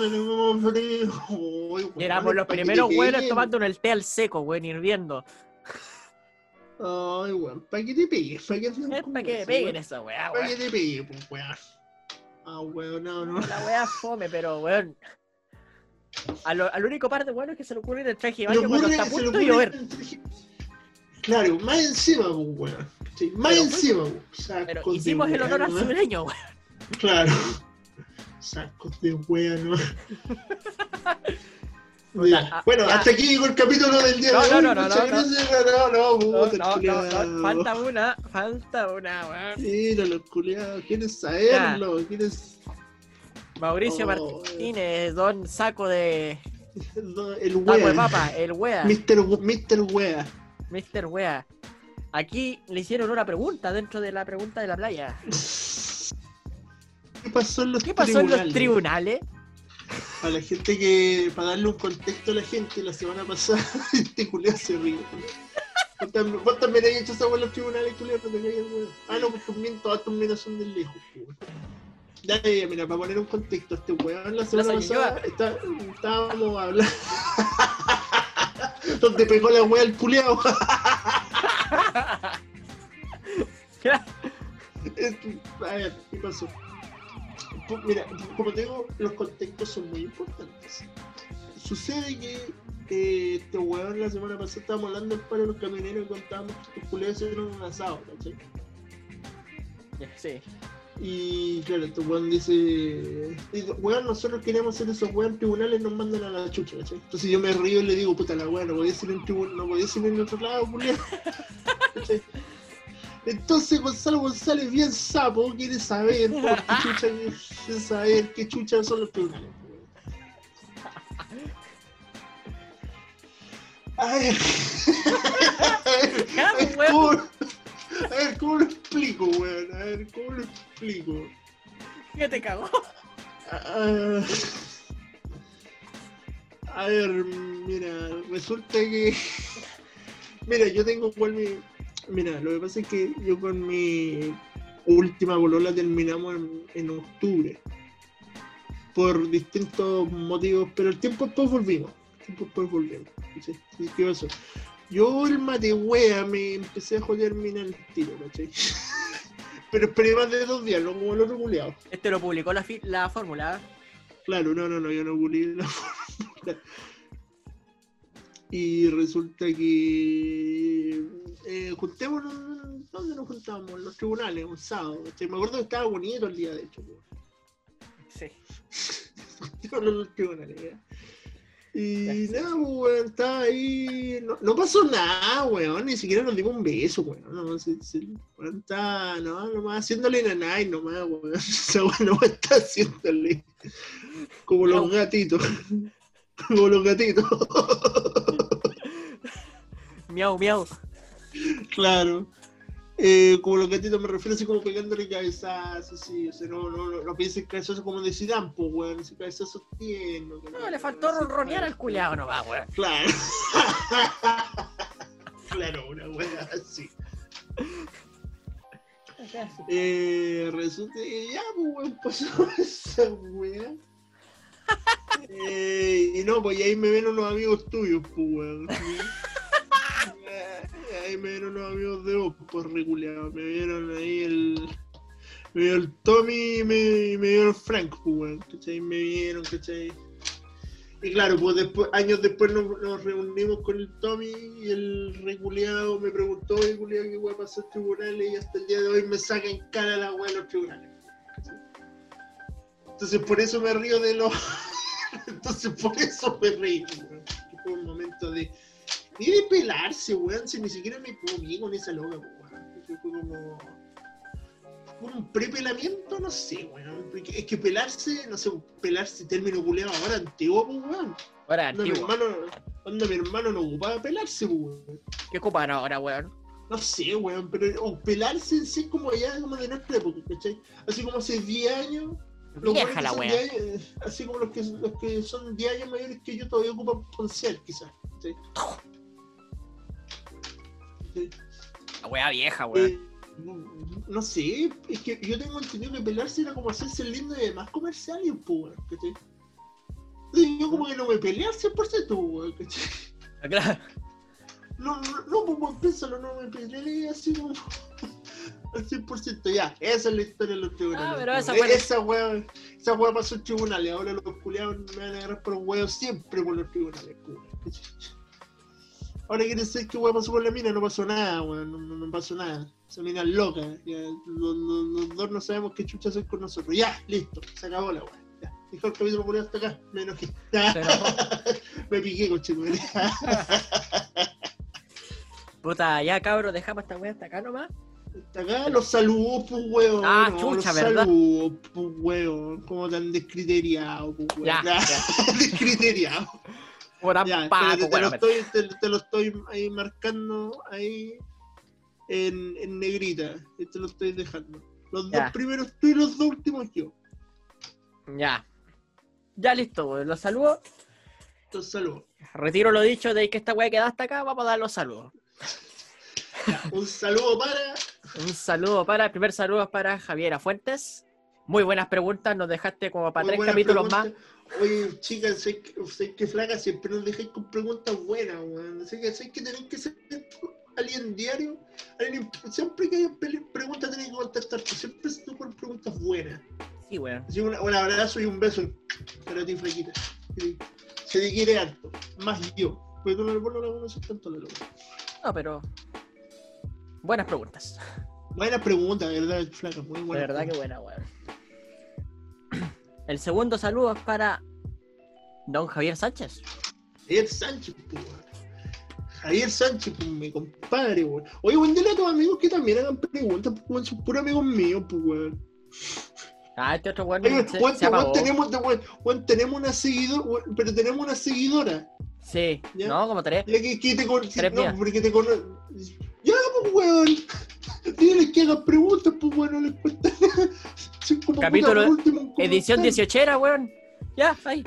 tenemos frío. Uy, weón, Y éramos los primeros peguen. tomando el té al seco, weón, hirviendo. Ay, weón, para que te pegues, para que te para peguen esa weá, Para que weón. te pegues, pues, weón. Ah, weón, no, no. La weá fome, pero weón. A lo- al único par de weones que se le ocurre ir en traje de baño cuando está a punto de llover. Claro, más encima, pues, weón. ¿cachai? Más Pero- encima, weón. Sacos Pero de hicimos el honor al sureño, weón. Claro. Sacos de wea, ¿no? Ya. ah, Bueno, ya. hasta aquí llegó el capítulo del día No, de hoy. no, no, muchas no, gracias. No, no, falta una, falta una, weón. Mira, los culiados, ¿quieres saberlo? ¿Quieres Mauricio Oh, Martínez, don saco de. el Saco de wea? papa, el wea. Mr. We- Mr. Wea. Mr. Wea. Aquí le hicieron una pregunta dentro de la pregunta de la playa. ¿Qué pasó en los ¿Qué pasó en los tribunales? A la gente que, para darle un contexto a la gente, la semana pasada, este culiao se ríe. Vos también, vos también has hecho esa en los tribunales, culiao, no te calles, weón. Ah, no, pues también todas tus minas son del lejos, weón. Ya, mira, para poner un contexto, este weón la semana pasada está- estábamos hablando. Donde pegó la weá al culiao. Eh, A ver, ¿qué pasó? Mira, como te digo, los contextos son muy importantes. Sucede que eh, este weón la semana pasada estábamos hablando del paro de los camioneros y contábamos que estos culeros hicieron un asado, ¿cachai? Sí. Y claro, este weón dice, weón, nosotros queremos hacer esos weón tribunales nos mandan a la chucha, ¿cachai? Entonces yo me río y le digo, puta la weón, no podía ser en tribunal, no podía ser en otro lado, culiao. Entonces Gonzalo González, bien sapo, quiere saber por qué chucha, quiere saber qué chucha son los tribunales. A ver, a ver, weón. ¿cómo, a ver, ¿cómo lo explico, weón? A ver, ¿cómo lo explico? ¿Qué te cagó? Ah, a ver, mira, resulta que. Mira, yo tengo cual mi. Mira, lo que pasa es que yo con mi última bolola terminamos en, en octubre. Por distintos motivos, pero el tiempo después volvimos. El tiempo después volvimos. ¿Y ¿Qué pasó? Yo el mate wea me empecé a joder mina el tiro, ¿cachai? Pero esperé más de dos días, no como el otro culiado. Este lo publicó la, la fórmula. Claro, no, no, no, yo no publiqué la fórmula. Y resulta que eh, juntémonos, ¿dónde nos juntábamos? En los tribunales, un sábado. Me acuerdo que estaba bonito el día, de hecho. Sí. Juntémonos en los tribunales, ¿ya? Y nada, weón, estaba ahí. No, no pasó nada, weón. Ni siquiera nos dimos un beso, weón. No, sí, sí, weón, estaba, no, nomás haciéndole nanay, nomás, weón. Esa weón no está haciéndole. Como los gatitos. Como los gatitos. Miau, miau. claro. Eh, como los gatitos me refiero así como pegándole cabezazos, así. O sea, no, no, no, no pienses cabezazo como de Zidane, pues, weón. Ese cabezazo tierno. que No, le faltó ronronear al culiao nomás, weón. Claro. claro, una wea así. Eh, resulta que ya, pues, weón, pasó esa wea. Eh, y no, pues y ahí me ven unos amigos tuyos, pues, weón. Ahí me vieron unos amigos de vos, pues, reculeado. Me vieron ahí el. Me vio el Tommy y me, me el Frank, pues, weón. ¿Cachai? Me vieron, ¿cachai? Y claro, pues años después nos, reunimos con el Tommy y el reculeado me preguntó, oye, culiao, qué weá pasó en tribunales y hasta el día de hoy me saca en cara la weá de los tribunales. Entonces por eso me río de los... Entonces por eso me reí, weón. Que Fue un momento de... Y de pelarse, weón, si ni siquiera me comí con esa loca, weón. Fue como... Un prepelamiento, no sé, weón. Es que pelarse, no sé, pelarse término culeado ahora antiguo, pues, weón. Ahora Onda, mi antiguo. hermano, onda, mi hermano no ocupaba pelarse, pues, weón. ¿Qué ocupan ahora, weón? No sé, weón, pero o pelarse en sí como ya como de nuestra época, ¿cachai? Así como hace 10 años. los Vieja la son weá. 10 años, eh, Así como los que, los que son 10 años mayores que yo todavía ocupan poncial, quizás. ¿cachai? La weá vieja, weón. Eh, no, no sé, es que yo tengo entendido que pelarse era como hacerse el lindo y demás comerciales, pues, ¿cachai? Yo como que no me peleé al 100%, pues, weón, ¿cachai? Claro. No, no, no, pues piénsalo, no me peleé así como al 100%. Ya, esa es la historia de los tribunales. Ah, pero esa fue- esa weá, esa weá pasó en tribunales. Ahora los culiados me van a agarrar por huevos siempre por los tribunales. pues, weón. Ahora quieren saber qué weón pasó con la mina, no pasó nada, weón, no, no- no pasó nada. Esa mina es loca, ya, los, los- los dos no sabemos qué chucha hacer con nosotros. Ya, listo, se acabó la. Ya, dijo el capítulo por hasta acá, me enojé. Ya, me piqué, coche, Puta, ya cabros, dejamos esta wea hasta acá nomás. Hasta acá los saludos, pues weón. Ah, no, chucha, los ¿verdad? saludos, pues weón. Como tan descriteriado, pues weón. Ya, descriteriado. Ya, te, lo estoy, te, te lo estoy ahí marcando ahí en, en negrita. Te lo estoy dejando. Los Ya. dos primeros tú y los dos últimos yo. Ya. Ya listo, weón. Los saludos. Los saludos. Retiro lo dicho de que esta wea queda hasta acá. Vamos a dar los saludos. Un saludo para. Un saludo para, el primer saludo es para Javiera Fuentes. Muy buenas preguntas, nos dejaste como para muy tres capítulos más. Oye, chicas, sé que, sé que flaca siempre nos dejáis con preguntas buenas, weón. Sé que, sé que tenéis que ser alguien diario. alguien- siempre que haya preguntas tenéis que contestar. Siempre se ponen preguntas buenas. Sí, weón. Así un, un abrazo y un beso para ti, flaquita. Se te quiere harto. Más yo. Porque tú no, no la conoces tanto loca. No, pero. Buenas preguntas. Buena pregunta, de verdad, flaca. Muy De buena. verdad que buena, weón. El segundo saludo es para Don Javier Sánchez. Javier Sánchez, pues. Javier Sánchez, pues, mi compadre, weón. Oye, weón, dile a tus amigos que también hagan preguntas, pues, weón. Son puros amigos míos, pues, weón. Ah, este otro weón Oye, se, weón, se weón, tenemos, weón, tenemos una seguidora, pero tenemos una seguidora. Sí, ¿Ya? no, como tres. Ya que, que te. Tres no, porque te conoce. Ya, pues, weón. Dile que hagan preguntas, pues, weón, no nada. Como puta, Capítulo- último, Edición comentario. 18 era, weón. Ya, ahí.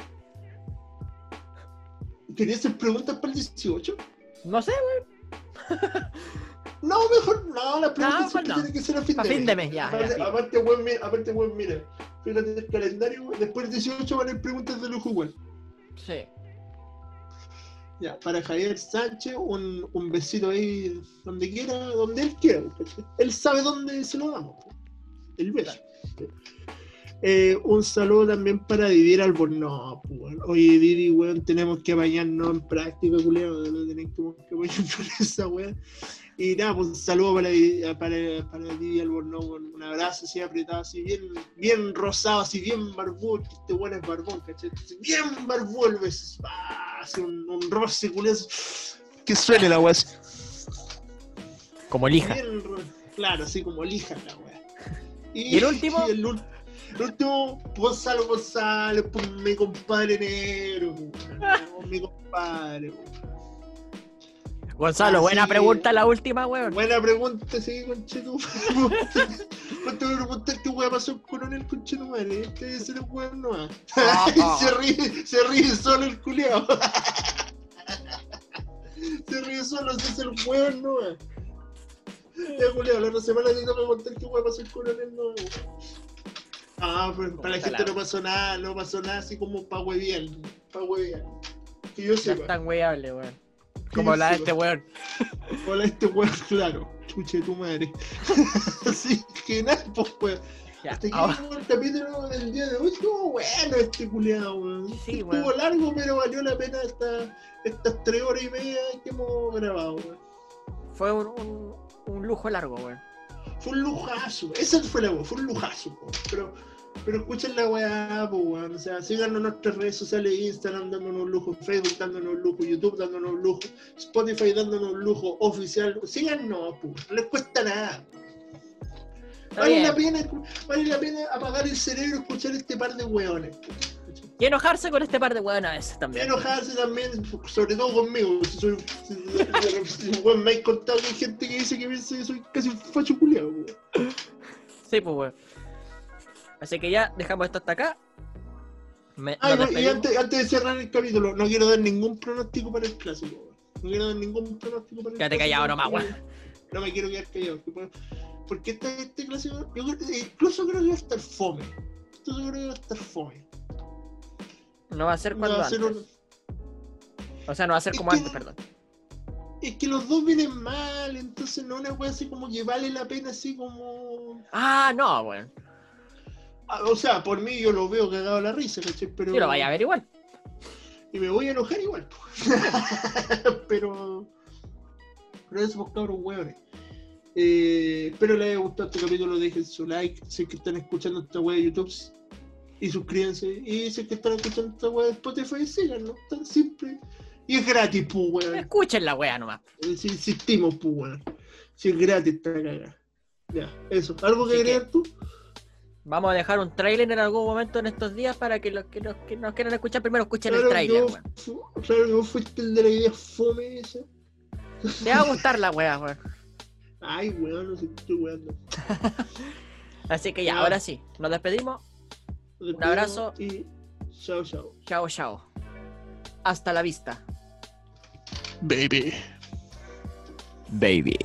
¿Querías hacer preguntas para el 18? No sé, weón. No, mejor no, la pregunta No, siempre pues no. tiene que ser a fin de fin de mes, ya, Aparte, ya, aparte, weón, mira, aparte, weón, mira. Fíjate el calendario, weón, después del 18 van a haber preguntas de lujo, weón. Sí. Ya, para Javier Sánchez, un, un besito ahí donde quiera, donde él quiera. Él sabe dónde se lo damos. El beso. Eh, un saludo también para Didier Albornoz. Oye, Didi, weón, tenemos que bañarnos en práctica, culiao. no Tenemos que bañarnos en esa weón. Y nada, pues un saludo para, para, para Didi Albornoz, un abrazo así apretado, así bien, bien rosado, así bien barbón, este weón es barbón, ¿cachai? Bien barbón el beso. Ah, así un, un roce. Que suene la weá. Como lija. Claro, así como lija la weá. ¿Y el último? y el, ul- el último, Gonzalo González, pues mi compadre negro, pues, mi compadre. pues. Gonzalo, buena pregunta la última, weón. Buena pregunta, sí, conchetu. No te voy a preguntar qué weá pasó con coronel conchetu madre. Este ser el weón no se ríe, se ríe solo el culiao. se ríe solo, ese es el weón no Ya culiao, la otra semana te tengo que contar qué weá pasó con coronel no Ah, pero para la gente no pasó nada, no pasó nada así como pa' hueviar, pa' hueviar. Que yo No sepa. es tan weable, weón. Como la de este weón. Hola, este weón, claro. Chuche tu madre. Así que nada, pues weón. Ya, Hasta aquí llegó el capítulo del día de hoy. Estuvo bueno este culiado, weón. Sí, Estuvo largo, pero valió la pena esta, estas tres horas y media que hemos grabado, weón. Fue un, un, un lujo largo, weón. Fue un lujazo. Esa fue la weón, fue un lujazo, weón. Pero, pero escuchen la weá, pues weón. O sea, síganos en nuestras redes sociales, Instagram dándonos un lujo, Facebook dándonos un lujo, YouTube dándonos un lujo, Spotify dándonos un lujo oficial. Síganos, pues. No les cuesta nada. Vale la, pena, vale la pena apagar el cerebro y escuchar este par de weones. Y enojarse con este par de weón a veces Y también. enojarse también, sobre todo conmigo. Si soy, si, weón, me hay contado que hay gente que dice que piensa que soy casi un facho culiado. weón. Sí, pues, weón. Así que ya dejamos esto hasta acá. Me, Ah, y- antes, antes de cerrar el capítulo, no quiero dar ningún pronóstico para el clásico. No quiero dar ningún pronóstico para el Quédate clásico. callado nomás, weón. No me quiero quedar callado. Porque este, este clásico, yo creo- incluso creo que va a estar fome. Incluso creo que va a estar fome. No va a ser cuando antes. un- O sea, no va a ser Es como que- antes, perdón. Es que los dos vienen mal, entonces no una wea así como que vale la pena así como. Ah, no, weón. Ah, O sea, por mí yo lo veo cagado a la risa, ¿cachai? Pero. Sí, lo vaya a ver igual. Y me voy a enojar igual. pero. Gracias por cabros hueones. Eh, espero les haya gustado este capítulo. Dejen su like si es que están escuchando esta wea de YouTube. Y suscríbanse. Y si es que están escuchando esta wea de Spotify, síganos. Tan simple. Y es gratis, pues, weón. Escuchen la wea nomás. Eh, Si insistimos, pues, weón. Si es gratis, está cagada. Ya, eso. ¿Algo que- agregar tú? Vamos a dejar un trailer en algún momento en estos días para que los que nos, que nos quieran escuchar primero escuchen el Claro, trailer, yo- weón. fu- claro que vos fuiste el de la idea fome esa. Te va a gustar la wea, weón. Ay, weón, no sé qué estoy weando. Así que ya, Ya. ahora sí. Nos despedimos. Nos despedimos abrazo. Y chao, chao. Chao, chao. Hasta la vista. Baby. Baby.